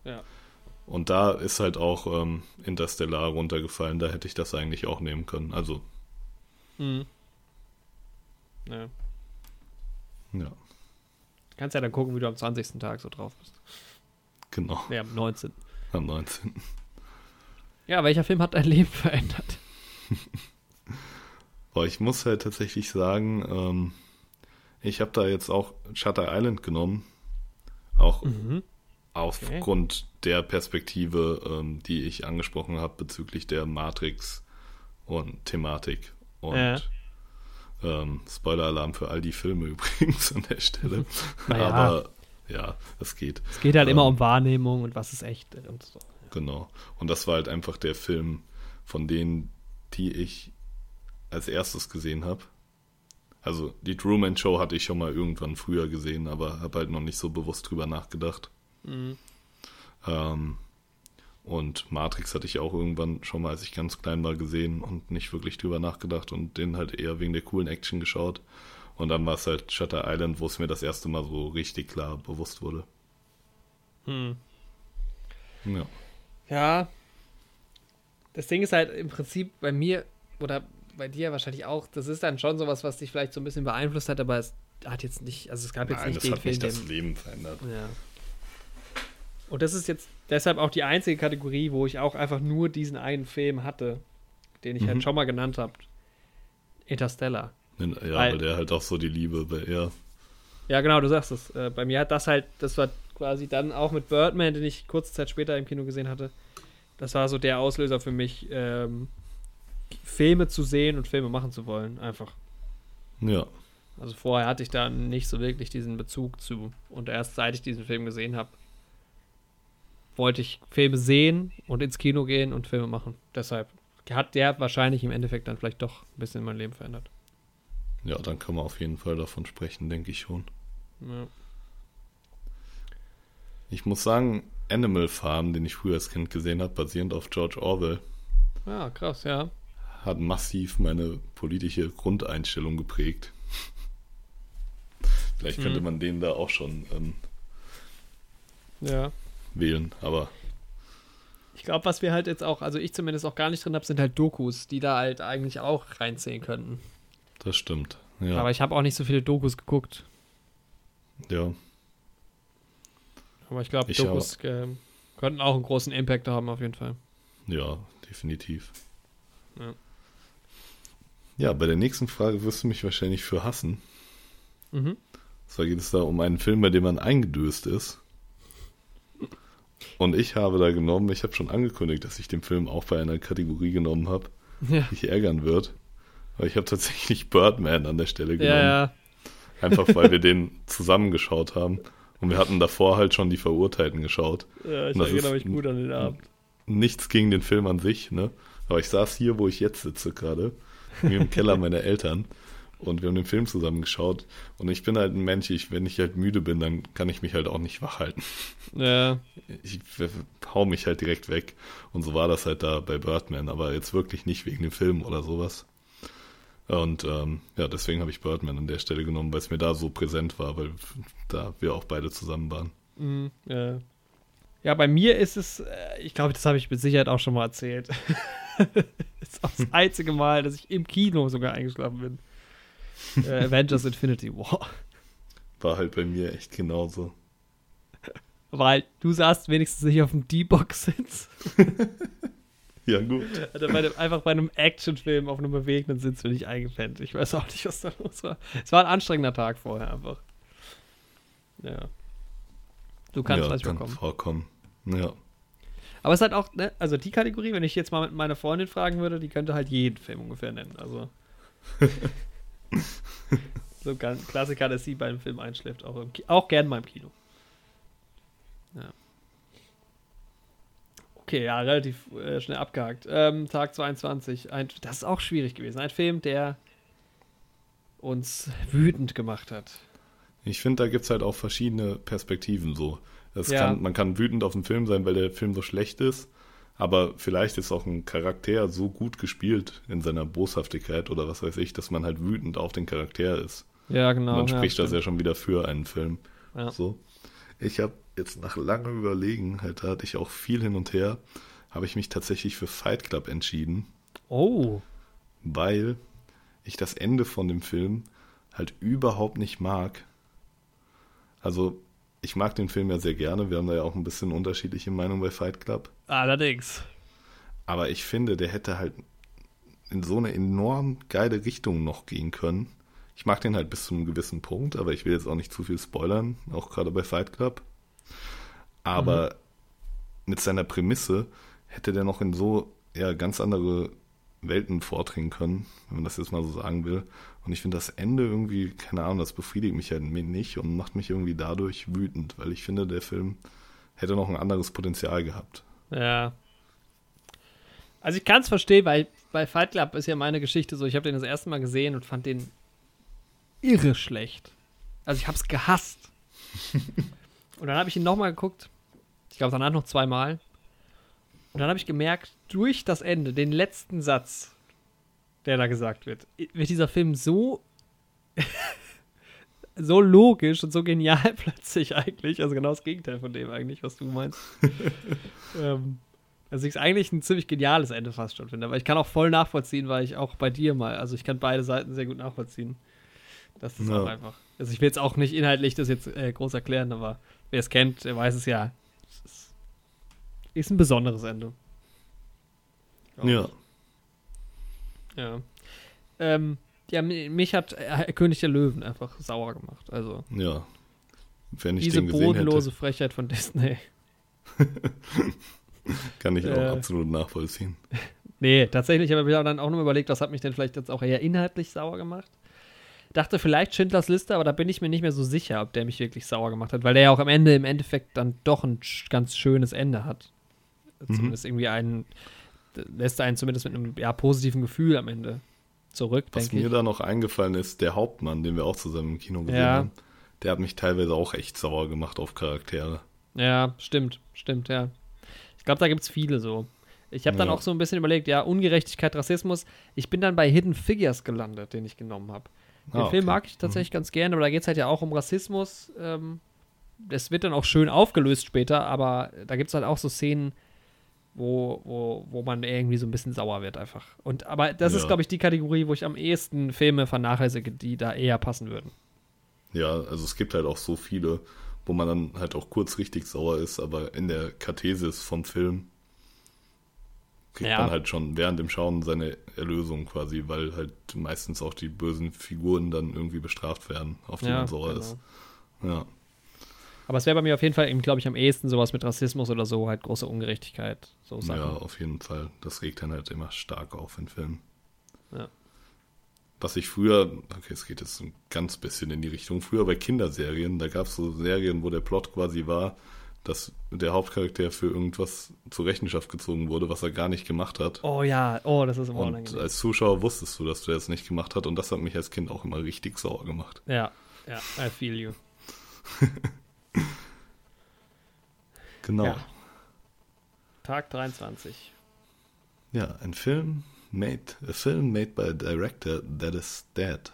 Ja. Und da ist halt auch ähm, Interstellar runtergefallen, da hätte ich das eigentlich auch nehmen können. Also, Mhm. Ja. Ja, Kannst ja dann gucken, wie du am 20. Tag so drauf bist. genau, Nee, am 19. am 19. Ja, welcher Film hat dein Leben (laughs) verändert? (laughs) Aber ich muss halt tatsächlich sagen, ähm, ich habe da jetzt auch Shutter Island genommen. Auch Mhm. aufgrund der Perspektive, ähm, die ich angesprochen habe bezüglich der Matrix und Thematik. Und Ja. Ähm, Spoiler-Alarm für all die Filme (laughs) übrigens an der Stelle. Naja. Aber ja, es geht. Es geht halt immer Ähm, um Wahrnehmung und was ist echt und so. Genau. Und das war halt einfach der Film von denen, die ich als erstes gesehen habe. Also die Truman Show hatte ich schon mal irgendwann früher gesehen, aber habe halt noch nicht so bewusst drüber nachgedacht. Mhm. Ähm, und Matrix hatte ich auch irgendwann schon mal, als ich ganz klein war, gesehen und nicht wirklich drüber nachgedacht und den halt eher wegen der coolen Action geschaut. Und dann war es halt Shutter Island, wo es mir das erste Mal so richtig klar bewusst wurde. Hm. Ja. Ja. Das Ding ist halt im Prinzip bei mir oder bei dir wahrscheinlich auch, das ist dann schon sowas, was dich vielleicht so ein bisschen beeinflusst hat, aber es hat jetzt nicht, also es gab jetzt Nein, nicht das den hat Film, nicht das Leben verändert. Ja. Und das ist jetzt deshalb auch die einzige Kategorie, wo ich auch einfach nur diesen einen Film hatte, den ich Mhm. halt schon mal genannt habe. Interstellar. Ja, Weil- weil der halt auch so die Liebe bei er. Ja, genau, du sagst es. Äh, bei mir hat das halt, das war quasi dann auch mit Birdman, den ich kurze Zeit später im Kino gesehen hatte. Das war so der Auslöser für mich, ähm, Filme zu sehen und Filme machen zu wollen. Einfach. Ja, Also vorher hatte ich da nicht so wirklich diesen Bezug zu. Und erst seit ich diesen Film gesehen habe, wollte ich Filme sehen und ins Kino gehen und Filme machen. Deshalb hat der wahrscheinlich im Endeffekt dann vielleicht doch ein bisschen mein Leben verändert. ja, dann kann man auf jeden Fall davon sprechen, denke ich schon. Ja. Ich muss sagen, Animal Farm, den ich früher als Kind gesehen habe, basierend auf George Orwell, ja, krass, ja. hat massiv meine politische Grundeinstellung geprägt. (laughs) Vielleicht könnte Mhm. man den da auch schon ähm, Ja. Wählen, aber Ich glaube, was wir halt jetzt auch, also ich zumindest auch gar nicht drin habe, sind halt Dokus, die da halt eigentlich auch reinzählen könnten. das stimmt. Ja, Aber ich habe auch nicht so viele Dokus geguckt. ja, Aber ich glaube, Dokus ähm, könnten auch einen großen Impact haben, auf jeden Fall. ja, definitiv. Ja. Ja, bei der nächsten Frage wirst du mich wahrscheinlich für hassen. Mhm. Zwar geht es da um einen Film, bei dem man eingedöst ist. Und ich habe da genommen, ich habe schon angekündigt, dass ich den Film auch bei einer Kategorie genommen habe, Ja. die mich ärgern wird. Aber ich habe tatsächlich Birdman an der Stelle genommen. Ja, ja. Einfach weil wir (laughs) den zusammengeschaut haben. Und wir hatten davor halt schon die Verurteilten geschaut. ja ich erinnere ist- mich gut an den Abend. Nichts gegen den Film an sich, ne? Aber ich saß hier, wo ich jetzt sitze gerade, mir im Keller (laughs) meiner Eltern. Und wir haben den Film zusammen geschaut. Und ich bin halt ein Mensch, ich, wenn ich halt müde bin, dann kann ich mich halt auch nicht wach halten. Ja. Ich hau mich halt direkt weg. Und so war das halt da bei Birdman, aber jetzt wirklich nicht wegen dem Film oder sowas. Und ähm, ja, deswegen habe ich Birdman an der Stelle genommen, weil es mir da so präsent war, weil da wir auch beide zusammen waren. Mhm, ja. Ja, bei mir ist es, äh, ich glaube, das habe ich mit Sicherheit auch schon mal erzählt. (laughs) das ist auch das einzige Mal, dass ich im Kino sogar eingeschlafen bin. Äh, Avengers Infinity War. War halt bei mir echt genauso. Weil du saßt wenigstens nicht auf dem D-Box-Sitz. (laughs) Ja, gut. Also bei dem, einfach bei einem Actionfilm auf einem bewegenden Sitz bin ich eingepennt. Ich weiß auch nicht, was da los war. Es war ein anstrengender Tag vorher einfach. Ja. Du kannst ja, gleich kann kommen. vorkommen. Ja. Aber es ist halt auch, ne, also die Kategorie, wenn ich jetzt mal mit meiner Freundin fragen würde, die könnte halt jeden Film ungefähr nennen. Also. (laughs) (laughs) so ganz Klassiker, dass sie beim Film einschläft, auch, im Ki auch gern mal im Kino. Ja. Okay, ja, relativ äh, schnell abgehakt. Ähm, Tag 22. Ein, das ist auch schwierig gewesen. Ein Film, der uns wütend gemacht hat. Ich finde, da gibt es halt auch verschiedene Perspektiven so. Ja. kann, man kann wütend auf den Film sein, weil der Film so schlecht ist, aber vielleicht ist auch ein Charakter so gut gespielt in seiner Boshaftigkeit oder was weiß ich, dass man halt wütend auf den Charakter ist. Ja, genau. Und dann ja, spricht das ja schon wieder für einen Film. Ja. So. Ich habe jetzt nach langem Überlegen, halt, da hatte ich auch viel hin und her, habe ich mich tatsächlich für Fight Club entschieden, Oh. weil ich das Ende von dem Film halt überhaupt nicht mag. Also, ich mag den Film ja sehr gerne. Wir haben da ja auch ein bisschen unterschiedliche Meinungen bei Fight Club. Allerdings. Aber ich finde, der hätte halt in so eine enorm geile Richtung noch gehen können. Ich mag den halt bis zu einem gewissen Punkt, aber ich will jetzt auch nicht zu viel spoilern, auch gerade bei Fight Club. Aber mit seiner Prämisse hätte der noch in so ja, ganz andere Welten vordringen können, wenn man das jetzt mal so sagen will. Und ich finde das Ende irgendwie, keine Ahnung, das befriedigt mich halt nicht und macht mich irgendwie dadurch wütend, weil ich finde, der Film hätte noch ein anderes Potenzial gehabt. Ja. Also ich kann es verstehen, weil bei Fight Club ist ja meine Geschichte so, ich habe den das erste Mal gesehen und fand den irre schlecht. Also ich habe es gehasst. (laughs) und dann habe ich ihn nochmal geguckt. Ich glaube danach noch zweimal. Und dann habe ich gemerkt, durch das Ende, den letzten Satz, der da gesagt wird, wird dieser Film so so logisch und so genial (laughs) plötzlich eigentlich. Also genau das Gegenteil von dem eigentlich, was du meinst. (laughs) ähm, also ich es eigentlich ein ziemlich geniales Ende fast schon finde. Aber ich kann auch voll nachvollziehen, weil ich auch bei dir mal, also ich kann beide Seiten sehr gut nachvollziehen. Das ist Ja. auch einfach. Also ich will jetzt auch nicht inhaltlich das jetzt äh, groß erklären, aber wer es kennt, der weiß es ja. Es ist, ein besonderes Ende. Ja. Ja. Ähm, ja, mi- mich hat äh, König der Löwen einfach sauer gemacht. Also Ja. Wenn ich diese den gesehen bodenlose hätte, Frechheit von Disney. (laughs) kann ich äh, auch absolut nachvollziehen. Nee, tatsächlich habe ich mir dann auch noch überlegt, was hat mich denn vielleicht jetzt auch eher inhaltlich sauer gemacht. Dachte vielleicht Schindlers Liste, aber da bin ich mir nicht mehr so sicher, ob der mich wirklich sauer gemacht hat, weil der ja auch am Ende im Endeffekt dann doch ein ganz schönes Ende hat. Mhm. Zumindest irgendwie einen, lässt einen zumindest mit einem ja, positiven Gefühl am Ende zurück, Was mir ich. da noch eingefallen ist, der Hauptmann, den wir auch zusammen im Kino gesehen Ja. haben, der hat mich teilweise auch echt sauer gemacht auf Charaktere. Ja, stimmt, stimmt, ja. Ich glaube, da gibt es viele so. Ich habe dann Ja. auch so ein bisschen überlegt, ja, Ungerechtigkeit, Rassismus. Ich bin dann bei Hidden Figures gelandet, den ich genommen habe. Den Ah, Film okay. mag ich tatsächlich ganz gerne, aber da geht es halt ja auch um Rassismus. Ähm, das wird dann auch schön aufgelöst später, aber da gibt es halt auch so Szenen, wo, wo, wo man irgendwie so ein bisschen sauer wird einfach. Und aber das ist, Ja. glaube ich, die Kategorie, wo ich am ehesten Filme vernachlässige, die da eher passen würden. Ja, also es gibt halt auch so viele, wo man dann halt auch kurz richtig sauer ist, aber in der Kathesis vom Film kriegt Ja. man halt schon während dem Schauen seine Erlösung quasi, weil halt meistens auch die bösen Figuren dann irgendwie bestraft werden, auf die Ja, man sauer genau. ist. Ja. Aber es wäre bei mir auf jeden Fall, glaube ich, am ehesten sowas mit Rassismus oder so, halt große Ungerechtigkeit. So Sachen. ja, auf jeden Fall. Das regt dann halt immer stark auf in Filmen. Ja. Was ich früher, okay, es geht jetzt ein ganz bisschen in die Richtung, früher bei Kinderserien, da gab es so Serien, wo der Plot quasi war, dass der Hauptcharakter für irgendwas zur Rechenschaft gezogen wurde, was er gar nicht gemacht hat. Oh ja, oh, das ist immer und unangenehm. als Zuschauer wusstest du, dass du das nicht gemacht hast und das hat mich als Kind auch immer richtig sauer gemacht. Ja, ja, I feel you. (laughs) Genau. Ja. Ja, Tag 23. ein Film made, a film made by a director that is dead.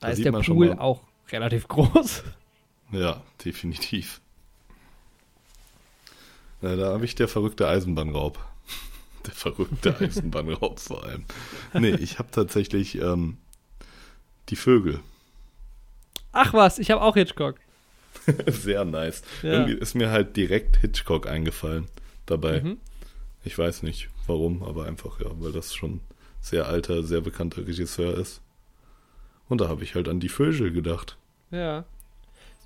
Da, Da ist der Pool auch relativ groß. Ja, definitiv. Na, da habe ich der verrückte Eisenbahnraub. (laughs) Der verrückte Eisenbahnraub vor allem. Nee, ich habe tatsächlich ähm, die Vögel. Ach was, ich habe auch Hitchcock. (laughs) Sehr nice. Ja. Irgendwie ist mir halt direkt Hitchcock eingefallen dabei. Mhm. Ich weiß nicht warum, aber einfach ja, weil das schon sehr alter, sehr bekannter Regisseur ist. Und da habe ich halt an die Vögel gedacht. Ja.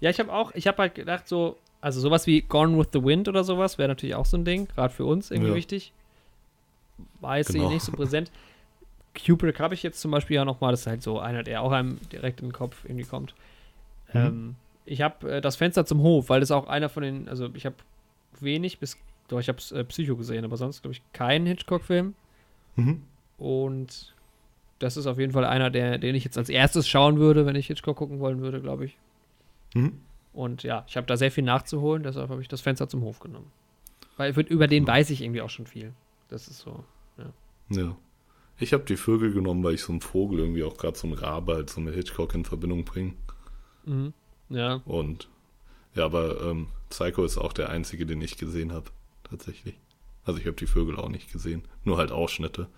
Ja, ich habe auch, ich habe halt gedacht, so, also sowas wie Gone with the Wind oder sowas wäre natürlich auch so ein Ding, gerade für uns irgendwie Ja. wichtig. War jetzt Genau. nicht so präsent. (laughs) Kubrick habe ich jetzt zum Beispiel ja nochmal, das ist halt so einer, der auch einem direkt in den Kopf irgendwie kommt. Mhm. Ähm, ich habe äh, das Fenster zum Hof, weil das auch einer von den, also ich habe wenig bis, doch, ich habe äh, Psycho gesehen, aber sonst glaube ich keinen Hitchcock-Film. Mhm. Und das ist auf jeden Fall einer, der, den ich jetzt als erstes schauen würde, wenn ich Hitchcock gucken wollen würde, glaube ich. Mhm. Und ja, ich habe da sehr viel nachzuholen, deshalb habe ich das Fenster zum Hof genommen. Weil über den weiß ich irgendwie auch schon viel. Das ist so. Ja. Ich habe die Vögel genommen, weil ich so einen Vogel irgendwie auch gerade so einen Rabe halt so mit Hitchcock in Verbindung bringe. Mhm. Ja. Und ja, aber ähm, Psycho ist auch der einzige, den ich gesehen habe, tatsächlich. Also ich habe die Vögel auch nicht gesehen, nur halt Ausschnitte,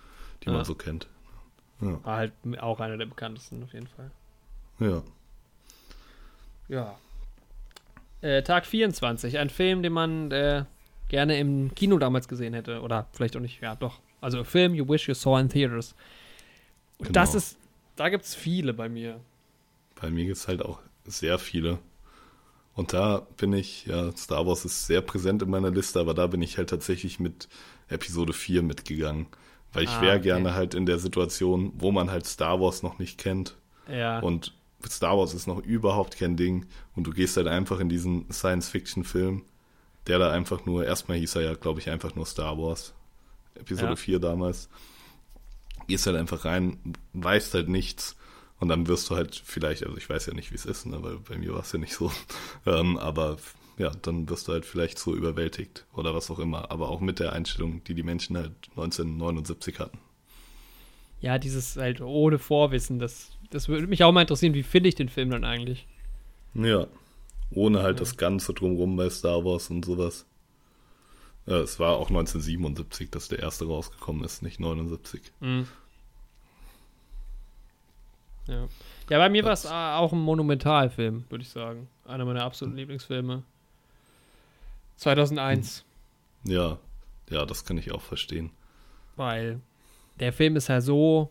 die Ja. man so kennt. Ja, War halt auch einer der bekanntesten auf jeden Fall. ja. Ja. Äh, Tag 24, ein Film, den man äh, gerne im Kino damals gesehen hätte. Oder vielleicht auch nicht, ja, doch. Also Film You Wish You Saw in Theaters. Und Genau. das ist, da gibt es viele bei mir. Bei mir gibt es halt auch sehr viele. Und da bin ich, ja, Star Wars ist sehr präsent in meiner Liste, aber da bin ich halt tatsächlich mit Episode 4 mitgegangen. Weil ich Ah, wäre okay. gerne halt in der Situation, wo man halt Star Wars noch nicht kennt. Ja. Und Star Wars ist noch überhaupt kein Ding. Und du gehst halt einfach in diesen Science-Fiction-Film, der da einfach nur, erstmal hieß er ja, glaube ich, einfach nur Star Wars. Episode Ja. 4 damals. Gehst halt einfach rein, weißt halt nichts. Und dann wirst du halt vielleicht, also ich weiß ja nicht, wie es ist, ne, weil bei mir war es ja nicht so. (laughs) Ähm, aber ja, dann wirst du halt vielleicht so überwältigt oder was auch immer. Aber auch mit der Einstellung, die die Menschen halt 1979 hatten. ja, dieses halt ohne Vorwissen, das, das würde mich auch mal interessieren, wie finde ich den Film dann eigentlich? Ja. Ohne halt das Ganze drumrum bei Star Wars und sowas. Ja, es war auch 1977, dass der erste rausgekommen ist, nicht 79. Mhm. Ja. ja, bei mir war es auch ein Monumentalfilm, würde ich sagen. Einer meiner absoluten Lieblingsfilme. 2001. Ja, ja, das kann ich auch verstehen. weil der Film ist ja so,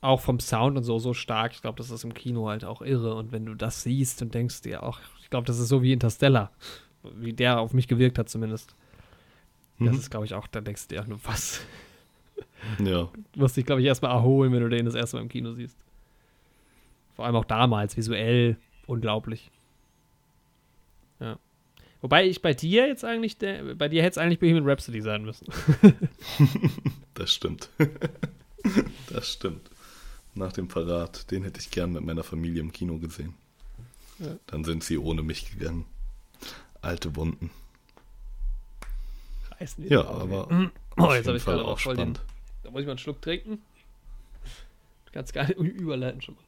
auch vom Sound und so, so stark. Ich glaube, das ist im Kino halt auch irre. Und wenn du das siehst und denkst dir auch, ich glaube, das ist so wie Interstellar, wie der auf mich gewirkt hat zumindest. Das Mhm. ist, glaube ich, auch, da denkst du dir auch nur, was? Ja, Du musst dich, glaube ich, erstmal erholen, wenn du den das erste Mal im Kino siehst. Vor allem auch damals, visuell unglaublich. Ja. Wobei ich bei dir jetzt eigentlich, der, bei dir hätte es eigentlich Bohemian Rhapsody sein müssen. (laughs) das stimmt. (laughs) das stimmt. Nach dem Parat, den hätte ich gern mit meiner Familie im Kino gesehen. Ja. Dann sind sie ohne mich gegangen. Alte Wunden. Reißen Ja, aber. Oh, auf jetzt habe jeden ich Fall gerade auch voll den. spannend. Da muss ich mal einen Schluck trinken. Du kannst gar nicht überleiten schon mal.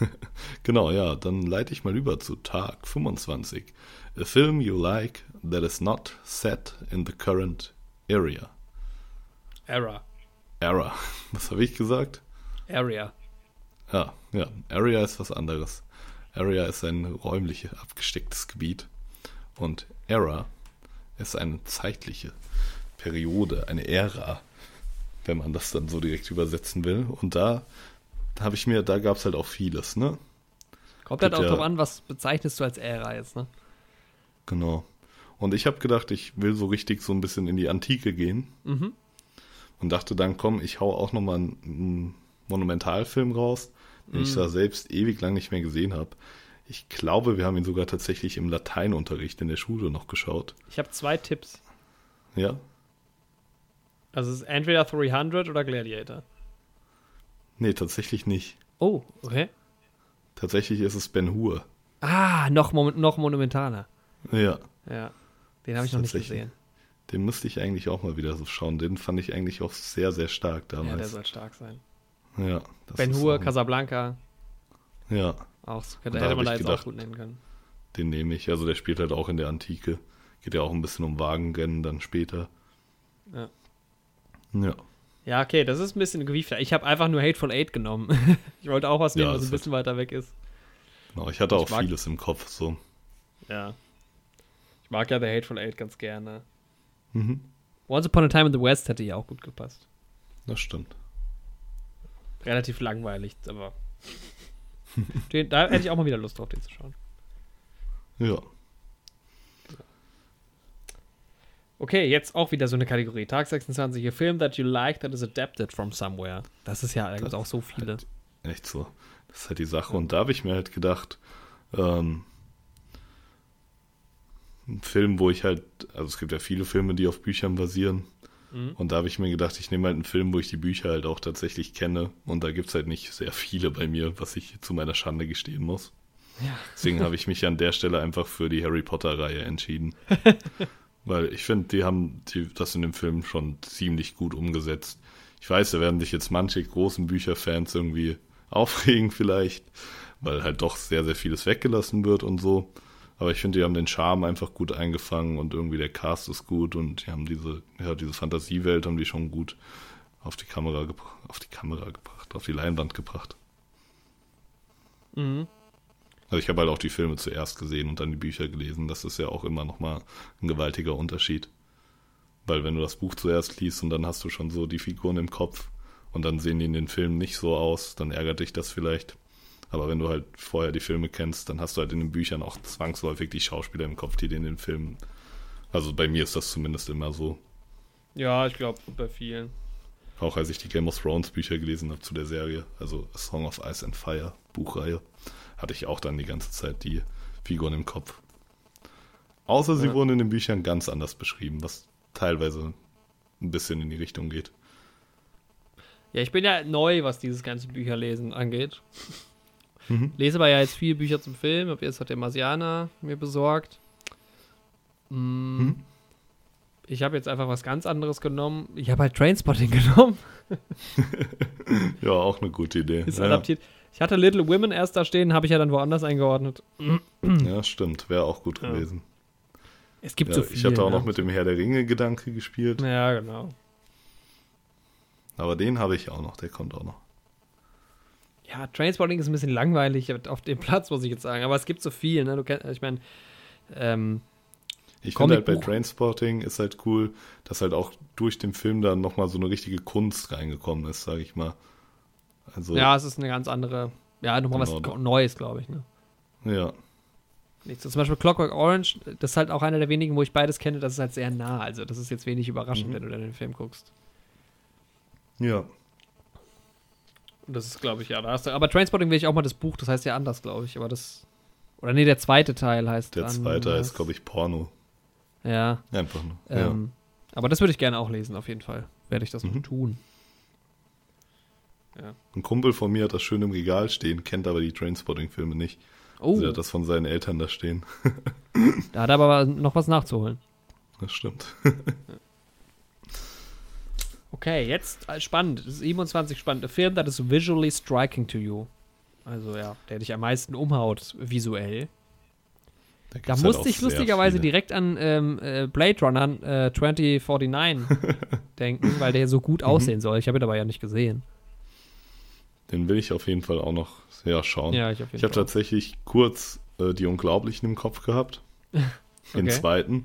(laughs) Genau, ja, dann leite ich mal über zu Tag 25. A film you like that is not set in the current area. Era. Era. (laughs) Was habe ich gesagt? Area. Ja, ja, Area ist was anderes. Area ist ein räumlich abgestecktes Gebiet und Era ist eine zeitliche Periode, eine Ära, wenn man das dann so direkt übersetzen will. Und da habe ich mir, da gab es halt auch vieles, ne? Kommt halt auch ja- drauf an, was bezeichnest du als Ära jetzt, ne? Genau. Und ich habe gedacht, ich will so richtig so ein bisschen in die Antike gehen. Mhm. Und dachte dann, komm, ich hau auch nochmal einen, einen Monumentalfilm raus, den ich Mhm. da selbst ewig lang nicht mehr gesehen habe. Ich glaube, wir haben ihn sogar tatsächlich im Lateinunterricht in der Schule noch geschaut. Ich habe zwei Tipps. Ja? Also es ist entweder 300 oder Gladiator. Nee, tatsächlich nicht. Oh, okay. Tatsächlich ist es Ben Hur. Ah, noch, noch monumentaler. Ja, Ja. Den habe ich noch nicht gesehen. den müsste ich eigentlich auch mal wieder so schauen. Den fand ich eigentlich auch sehr, sehr stark Ja, der damals. soll stark sein. Ja, Ben Hur, Casablanca, Ja, auch so- da hätte man da jetzt gedacht- auch gut nennen können. den nehme ich. Also der spielt halt auch in der Antike. Geht ja auch ein bisschen um Wagenrennen dann später. Ja. Ja. Ja, okay, das ist ein bisschen gewiefter. Ich habe einfach nur Hateful Eight genommen. (laughs) ich wollte auch was nehmen, Ja, was ein bisschen weiter weg ist. Genau, ich hatte Ich auch mag- vieles im Kopf. So. Ja. Ich mag ja The Hateful Eight ganz gerne. Mhm. Once Upon a Time in the West hätte ja auch gut gepasst. Das stimmt. Relativ langweilig, aber. (laughs) den, da hätte ich auch mal wieder Lust drauf, den zu schauen. Ja. Okay, jetzt auch wieder so eine Kategorie. Tag 26. A film that you like that is adapted from somewhere. Das ist ja, da gibt es auch so viele. Echt so. Das ist halt die Sache. Und da habe ich mir halt gedacht, ähm, ein Film, wo ich halt, also es gibt ja viele Filme, die auf Büchern basieren. Und da habe ich mir gedacht, ich nehme halt einen Film, wo ich die Bücher halt auch tatsächlich kenne. Und da gibt es halt nicht sehr viele bei mir, was ich zu meiner Schande gestehen muss. Ja. Deswegen habe ich mich an der Stelle einfach für die Harry Potter-Reihe entschieden. (laughs) Weil ich finde, die haben die, das in dem Film schon ziemlich gut umgesetzt. Ich weiß, da werden sich jetzt manche großen Bücherfans irgendwie aufregen vielleicht, weil halt doch sehr, sehr vieles weggelassen wird und so. Aber ich finde, die haben den Charme einfach gut eingefangen und irgendwie der Cast ist gut und die haben diese, ja, diese Fantasiewelt haben die schon gut auf die Kamera gebracht, auf die Kamera gebracht, auf die Leinwand gebracht. Mhm. Also ich habe halt auch die Filme zuerst gesehen und dann die Bücher gelesen. Das ist ja auch immer nochmal ein gewaltiger Unterschied. Weil wenn du das Buch zuerst liest und dann hast du schon so die Figuren im Kopf und dann sehen die in den Filmen nicht so aus, dann ärgert dich das vielleicht. Aber wenn du halt vorher die Filme kennst, dann hast du halt in den Büchern auch zwangsläufig die Schauspieler im Kopf, die in den Filmen. Also bei mir ist das zumindest immer so. Ja, ich glaube, bei vielen. Auch als ich die Game of Thrones Bücher gelesen habe zu der Serie, also A Song of Ice and Fire Buchreihe, hatte ich auch dann die ganze Zeit die Figuren im Kopf. Außer sie Ja. wurden in den Büchern ganz anders beschrieben, was teilweise ein bisschen in die Richtung geht. Ja, ich bin ja neu, was dieses ganze Bücherlesen angeht. (laughs) Mhm. Lese aber ja jetzt viele Bücher zum Film. Hab jetzt hat der Marsianer mir besorgt. Mm, Mhm. Ich habe jetzt einfach was ganz anderes genommen. Ich habe halt Trainspotting (laughs) genommen. (laughs) Ja, auch eine gute Idee. Ist Ja, adaptiert. Ich hatte Little Women erst da stehen, habe ich ja dann woanders eingeordnet. ja, stimmt. Wäre auch gut Ja. gewesen. Es gibt Ja, so viel. ich hatte auch ne? noch mit dem Herr der Ringe-Gedanke gespielt, Ja, genau. aber den habe ich auch noch, der kommt auch noch. Ja, Trainspotting ist ein bisschen langweilig auf dem (laughs) Platz, muss ich jetzt sagen. Aber es gibt so viel, ne? Du kennst, ich meine, ähm, Ich finde halt bei. Trainspotting ist halt cool, dass halt auch durch den Film dann nochmal so eine richtige Kunst reingekommen ist, sage ich mal. Also, ja, es ist eine ganz andere, ja, nochmal Genau. was Neues, glaube ich, ne? ja. Nicht so. Zum Beispiel Clockwork Orange, das ist halt auch einer der wenigen, wo ich beides kenne, das ist halt sehr nah. Also, das ist jetzt wenig überraschend, Mhm. wenn du dann den Film guckst. Ja. Und das ist, glaube ich, ja, da hast du. Aber Trainspotting will ich auch mal das Buch, das heißt ja anders, glaube ich. Aber das. Oder nee, der zweite Teil heißt Der zweite äh, ist, glaube ich, Porno. Ja. Einfach nur. Ähm, Aber das würde ich gerne auch lesen, auf jeden Fall. Werde ich das Mhm. tun. Ja. Ein Kumpel von mir hat das schön im Regal stehen, kennt aber die Trainspotting-Filme nicht. Oh, Also er hat das von seinen Eltern da stehen. (laughs) da hat er aber noch was nachzuholen. Das stimmt. (laughs) Okay, jetzt äh, spannend. Das ist 27 spannend. A Film that is visually striking to you. Also ja, der dich am meisten umhaut visuell. Da, Da halt musste auch ich lustigerweise viele. direkt an ähm, äh, Blade Runner äh, (laughs) 2049 denken, weil der so gut Mhm. aussehen soll. Ich habe ihn aber ja nicht gesehen. Den will ich auf jeden Fall auch noch sehr schauen. Ja, ich Ich habe tatsächlich kurz äh, die Unglaublichen im Kopf gehabt. (laughs) Den Okay. zweiten.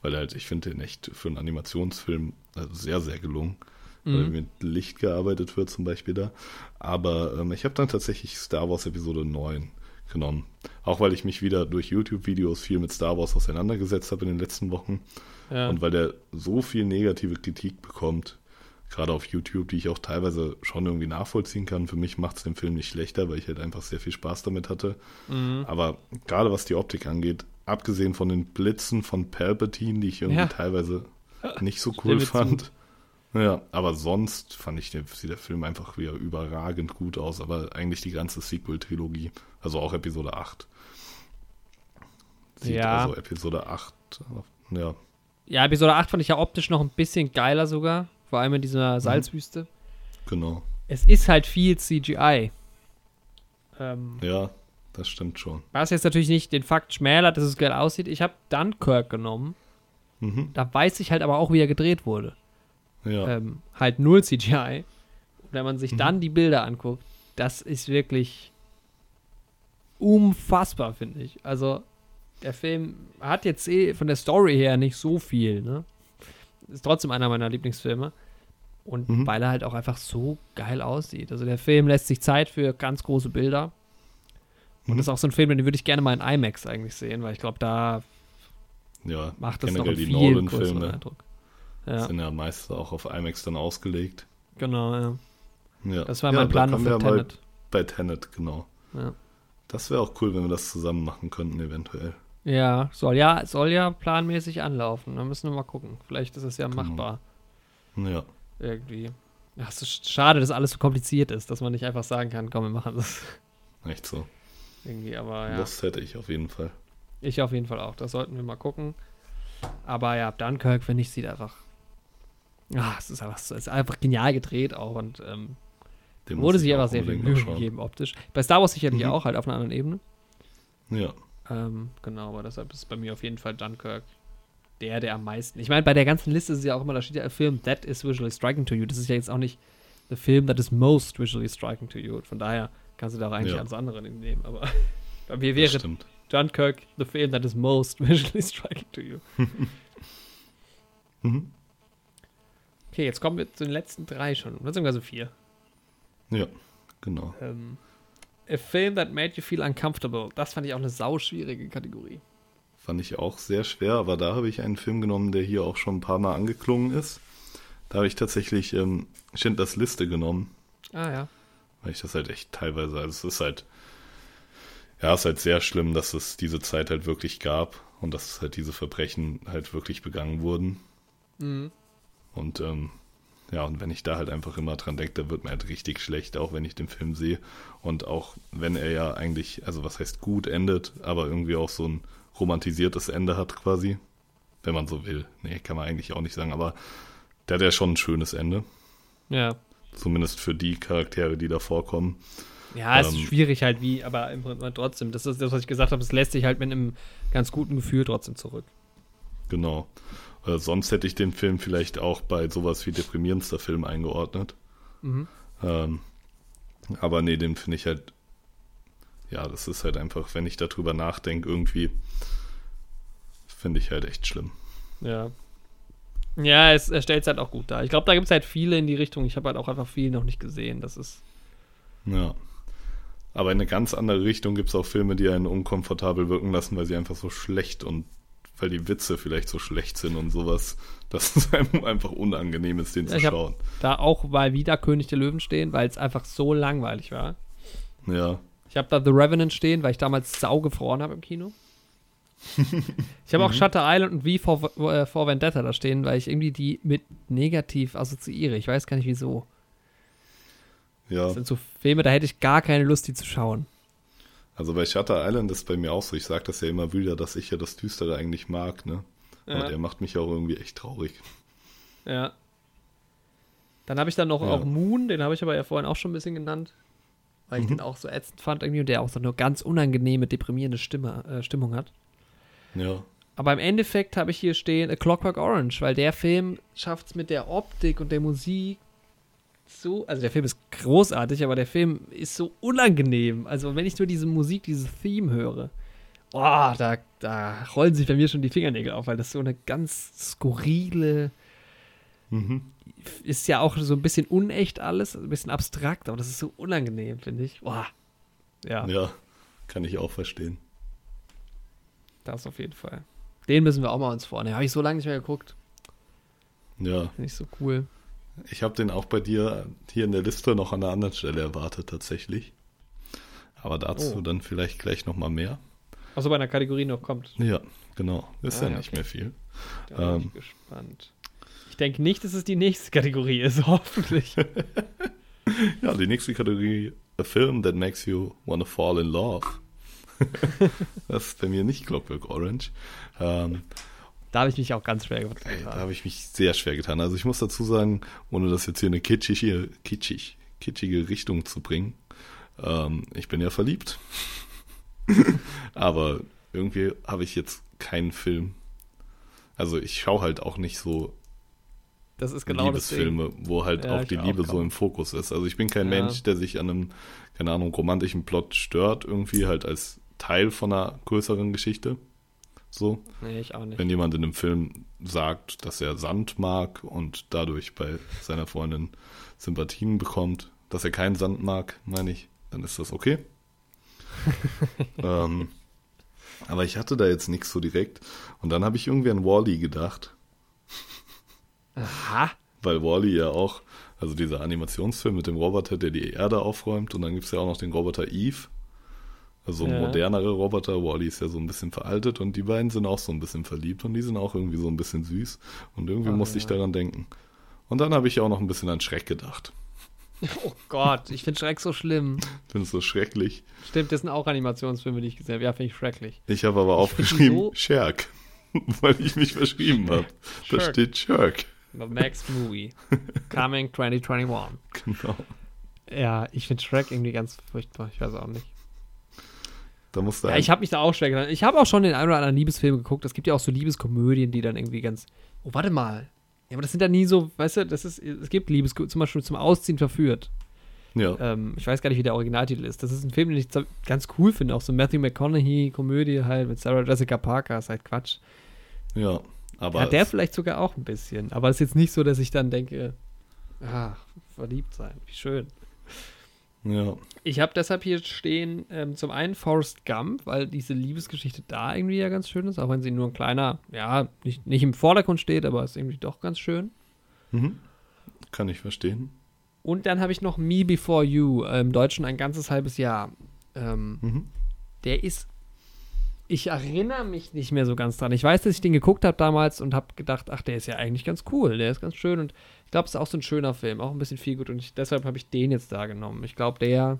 Weil halt, ich finde den echt für einen Animationsfilm also sehr, sehr gelungen. Weil Mhm. mit Licht gearbeitet wird zum Beispiel da. Aber ähm, ich habe dann tatsächlich Star Wars Episode 9 genommen. Auch weil ich mich wieder durch YouTube-Videos viel mit Star Wars auseinandergesetzt habe in den letzten Wochen. Ja. Und weil der so viel negative Kritik bekommt, gerade auf YouTube, die ich auch teilweise schon irgendwie nachvollziehen kann. Für mich macht es den Film nicht schlechter, weil ich halt einfach sehr viel Spaß damit hatte. Mhm. Aber gerade was die Optik angeht, abgesehen von den Blitzen von Palpatine, die ich irgendwie Ja. teilweise (laughs) nicht so cool zu. fand. Ja, aber sonst fand ich, den, sieht der Film einfach wieder überragend gut aus. Aber eigentlich die ganze Sequel-Trilogie, also auch Episode 8. Sieht Ja. also Episode 8, ja, ja, Episode 8 fand ich ja optisch noch ein bisschen geiler sogar. Vor allem in dieser Salzwüste. genau. Es ist halt viel CGI. Ähm, Ja, das stimmt schon. was jetzt natürlich nicht den Fakt schmälert, dass es geil aussieht. Ich habe Dunkirk genommen. Mhm. Da weiß ich halt aber auch, wie er gedreht wurde. Ja, ähm, halt null CGI. Und wenn man sich Mhm. dann die Bilder anguckt, das ist wirklich unfassbar, finde ich. Also, der Film hat jetzt eh von der Story her nicht so viel, ne? Ist trotzdem einer meiner Lieblingsfilme. Und Mhm. weil er halt auch einfach so geil aussieht. Also, der Film lässt sich Zeit für ganz große Bilder. Und Mhm. das ist auch so ein Film, den würde ich gerne mal in IMAX eigentlich sehen, weil ich glaube, da ja. macht das noch einen die viel Nolan-Filme Eindruck. Ja, sind ja meist auch auf IMAX dann ausgelegt. genau, ja. Ja. Das war ja, mein Plan noch für Tenet. Bei Tenet, genau. Das wäre auch cool, wenn wir das zusammen machen könnten, eventuell. Ja, soll ja, soll ja planmäßig anlaufen. Da müssen wir mal gucken. Vielleicht ist es ja Genau. machbar. Ja. Irgendwie. Ja, es ist schade, dass alles so kompliziert ist, dass man nicht einfach sagen kann, komm, wir machen das. Echt so. Irgendwie, aber ja. Lost hätte ich auf jeden Fall. Ich auf jeden Fall auch. Das sollten wir mal gucken. Aber ja, Dunkirk, finde ich, sieht einfach. Ah, es ist einfach, es ist einfach genial gedreht auch und ähm, wurde ich sich einfach sehr viel Mühe gegeben optisch. Bei Star Wars sicherlich Mhm. auch, halt auf einer anderen Ebene. Ja. Ähm, genau, aber deshalb ist bei mir auf jeden Fall Dunkirk der, der am meisten. Ich meine, bei der ganzen Liste ist es ja auch immer, da steht ja ein Film that is visually striking to you. Das ist ja jetzt auch nicht the film that is most visually striking to you. Von daher kannst du da auch eigentlich Ja. alles andere nehmen. Aber (laughs) bei mir Das wäre. Dunkirk the film that is most (laughs) visually striking to you. (laughs) Mhm. Okay, jetzt kommen wir zu den letzten drei schon. Oder sogar so vier. Ja, genau. Ähm, a film that made you feel uncomfortable. Das fand ich auch eine sauschwierige Kategorie. Fand ich auch sehr schwer, aber da habe ich einen Film genommen, der hier auch schon ein paar Mal angeklungen ist. Da habe ich tatsächlich ähm, Schindlers Liste genommen, Ah ja. weil ich das halt echt teilweise, also es ist halt, ja, es ist halt sehr schlimm, dass es diese Zeit halt wirklich gab und dass halt diese Verbrechen halt wirklich begangen wurden. Mhm. Und ähm, ja, und wenn ich da halt einfach immer dran denke, da wird mir halt richtig schlecht, auch wenn ich den Film sehe. Und auch wenn er ja eigentlich, also was heißt gut endet, aber irgendwie auch so ein romantisiertes Ende hat quasi. Wenn man so will. Nee, kann man eigentlich auch nicht sagen, aber der hat ja schon ein schönes Ende. Ja. Zumindest für die Charaktere, die da vorkommen. Ja, es ist Ähm, schwierig halt wie, aber im Prinzip trotzdem, das ist das, was ich gesagt habe, es lässt sich halt mit einem ganz guten Gefühl trotzdem zurück. Genau. Äh, sonst hätte ich den Film vielleicht auch bei sowas wie deprimierendster Film eingeordnet. Mhm. Ähm, aber nee, den finde ich halt, ja, das ist halt einfach, wenn ich darüber nachdenke, irgendwie, finde ich halt echt schlimm. Ja. Ja, es, er stellt es halt auch gut dar. Ich glaube, da gibt es halt viele in die Richtung. Ich habe halt auch einfach viel noch nicht gesehen. Das ist. Ja. Aber in eine ganz andere Richtung gibt es auch Filme, die einen unkomfortabel wirken lassen, weil sie einfach so schlecht und weil die Witze vielleicht so schlecht sind und sowas, dass (laughs) es einem einfach unangenehm ist, den Ja, zu schauen. Da auch mal wieder König der Löwen stehen, weil es einfach so langweilig war. Ja. Ich habe da The Revenant stehen, weil ich damals sau gefroren habe im Kino. (laughs) Ich habe auch Shutter Island und V for, äh, for Vendetta da stehen, weil ich irgendwie die mit negativ assoziiere. Ich weiß gar nicht wieso. Ja. Das sind so Filme, da hätte ich gar keine Lust, die zu schauen. Also bei Shutter Island ist bei mir auch so, ich sage das ja immer wieder, dass ich ja das Düstere eigentlich mag, ne? Aber Ja. der macht mich auch irgendwie echt traurig. Ja. Dann habe ich dann noch Ja. auch Moon, den habe ich aber ja vorhin auch schon ein bisschen genannt. Weil ich Mhm. den auch so ätzend fand irgendwie und der auch so eine ganz unangenehme, deprimierende Stimme, äh, Stimmung hat. Ja. Aber im Endeffekt habe ich hier stehen A Clockwork Orange, weil der Film schafft es mit der Optik und der Musik so, also der Film ist großartig, aber der Film ist so unangenehm. Also wenn ich nur diese Musik, dieses Theme höre, boah, da, da rollen sich bei mir schon die Fingernägel auf, weil das so eine ganz skurrile, Mhm. ist ja auch so ein bisschen unecht alles, ein bisschen abstrakt, aber das ist so unangenehm, finde ich. Boah. Ja, Ja, kann ich auch verstehen. das auf jeden Fall. Den müssen wir auch mal uns vornehmen. Habe ich so lange nicht mehr geguckt. Ja, Finde ich so cool. Ich habe den auch bei dir hier in der Liste noch an einer anderen Stelle erwartet, tatsächlich. Aber dazu Oh. dann vielleicht gleich nochmal mehr. Also bei einer Kategorie noch kommt. Ja, genau. Ist Ah, ja ja, nicht okay. mehr viel. Da bin Ähm. ich gespannt. Ich denke nicht, dass es die nächste Kategorie ist, (laughs) hoffentlich. (laughs) Ja, die nächste Kategorie, a film that makes you wanna fall in love. (laughs) das ist bei mir nicht Clockwork Orange. Ähm, da habe ich mich auch ganz schwer gemacht. ey, da habe ich mich sehr schwer getan. Also ich muss dazu sagen, ohne das jetzt hier in eine kitschige, kitschig, kitschige Richtung zu bringen, ähm, ich bin ja verliebt. (laughs) Aber irgendwie habe ich jetzt keinen Film. Also ich schaue halt auch nicht so Das ist genau. Liebesfilme, wo halt Ja, auch die auch Liebe so kaum. im Fokus ist. Also ich bin kein Ja. Mensch, der sich an einem, keine Ahnung, romantischen Plot stört, irgendwie halt als Teil von einer größeren Geschichte. So, Nee, ich auch nicht. wenn jemand in einem Film sagt, dass er Sand mag und dadurch bei seiner Freundin Sympathien bekommt, dass er keinen Sand mag, meine ich, dann ist das okay. (laughs) ähm, aber ich hatte da jetzt nichts so direkt. Und dann habe ich irgendwie an Wally gedacht. Aha. Weil Wally ja auch, also dieser Animationsfilm mit dem Roboter, der die Erde aufräumt, und dann gibt es ja auch noch den Roboter Eve. Also Ja. modernere Roboter. Wally ist ja so ein bisschen veraltet und die beiden sind auch so ein bisschen verliebt und die sind auch irgendwie so ein bisschen süß. Und irgendwie Ach, musste ich ja. daran denken. Und dann habe ich auch noch ein bisschen an Schreck gedacht. (laughs) Oh Gott, ich finde Schreck so schlimm. Finde es so schrecklich. Stimmt, das sind auch Animationsfilme, die ich gesehen habe. Ja, finde ich schrecklich. Ich habe aber Ich aufgeschrieben so- Shark, (laughs) weil ich mich verschrieben habe. (laughs) Da steht Shark. The next movie. Coming 2021. Genau. Ja, ich finde Shrek irgendwie ganz furchtbar. Ich weiß auch nicht. Da musste Ja, ein- ich habe mich da auch schwer getan. Ich habe auch schon den einen oder anderen Liebesfilm geguckt. Es gibt ja auch so Liebeskomödien, die dann irgendwie ganz. Oh, warte mal. Ja, aber das sind ja nie so, weißt du, das ist, es gibt Liebes, zum Beispiel zum Ausziehen verführt. ja, Ähm, ich weiß gar nicht, wie der Originaltitel ist. Das ist ein Film, den ich ganz cool finde. Auch so Matthew McConaughey-Komödie halt mit Sarah Jessica Parker. Ist halt Quatsch. ja, aber ja, der vielleicht sogar auch ein bisschen. Aber es ist jetzt nicht so, dass ich dann denke, ah, verliebt sein, wie schön. Ja, Ich habe deshalb hier stehen, ähm, zum einen Forrest Gump, weil diese Liebesgeschichte da irgendwie ja ganz schön ist, auch wenn sie nur ein kleiner, ja, nicht, nicht im Vordergrund steht, aber ist irgendwie doch ganz schön. mhm. kann ich verstehen. Und dann habe ich noch Me Before You, äh, im Deutschen ein ganzes halbes Jahr. Ähm, Mhm. der ist, ich erinnere mich nicht mehr so ganz dran. Ich weiß, dass ich den geguckt habe damals und habe gedacht, ach, der ist ja eigentlich ganz cool, der ist ganz schön und ich glaube, es ist auch so ein schöner Film, auch ein bisschen viel gut und ich, deshalb habe ich den jetzt da genommen. Ich glaube, der,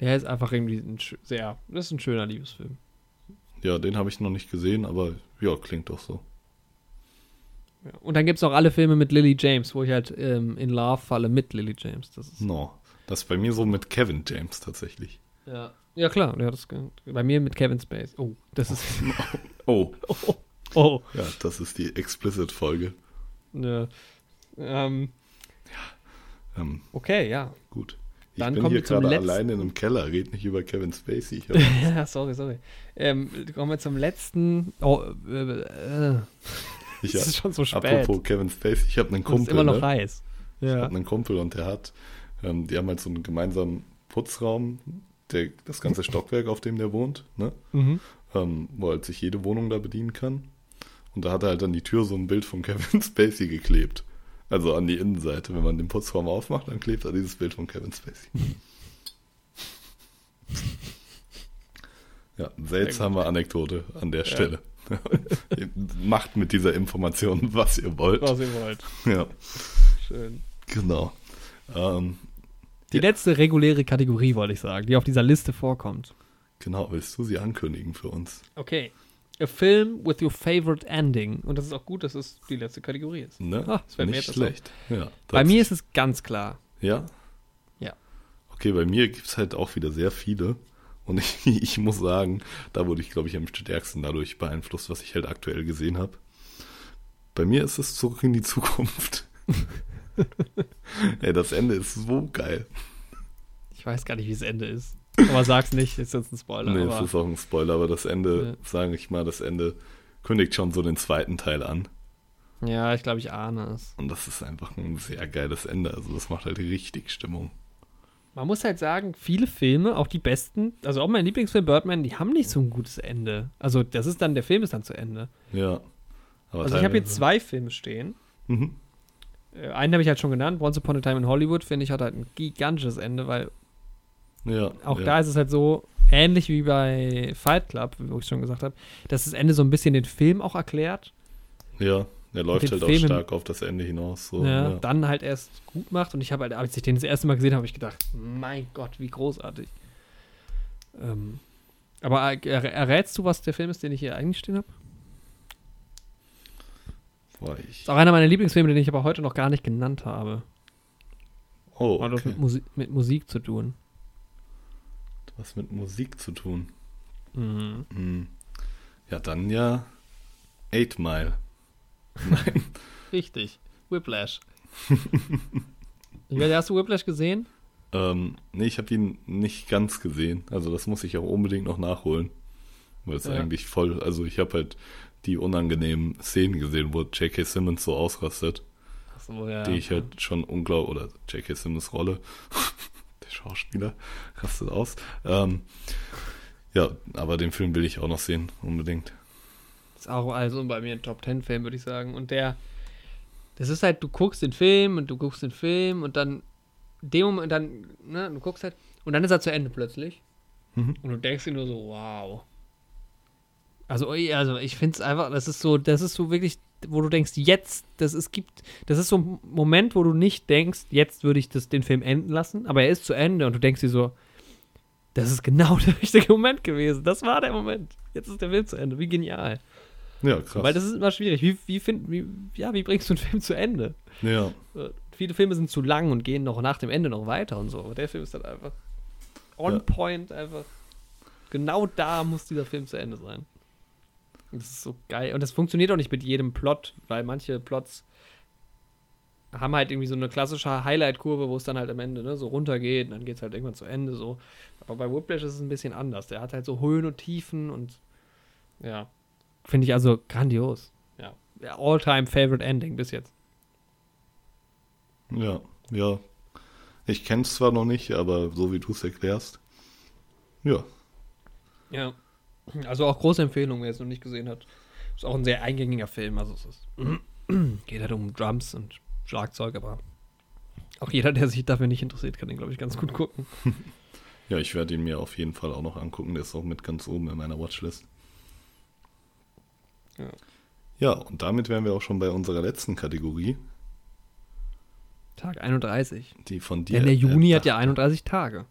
der ist einfach irgendwie ein, sehr, das ist ein schöner Liebesfilm. Ja, den habe ich noch nicht gesehen, aber ja, klingt doch so. Ja. Und dann gibt es auch alle Filme mit Lily James, wo ich halt ähm, in Love falle mit Lily James. Das ist, No. Das ist bei mir so mit Kevin James tatsächlich. ja. Ja, klar, ja, das, bei mir mit Kevin Space. Oh, das ist, (laughs) Oh, oh, oh. ja, das ist die Explicit-Folge. Ja. Ähm, Ähm, okay, ja. gut. Ich Dann bin kommen hier gerade alleine in einem Keller, red nicht über Kevin Spacey. Ich (laughs) Ja, sorry, sorry. Ähm, kommen wir zum letzten. Oh, äh, äh, ich es ist schon so spät. apropos Kevin Spacey, ich habe einen Kumpel. ist immer noch ne? heiß. Ich Ja. habe einen Kumpel und der hat, ähm, die haben halt so einen gemeinsamen Putzraum, der, das ganze Stockwerk, auf dem der wohnt, ne? Mhm. ähm, wo halt sich jede Wohnung da bedienen kann. Und da hat er halt an die Tür so ein Bild von Kevin (laughs) Spacey geklebt. Also an die Innenseite. Wenn man den Putzraum aufmacht, dann klebt da dieses Bild von Kevin Spacey. ja, seltsame Anekdote an der Stelle. Ihr (laughs) Macht mit dieser Information, was ihr wollt. Was ihr wollt. Ja, Schön. genau. Ähm, Die letzte reguläre Kategorie, wollte ich sagen, die auf dieser Liste vorkommt. genau, willst du sie ankündigen für uns? Okay. A film with your favorite ending. Und das ist auch gut, dass es die letzte Kategorie ist. Ne? Ah, das mir Nicht auf. schlecht. Ja, Bei mir ist es ganz klar. Ja? Ja. Okay, bei mir gibt es halt auch wieder sehr viele. Und ich, (laughs) ich muss sagen, da wurde ich, glaube ich, am stärksten dadurch beeinflusst, was ich halt aktuell gesehen habe. Bei mir ist es zurück in die Zukunft. (laughs) Ey, das Ende ist so geil. Ich weiß gar nicht, wie das Ende ist. Aber sag's nicht, ist jetzt ein Spoiler. nee, das ist auch ein Spoiler, aber das Ende, sage ich mal, das Ende kündigt schon so den zweiten Teil an. ja, ich glaube, ich ahne es. Und das ist einfach ein sehr geiles Ende. Also das macht halt richtig Stimmung. Man muss halt sagen, viele Filme, auch die besten, also auch mein Lieblingsfilm Birdman, die haben nicht so ein gutes Ende. Also das ist dann, der Film ist dann zu Ende. Ja. Aber Also ich habe hier zwei Filme stehen. Mhm. Äh, Einen habe ich halt schon genannt, Once Upon a Time in Hollywood, finde ich, hat halt ein gigantisches Ende, weil Ja. auch ja. da ist es halt so, ähnlich wie bei Fight Club, wo ich schon gesagt habe, dass das Ende so ein bisschen den Film auch erklärt. Ja, er läuft halt auch Filmen- stark auf das Ende hinaus. So, ja. Dann halt erst gut macht. Und ich habe halt, als ich den das erste Mal gesehen habe, habe ich gedacht, mein Gott, wie großartig. Ähm, aber er, er, errätst du, was der Film ist, den ich hier eigentlich stehen habe? Ich, Ist auch einer meiner Lieblingsfilme, den ich aber heute noch gar nicht genannt habe. oh, Hat was okay. mit, Musi mit Musik zu tun. Was mit Musik zu tun. Mhm. Hm. Ja, dann ja Eight Mile. Nein. (laughs) Richtig. Whiplash. weiß, hast du Whiplash gesehen? ähm, nee, ich habe ihn nicht ganz gesehen. Also das muss ich auch unbedingt noch nachholen. Weil es Ja. eigentlich voll, also ich habe halt die unangenehmen Szenen gesehen, wo J.K. Simmons so ausrastet, Achso, ja. die ich halt schon unglaublich, oder J.K. Simmons Rolle, (laughs) der Schauspieler, rastet aus. Ähm, ja, aber den Film will ich auch noch sehen, unbedingt. Ist auch also bei mir ein Top Ten Film, würde ich sagen. Und der, das ist halt, du guckst den Film und du guckst den Film und dann, dem Moment, dann, ne, du guckst halt, und dann ist er zu Ende plötzlich. Mhm. Und du denkst dir nur so, wow. Also, also ich finde es einfach, das ist so, das ist so wirklich wo du denkst, jetzt, das ist, gibt, das ist so ein Moment, wo du nicht denkst, jetzt würde ich das, den Film enden lassen, aber er ist zu Ende und du denkst dir so, das ist genau (laughs) der richtige Moment gewesen. Das war der Moment. Jetzt ist der Film zu Ende. Wie genial. Ja, krass. Weil das ist immer schwierig. Wie, wie, find, wie, ja, wie bringst du einen Film zu Ende? ja. Äh, Viele Filme sind zu lang und gehen noch nach dem Ende noch weiter und so. Aber der Film ist dann einfach on Ja. point, einfach. Genau da muss dieser Film zu Ende sein. Das ist so geil. Und das funktioniert auch nicht mit jedem Plot, weil manche Plots haben halt irgendwie so eine klassische Highlight-Kurve, wo es dann halt am Ende ne, so runtergeht und dann geht es halt irgendwann zu Ende so. Aber bei Whiplash ist es ein bisschen anders. Der hat halt so Höhen und Tiefen und ja, finde ich also grandios. Ja, ja all-time favorite ending bis jetzt. Ja, ja. Ich kenne es zwar noch nicht, aber so wie du es erklärst. Ja, Ja. Also auch große Empfehlung, wer es noch nicht gesehen hat. Ist auch ein sehr eingängiger Film. Also es ist, (clears throat) geht halt um Drums und Schlagzeug, aber auch jeder, der sich dafür nicht interessiert, kann den, glaube ich, ganz gut gucken. (laughs) ja, ich werde ihn mir auf jeden Fall auch noch angucken. Der ist auch mit ganz oben in meiner Watchlist. Ja. Ja, und damit wären wir auch schon bei unserer letzten Kategorie, Tag 31. die von dir. Denn der Juni hat ja erdacht- 31 Tage.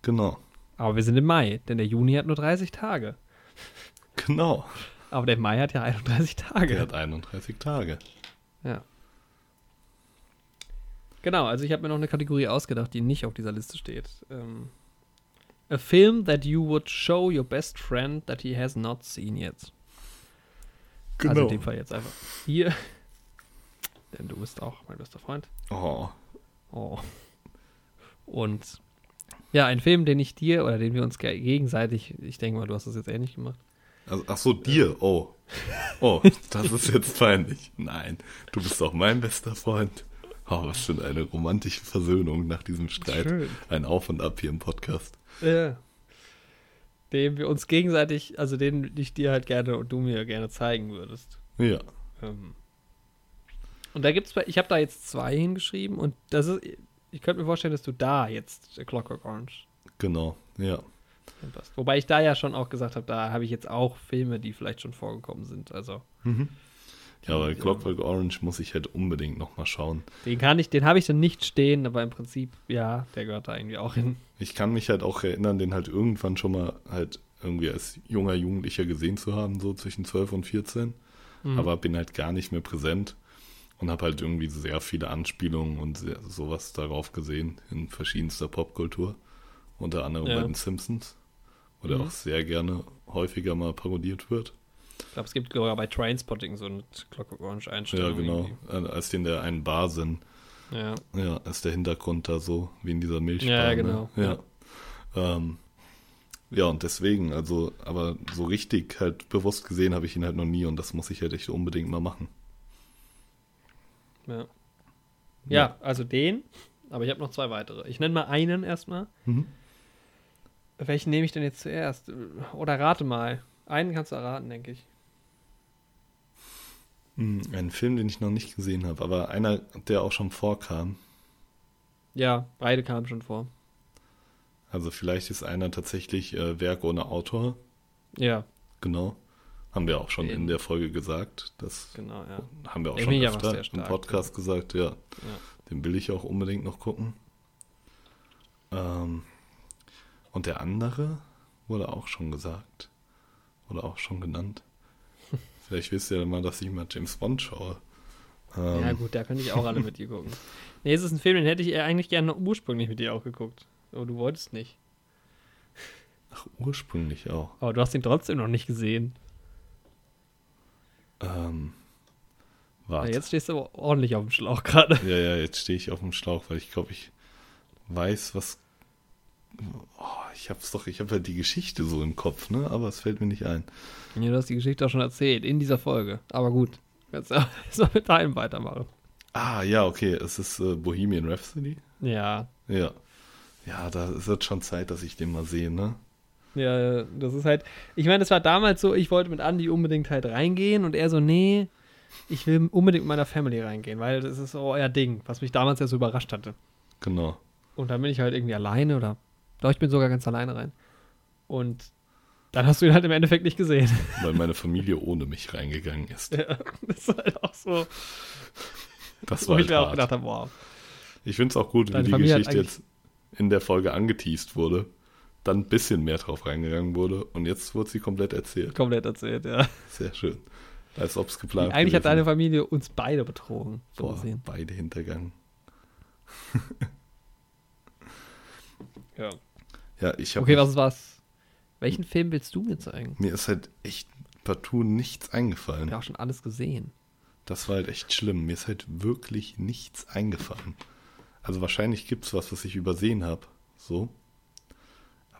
Genau, Aber wir sind im Mai, denn der Juni hat nur 30 Tage. (laughs) genau. Aber der Mai hat ja 31 Tage. Der hat 31 Tage. Ja. Genau, also ich habe mir noch eine Kategorie ausgedacht, die nicht auf dieser Liste steht. Ähm, a film that you would show your best friend that he has not seen yet. Also in dem Fall jetzt einfach hier. Denn du bist auch mein bester Freund. Oh, Oh. Und ja, ein Film, den ich dir oder den wir uns ge- gegenseitig, ich denke mal, du hast das jetzt ähnlich gemacht. also, ach so, dir. Oh. Oh, das ist jetzt (laughs) peinlich. Nein, du bist doch mein bester Freund. Oh, was für eine romantische Versöhnung nach diesem Streit. Schön. Ein Auf und Ab hier im Podcast. Ja. Den wir uns gegenseitig, also den ich dir halt gerne und du mir gerne zeigen würdest. Ja. Ähm. Und da gibt's, ich habe da jetzt zwei hingeschrieben und das ist, ich könnte mir vorstellen, dass du da jetzt Clockwork Orange Genau, ja. hinpasst. Wobei ich da ja schon auch gesagt habe, da habe ich jetzt auch Filme, die vielleicht schon vorgekommen sind. Also Ja, aber Clockwork Orange muss ich halt unbedingt nochmal schauen. den kann ich, den habe ich dann nicht stehen, aber im Prinzip, ja, der gehört da irgendwie auch hin. Ich kann mich halt auch erinnern, den halt irgendwann schon mal halt irgendwie als junger Jugendlicher gesehen zu haben, so zwischen 12 und 14. Mhm. Aber bin halt gar nicht mehr präsent und habe halt irgendwie sehr viele Anspielungen und sehr, sowas darauf gesehen in verschiedenster Popkultur. Unter anderem Ja. bei den Simpsons, wo der Mhm. auch sehr gerne häufiger mal parodiert wird. Ich glaube, es gibt sogar bei Trainspotting so eine Clockwork Orange Einstellung. Ja, genau. irgendwie. Äh, Als die in der einen Bar sind. Ja. Ja, ist der Hintergrund da so, wie in dieser Milchbar. Ja, ne? genau. Ja. Ähm, ja, und deswegen, also, aber so richtig halt bewusst gesehen habe ich ihn halt noch nie und das muss ich halt echt unbedingt mal machen. Ja. Ja, also den, aber ich habe noch zwei weitere. Ich nenne mal einen erstmal. Mhm. Welchen nehme ich denn jetzt zuerst? Oder rate mal. Einen kannst du erraten, denke ich. Hm, Ein Film, den ich noch nicht gesehen habe, aber einer, der auch schon vorkam. Ja, beide kamen schon vor. Also vielleicht ist einer tatsächlich äh, Werk ohne Autor. Ja, Genau. Haben wir auch schon Den- in der Folge gesagt. Das genau, ja. haben wir auch Den schon öfter sehr im stark, Podcast gesagt. Ja, ja. den will ich auch unbedingt noch gucken. Ähm, und der andere wurde auch schon gesagt. Wurde auch schon genannt. (laughs) Vielleicht wisst ihr mal, dass ich mal James Bond schaue. Ähm, ja, gut, da könnte ich auch alle mit dir gucken. Nee, es ist ein Film, den hätte ich eigentlich gerne ursprünglich mit dir auch geguckt. Aber du wolltest nicht. Ach, ursprünglich auch. Aber du hast ihn trotzdem noch nicht gesehen. Ähm, Ja, warte. jetzt stehst du aber ordentlich auf dem Schlauch gerade. Ja, ja, jetzt stehe ich auf dem Schlauch, weil ich glaube, ich weiß, was. Oh, ich hab's doch, ich habe halt die Geschichte so im Kopf, ne? Aber es fällt mir nicht ein. Ja, du hast die Geschichte auch schon erzählt, in dieser Folge. Aber gut, kannst du auch mit deinem weitermachen. Ah, ja, okay, es ist äh, Bohemian Rhapsody. Ja, Ja. Ja, da ist jetzt schon Zeit, dass ich den mal sehe, ne? Ja, das ist halt, ich meine, das war damals so, ich wollte mit Andy unbedingt halt reingehen und er so, nee, ich will unbedingt mit meiner Family reingehen, weil das ist so euer Ding, was mich damals ja so überrascht hatte. Genau. Und dann bin ich halt irgendwie alleine oder, doch, ich bin sogar ganz alleine rein. Und Dann hast du ihn halt im Endeffekt nicht gesehen. (laughs) weil meine Familie ohne mich reingegangen ist. Ja, das ist halt auch so, Das wo war ich halt mir auch hart. gedacht habe, wow. Ich finde es auch gut, wie Deine die Familie Geschichte jetzt in der Folge angeteased wurde, dann ein bisschen mehr drauf reingegangen wurde und jetzt wurde sie komplett erzählt. Komplett erzählt, ja. Sehr schön. Als ob es geplant Eigentlich hat gewesen deine Familie uns beide betrogen. So Boah, gesehen. beide hintergangen. (laughs) Ja. Ja, ich habe Okay, was ist was? Welchen Film willst du mir zeigen? mir ist halt echt partout nichts Ich eingefallen. habe auch schon alles gesehen. Das war halt echt schlimm. Mir ist halt wirklich nichts eingefallen. Also wahrscheinlich gibt es was, was ich übersehen habe. So.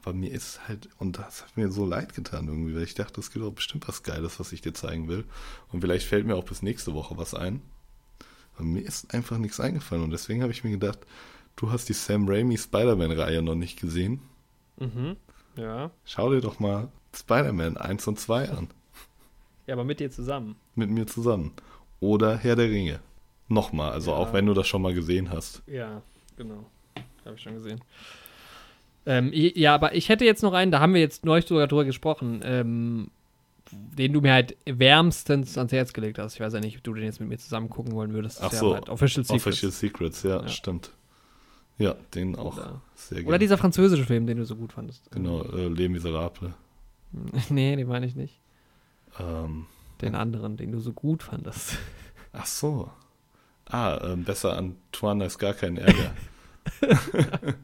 Aber mir ist halt, und das hat mir so leid getan irgendwie, weil ich dachte, es gibt auch bestimmt was Geiles, was ich dir zeigen will. Und vielleicht fällt mir auch bis nächste Woche was ein. Aber mir ist einfach nichts eingefallen. Und deswegen habe ich mir gedacht, du hast die Sam Raimi Spider-Man-Reihe noch nicht gesehen. Mhm. Ja. Schau dir doch mal Spider-Man 1 und 2 an. Ja, aber mit dir zusammen. Mit mir zusammen. Oder Herr der Ringe. Nochmal, also Ja. auch wenn du das schon mal gesehen hast. Ja, genau. Habe ich schon gesehen. Ähm, ja, aber ich hätte jetzt noch einen, da haben wir jetzt neulich sogar drüber gesprochen, ähm, den du mir halt wärmstens ans Herz gelegt hast. Ich weiß ja nicht, ob du den jetzt mit mir zusammen gucken wollen würdest. Ach so, halt Official Secrets. Official Secrets, ja, Ja. stimmt. Ja, den auch Oder- sehr Oder gerne. dieser französische Film, den du so gut fandest. Genau, äh, Les Miserables. (laughs) nee, den meine ich nicht. Ähm, Den anderen, den du so gut fandest. (laughs) ach so. Ah, ähm, besser Antoine ist gar kein Ärger. (laughs)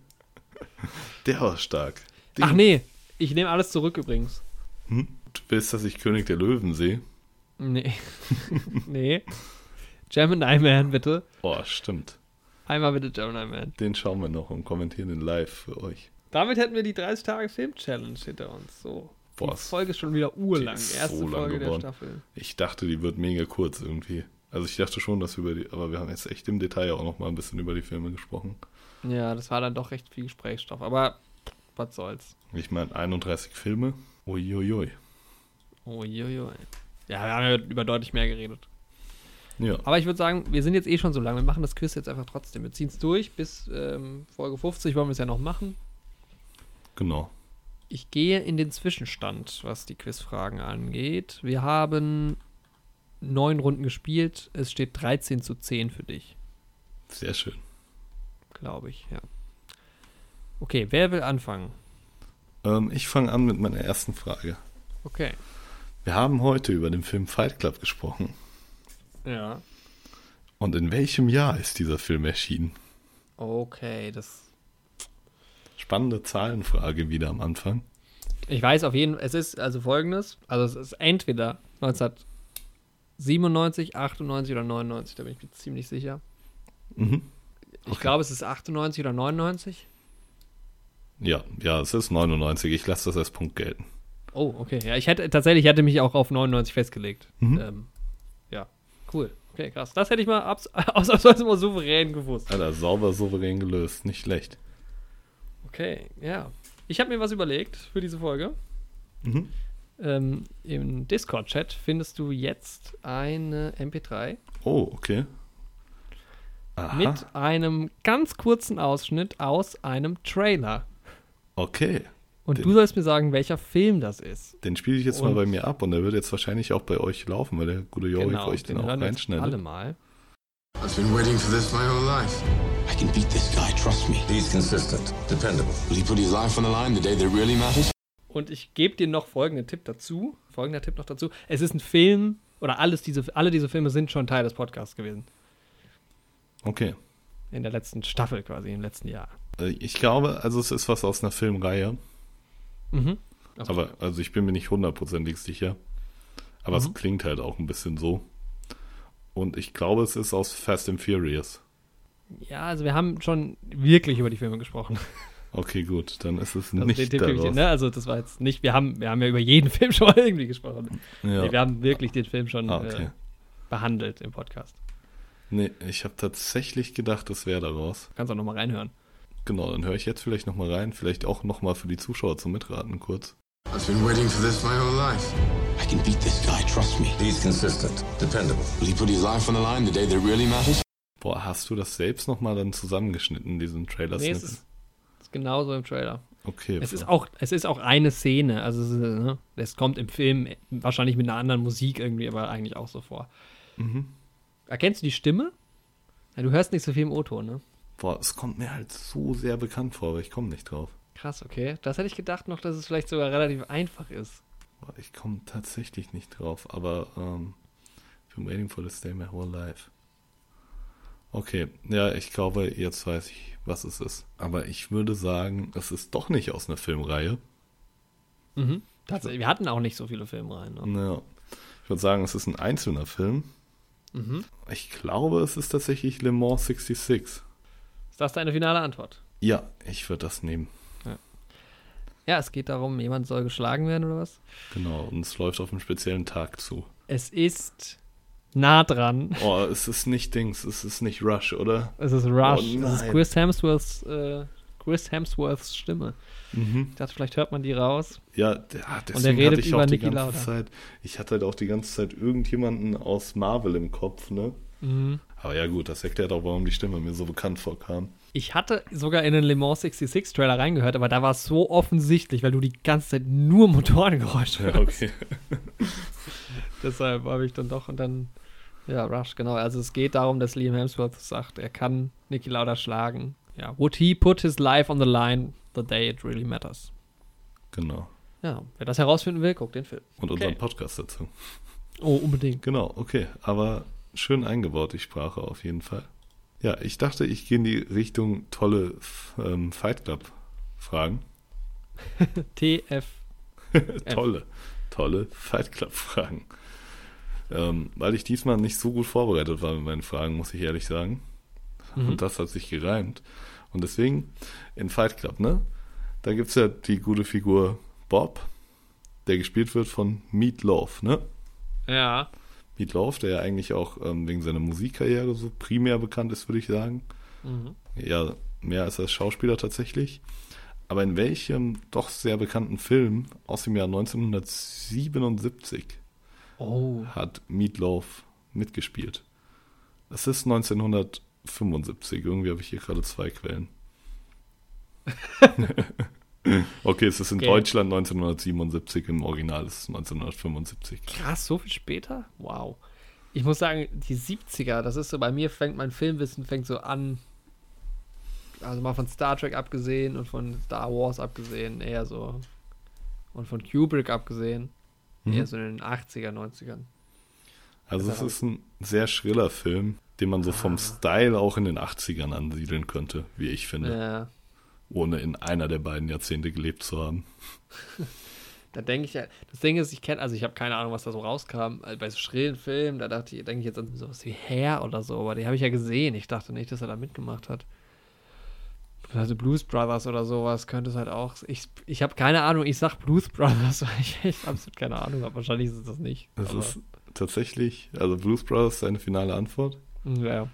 (laughs) Der war stark. Den, Ach nee, ich nehme alles zurück übrigens. Hm? Du willst, dass ich König der Löwen sehe? Nee. (laughs) nee. Gemini Man, bitte. Oh, stimmt. Einmal bitte Gemini Man. Den schauen wir noch und kommentieren den live für euch. Damit hätten wir die 30 Tage Film-Challenge hinter uns. So. Boah, die Folge ist schon wieder urlang. Erste so Folge der geworden. Staffel. Ich dachte, die wird mega kurz irgendwie. Also ich dachte schon, dass wir über die, aber wir haben jetzt echt im Detail auch noch mal ein bisschen über die Filme gesprochen. Ja, das war dann doch recht viel Gesprächsstoff. Aber was soll's. Ich meine 31 Filme. Uiuiui. Uiuiui. Ja, wir haben ja über deutlich mehr geredet. Ja, Aber ich würde sagen, wir sind jetzt eh schon so lange. Wir machen das Quiz jetzt einfach trotzdem. Wir ziehen es durch bis ähm, Folge 50. Wollen wir es ja noch machen. genau. Ich gehe in den Zwischenstand, was die Quizfragen angeht. Wir haben neun Runden gespielt. Es steht 13 zu 10 für dich, Sehr schön. Glaube ich, ja. Okay, wer will anfangen? Ähm, ich fange an mit meiner ersten Frage. Okay. Wir haben heute über den Film Fight Club gesprochen. Ja. Und in welchem Jahr ist dieser Film erschienen? Okay, das. Spannende Zahlenfrage wieder am Anfang. Ich weiß auf jeden Fall, es ist also folgendes: Also, es ist entweder 1997, 98 oder 99, da bin ich mir ziemlich sicher. Mhm. Ich Okay. glaube, es ist 98 oder 99. Ja, ja, es ist 99. Ich lasse das als Punkt gelten. Oh, okay. Ja, ich hätte tatsächlich hätte mich auch auf 99 festgelegt. Mhm. Ähm, ja, cool. Okay, krass. Das hätte ich mal abs (laughs) ausnahmsweise mal souverän gewusst. Alter, sauber souverän gelöst. Nicht schlecht. Okay, ja. Ich habe mir was überlegt für diese Folge. Mhm. Ähm, Im Discord-Chat findest du jetzt eine MP3 Oh, okay. Aha. mit einem ganz kurzen Ausschnitt aus einem Trailer. Okay. Und Den- du sollst mir sagen, welcher Film das ist. Den spiele ich jetzt Und- mal bei mir ab und der wird jetzt wahrscheinlich auch bei euch laufen, weil der gute Jorik euch den, auch wir jetzt reinschneidet. alle mal. I've been waiting for this my whole life. I can beat this guy, trust me. He's consistent, dependable. Will he put his life on the line the day that really matters? Und ich gebe dir noch folgenden Tipp dazu. Folgender Tipp noch dazu. Es ist ein Film, oder alles diese, alle diese Filme sind schon Teil des Podcasts gewesen. Okay. In der letzten Staffel quasi, im letzten Jahr. Äh, Ich glaube, also es ist was aus einer Filmreihe. Mhm. Aber, also ich bin mir nicht hundertprozentig sicher. Aber Mhm. es klingt halt auch ein bisschen so. Und ich glaube, es ist aus Fast and Furious. Ja, also wir haben schon wirklich über die Filme gesprochen. (laughs) Okay, gut, dann ist es Also nicht den daraus. ne? Also das war jetzt nicht, wir haben, wir haben ja über jeden (laughs) Film schon mal irgendwie gesprochen. Ja. Nee, wir haben wirklich den Film schon ah, okay. äh, behandelt im Podcast. Nee, ich habe tatsächlich gedacht, das wäre daraus. Kannst auch nochmal reinhören. Genau, dann höre ich jetzt vielleicht nochmal rein. Vielleicht auch nochmal für die Zuschauer zum Mitraten kurz. I've been waiting for this my whole life. I can beat this guy, trust me. He's consistent, dependable. Will he put his life on the line the day that really matters? Boah, hast du das selbst nochmal dann zusammengeschnitten, diesen trailer Nee, es ist, ist genauso im Trailer. Okay. Es ist auch, es ist auch eine Szene. Also es, ist, ne, es kommt im Film wahrscheinlich mit einer anderen Musik irgendwie, aber eigentlich auch so vor. Mhm. Erkennst du die Stimme? Ja, du hörst nicht so viel im O-Ton, ne? Boah, es kommt mir halt so sehr bekannt vor, aber ich komme nicht drauf. Krass, okay. Das hätte ich gedacht noch, dass es vielleicht sogar relativ einfach ist. Boah, ich komme tatsächlich nicht drauf, aber ähm, ich bin waiting for this day my whole life. Okay, ja, ich glaube, jetzt weiß ich, was es ist. Aber ich würde sagen, es ist doch nicht aus einer Filmreihe. Mhm. Tatsächlich, wir hatten auch nicht so viele Filmreihen. Ne? Ja. Ich würde sagen, es ist ein einzelner Film. Mhm. Ich glaube, es ist tatsächlich Le Mans 66. Ist das deine finale Antwort? Ja, ich würde das nehmen. Ja, es geht darum, jemand soll geschlagen werden oder was? Genau, und es läuft auf einen speziellen Tag zu. Es ist nah dran. Oh, es ist nicht Dings, es ist nicht Rush, oder? Es ist Rush. Oh es ist. Chris Hemsworths, äh, Chris Hemsworths Stimme. Mhm. Ich dachte, vielleicht hört man die raus. Ja, d- ja er deswegen redet hatte ich über auch die Niki ganze Lauda. Zeit, ich hatte halt auch die ganze Zeit irgendjemanden aus Marvel im Kopf, ne? Mhm. Aber ja gut, das erklärt auch, warum die Stimme mir so bekannt vorkam. Ich hatte sogar in den Le Mans 66 Trailer reingehört, aber da war es so offensichtlich, weil du die ganze Zeit nur Motorengeräusche Ja, hörst. okay. (laughs) Deshalb habe ich dann doch und dann, ja, Rush, genau. Also es geht darum, dass Liam Hemsworth sagt, er kann Niki Lauda schlagen. Ja, would he put his life on the line the day it really matters? genau. Ja, wer das herausfinden will, guckt den Film. Und Okay. unseren Podcast dazu. Oh, unbedingt. Genau, okay. Aber schön eingebaut, die Sprache auf jeden Fall. Ja, ich dachte, ich gehe in die Richtung tolle ähm, Fight Club-Fragen. (laughs) TF. (laughs) tolle, tolle Fight Club-Fragen. Ähm, weil ich diesmal nicht so gut vorbereitet war mit meinen Fragen, muss ich ehrlich sagen. Mhm. Und das hat sich gereimt. Und deswegen in Fight Club, ne? Da gibt es ja die gute Figur Bob, der gespielt wird von Meat Loaf, ne? Ja. Meat Loaf, der ja eigentlich auch ähm, wegen seiner Musikkarriere so primär bekannt ist, würde ich sagen. Mhm. Ja, mehr als als Schauspieler tatsächlich. Aber in welchem doch sehr bekannten Film aus dem Jahr 1977 Oh. hat Meatloaf mitgespielt? Es ist 1975. Irgendwie habe ich hier gerade zwei Quellen. (laughs) okay, es ist in Okay. Deutschland 1977, im Original ist es 1975. Krass, so viel später? Wow. Ich muss sagen, die 70er, das ist so, bei mir fängt mein Filmwissen fängt so an, also mal von Star Trek abgesehen und von Star Wars abgesehen, eher so, und von Kubrick abgesehen, eher so in den 80er, 90ern. Also es ist ein sehr schriller Film, den man so vom Style auch in den 80ern ansiedeln könnte, wie ich finde, Ja. ohne in einer der beiden Jahrzehnte gelebt zu haben. (laughs) Da denke ich ja, das Ding ist, ich kenne, also ich habe keine Ahnung, was da so rauskam. Also Bei so schrillen Filmen, da dachte ich, denke ich jetzt an sowas wie Hair oder so, aber die habe ich ja gesehen. Ich dachte nicht, dass er da mitgemacht hat. Also Blues Brothers oder sowas könnte es halt auch. Ich, ich habe keine Ahnung, ich sag Blues Brothers, (laughs) weil ich echt absolut keine Ahnung habe. Wahrscheinlich ist es das nicht. Aber, ist tatsächlich, also Blues Brothers, seine finale Antwort. ja.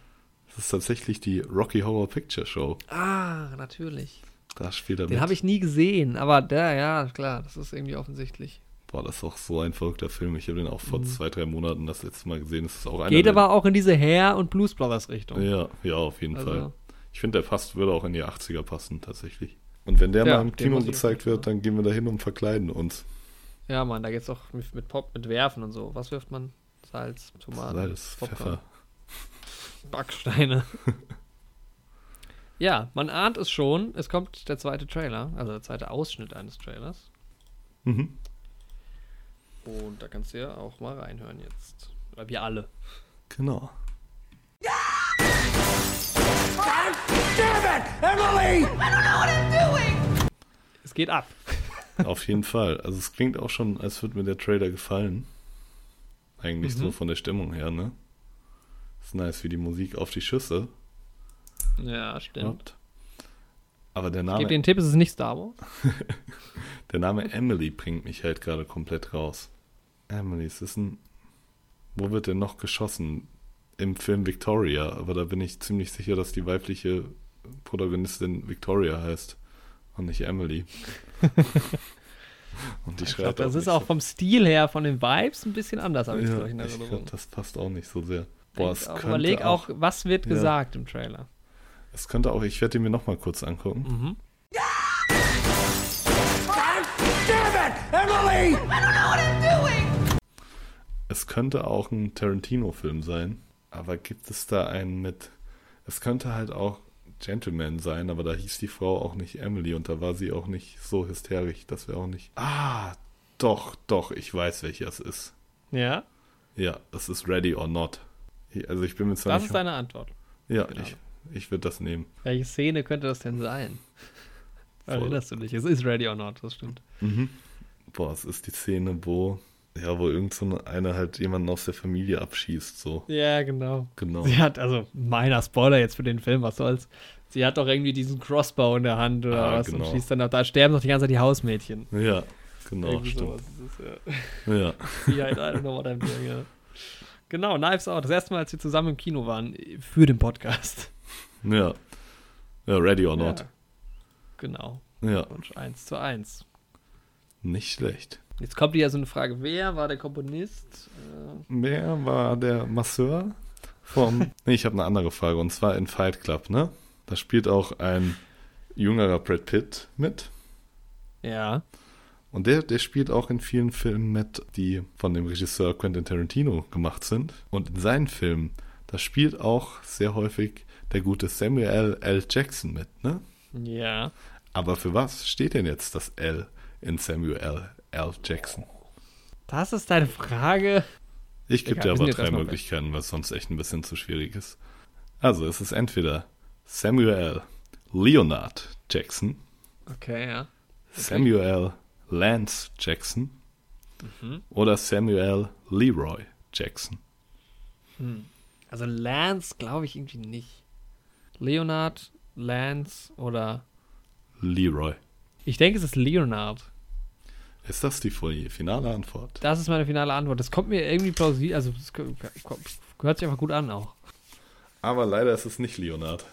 Das ist tatsächlich die Rocky Horror Picture Show. Ah, natürlich. Da spielt er Den habe ich nie gesehen, aber der, ja, klar, das ist irgendwie offensichtlich. Boah, das ist auch so ein verrückter Film. Ich habe den auch vor zwei, drei Monaten das letzte Mal gesehen. Das ist auch einer Mhm. Geht aber auch in diese Hair- und Blues Brothers Richtung. Ja, ja, auf jeden Also- Fall. Ich finde, der passt, würde auch in die 80er passen, tatsächlich. Und wenn der Ja, mal im Kino gezeigt wird, dann gehen wir da hin und verkleiden uns. Ja, Mann, da geht's auch mit, mit Pop, mit Werfen und so. Was wirft man? Salz, Tomaten, Salz, Popcorn, Pfeffer. Backsteine. (laughs) ja, man ahnt es schon. Es kommt der zweite Trailer, also der zweite Ausschnitt eines Trailers. Mhm. Und da kannst du ja auch mal reinhören jetzt. Oder wir alle. Genau. Es geht ab. Auf jeden Fall. Also es klingt auch schon, als würde mir der Trailer gefallen. Eigentlich Mhm. so von der Stimmung her, ne? Ist nice, wie die Musik auf die Schüsse Ja, stimmt. Aber der Name, dir einen Tipp, es ist nicht Star Wars. (laughs) der Name Emily bringt mich halt gerade komplett raus. Emily, es ist ein. Wo wird denn noch geschossen? Im Film Victoria, aber da bin ich ziemlich sicher, dass die weibliche Protagonistin Victoria heißt und nicht Emily. (laughs) und die Ich schreit glaub, das ist auch vom Stil her, von den Vibes ein bisschen anders, habe ich Ja, glaube in Erinnerung. glaube, das passt auch nicht so sehr. Boah, es auch, könnte überleg auch, was wird Ja. gesagt im Trailer. Es könnte auch, ich werde ihn mir noch mal kurz angucken. Mhm. Es könnte auch ein Tarantino-Film sein, aber gibt es da einen mit. Es könnte halt auch Gentleman sein, aber da hieß die Frau auch nicht Emily und da war sie auch nicht so hysterisch. Das wäre auch nicht. Ah, doch, doch, ich weiß, welcher es ist. Ja, Ja, es ist Ready or Not. Ich- Also ich bin mir zwar das nicht. ist deine Antwort. ja, genau. ich, ich würde das nehmen. Welche Szene könnte das denn sein? Erinnerst du dich? Es ist Ready or Not, das stimmt. Boah, es ist die Szene, wo. Ja, wo irgend so eine- einer halt jemanden aus der Familie abschießt, so. Ja, genau. Genau. Sie hat, also meiner Spoiler jetzt für den Film, was soll's. Sie hat doch irgendwie diesen Crossbow in der Hand oder Ah, was genau. und schießt dann auch, da sterben doch die ganze Zeit die Hausmädchen. Ja, genau, Irgendwie stimmt. ja. Ja. (laughs) Sie halt, ja. Genau, Knives Out. Das erste Mal, als wir zusammen im Kino waren, für den Podcast. Ja. Ja, Ready or Not. Ja. Genau. Ja, Und 1 zu 1. nicht schlecht. Jetzt kommt hier so eine Frage: Wer war der Komponist? Äh, Wer war der Masseur vom. (laughs) nee, ich habe eine andere Frage und zwar in Fight Club, ne? Da spielt auch ein jüngerer Brad Pitt mit. ja. Und der, der spielt auch in vielen Filmen mit, die von dem Regisseur Quentin Tarantino gemacht sind. Und in seinen Filmen, da spielt auch sehr häufig der gute Samuel L. Jackson mit, ne? Ja. Aber für was steht denn jetzt das L in Samuel L. Jackson? Das ist deine Frage. Ich gebe dir aber drei Möglichkeiten, weil es sonst echt ein bisschen zu schwierig ist. Also, es ist entweder Samuel Leonard Jackson, Okay, ja. Samuel Lance Jackson Mhm. oder Samuel Leroy Jackson. Also Lance glaube ich irgendwie nicht. Leonard, Lance oder. Leroy. Ich denke, es ist Leonard. Ist das die finale Antwort? Das ist meine finale Antwort. Das kommt mir irgendwie plausibel. Also, das geh- geh- hört sich einfach gut an auch. Aber leider ist es nicht Leonard.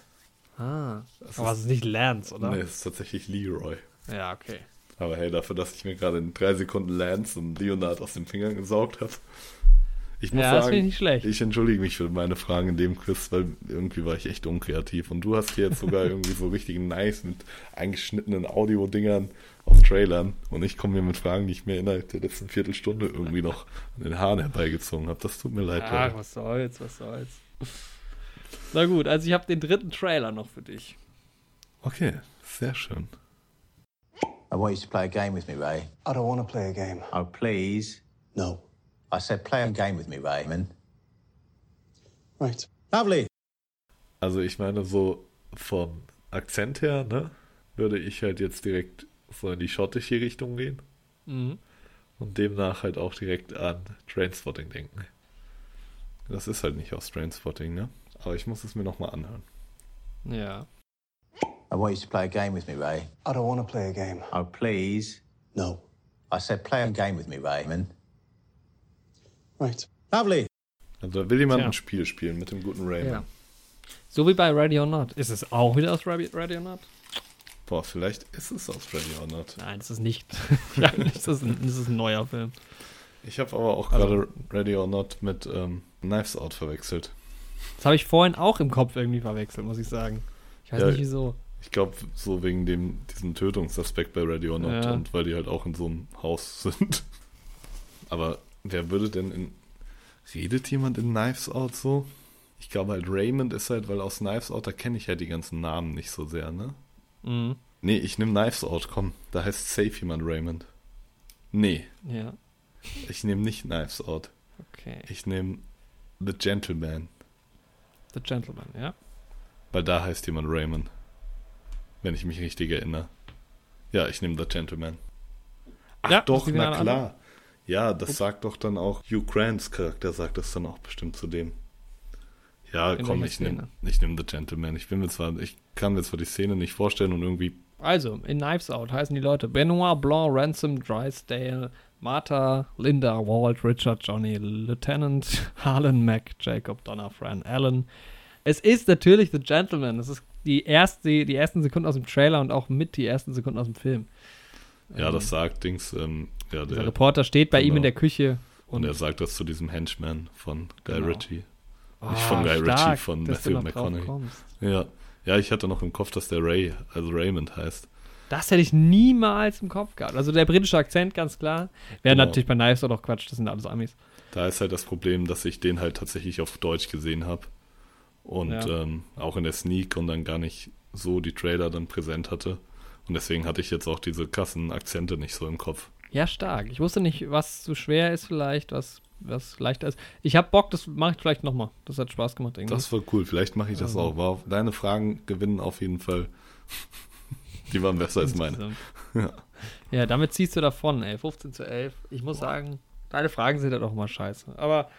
Ah. Das Aber es ist nicht Lance, oder? Nee, es ist tatsächlich Leroy. Ja, okay. Aber hey, dafür, dass ich mir gerade in drei Sekunden Lance und Leonard aus den Fingern gesaugt habe. Ich muss Ja, sagen, ich nicht schlecht. ich entschuldige mich für meine Fragen in dem Quiz, weil irgendwie war ich echt unkreativ. Und du hast hier jetzt sogar (laughs) irgendwie so richtig nice mit eingeschnittenen Audio-Dingern aus Trailern. Und ich komme hier mit Fragen, die ich mir innerhalb der letzten Viertelstunde irgendwie noch an den Haaren herbeigezogen habe. Das tut mir leid. Ach, was soll's, was soll's. Na gut, also ich habe den dritten Trailer noch für dich. Okay, sehr schön. I want you to play a game with me, Ray. I don't want to play a game. Oh, please. No. I said play a game with me, Raymond. Right. Lovely. Also ich meine, so vom Akzent her, ne, würde ich halt jetzt direkt so in die schottische Richtung gehen Mhm. und demnach halt auch direkt an Trainspotting denken. Das ist halt nicht aus Trainspotting, ne? Aber ich muss es mir nochmal anhören. Ja. I want you to play a game with me, Ray. I don't want to play a game. Oh, please. No. I said play a game with me, Raymond. Right. Lovely. Also da will jemand Tja. ein Spiel spielen mit dem guten Raymond. ja. So wie bei Ready or Not. Ist es auch wieder aus Ready or Not? Boah, vielleicht ist es aus Ready or Not. Nein, das ist nicht. (laughs) ja, das, ist ein, das ist ein neuer Film. Ich habe aber auch Also- gerade Ready or Not mit ähm, Knives Out verwechselt. Das habe ich vorhin auch im Kopf irgendwie verwechselt, muss ich sagen. Ich weiß Ja. nicht wieso. Ich glaube, so wegen dem, diesem Tötungsaspekt bei Ready or Not Ja. und weil die halt auch in so einem Haus (laughs) sind. Aber wer würde denn in. Redet jemand in Knives Out so? Ich glaube halt, Raymond ist halt, weil aus Knives Out, da kenne ich halt die ganzen Namen nicht so sehr, ne? Mhm. Nee, ich nehme Knives Out, komm. Da heißt safe jemand Raymond. Nee, Ja, ich nehme nicht Knives Out. okay. Ich nehme The Gentleman, The Gentleman, ja? weil da heißt jemand Raymond. Wenn ich mich richtig erinnere. Ja, ich nehme The Gentleman. Ach Ja, doch, na klar. Ja, das sagt doch dann auch Hugh Grants Charakter, sagt das dann auch bestimmt zu dem. Ja, komm, ich nehme nehm The Gentleman. Ich bin mir zwar, ich kann mir zwar die Szene nicht vorstellen und irgendwie, Also, in Knives Out heißen die Leute Benoit Blanc, Ransom, Drysdale, Martha, Linda, Walt, Richard, Johnny, Lieutenant, (laughs) Harlan, Mac, Jacob, Donna, Fran, Allen. Es ist natürlich The Gentleman. Das ist die, erste, die ersten Sekunden aus dem Trailer und auch mit die ersten Sekunden aus dem Film. ja, das sagt Dings, ähm, ja, Der Reporter steht bei ihm genau. in der Küche und und, er sagt das zu diesem Henchman von Guy Genau. Ritchie. Ah, nicht von Guy Ritchie, stark, von dass du Matthew noch McConaughey. Ja, ja, ich hatte noch im Kopf, dass der Ray, also Raymond heißt. Das hätte ich niemals im Kopf gehabt. Also der britische Akzent, ganz klar. Wäre Genau. natürlich bei Knives auch Quatsch, das sind alles Amis. Da ist halt das Problem, dass ich den halt tatsächlich auf Deutsch gesehen habe. Und Ja. ähm, auch in der Sneak und dann gar nicht so die Trailer dann präsent hatte. Und deswegen hatte ich jetzt auch diese krassen Akzente nicht so im Kopf. Ja, stark. Ich wusste nicht, was zu schwer ist vielleicht, was, was leichter ist. Ich habe Bock, das mache ich vielleicht nochmal. Das hat Spaß gemacht irgendwie. Das war cool. Vielleicht mache ich das auch. War, deine Fragen gewinnen auf jeden Fall. (laughs) Die waren besser als meine. (laughs) Ja. ja, damit ziehst du davon, ey. 15 zu 11. Ich muss sagen, deine Fragen sind halt auch mal scheiße. Aber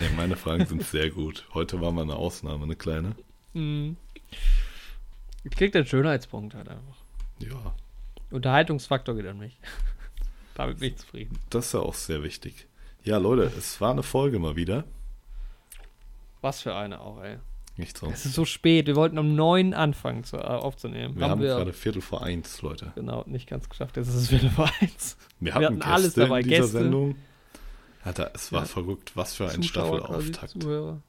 Ja, meine Fragen sind sehr gut. Heute war mal eine Ausnahme, eine kleine. ich krieg den Schönheitspunkt halt einfach. Ja, Unterhaltungsfaktor geht an mich. (laughs) damit bin ich zufrieden. das ist ja auch sehr wichtig. Ja, Leute, es war eine Folge mal wieder. Was für eine auch, ey. Nicht so. Es ist so spät. Wir wollten um neun anfangen zu, äh, aufzunehmen. Wir haben gerade Viertel vor eins, Leute. genau nicht ganz geschafft. Jetzt ist es Viertel vor eins. Wir hatten, hatten Gäste alles dabei, in dieser Gäste. Sendung. Alter, es war Ja. verrückt. Was für ein Staffelauftakt. Zuhörer.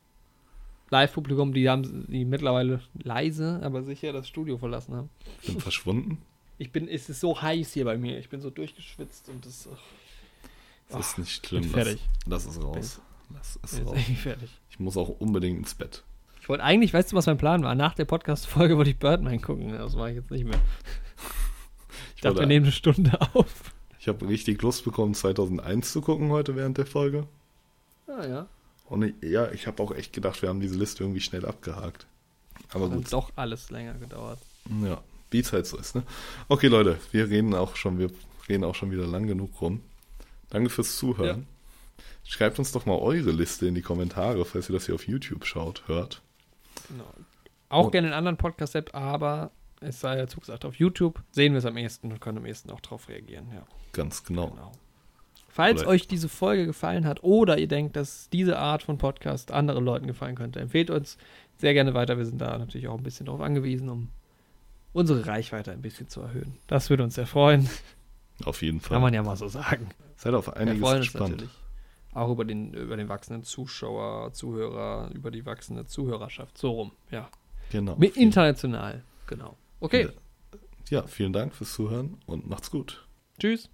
Live-Publikum, die haben die mittlerweile leise, aber sicher das Studio verlassen haben. Sind verschwunden. Ich bin, es ist so heiß hier bei mir. Ich bin so durchgeschwitzt und das ach, Das ist nicht schlimm. fertig. lass es raus. Lass es bin jetzt raus. fertig. Ich muss auch unbedingt ins Bett. Ich wollte eigentlich, weißt du, was mein Plan war? Nach der Podcast-Folge wollte ich Birdman gucken. Das mache ich jetzt nicht mehr. Ich dachte, wir nehmen eine Stunde auf. Ich habe richtig Lust bekommen, 2001 zu gucken heute während der Folge. Ah ja. Und ich, ja, ich habe auch echt gedacht, wir haben diese Liste irgendwie schnell abgehakt. Aber Hat gut, doch alles länger gedauert. ja, wie es halt so ist, ne? Okay, Leute, wir reden auch schon, wir reden auch schon wieder lang genug rum. Danke fürs Zuhören. Schreibt uns doch mal eure Liste in die Kommentare, falls ihr das hier auf YouTube schaut, hört. Genau. Auch Oh. gerne in anderen Podcast-App, aber es sei dazu gesagt, auf YouTube sehen wir es am ehesten und können am ehesten auch drauf reagieren. Ja, Ganz genau. genau. Falls Oder- euch diese Folge gefallen hat oder ihr denkt, dass diese Art von Podcast anderen Leuten gefallen könnte, empfehlt uns sehr gerne weiter. Wir sind da natürlich auch ein bisschen darauf angewiesen, um unsere Reichweite ein bisschen zu erhöhen. Das würde uns sehr freuen. Auf jeden Fall. Kann man ja mal so sagen. Seid auf einiges uns gespannt. natürlich. Auch über den, über den wachsenden Zuschauer, Zuhörer, über die wachsende Zuhörerschaft. So rum, ja. Genau. Mit international, genau. Okay, Ja, vielen Dank fürs Zuhören und macht's gut. tschüss.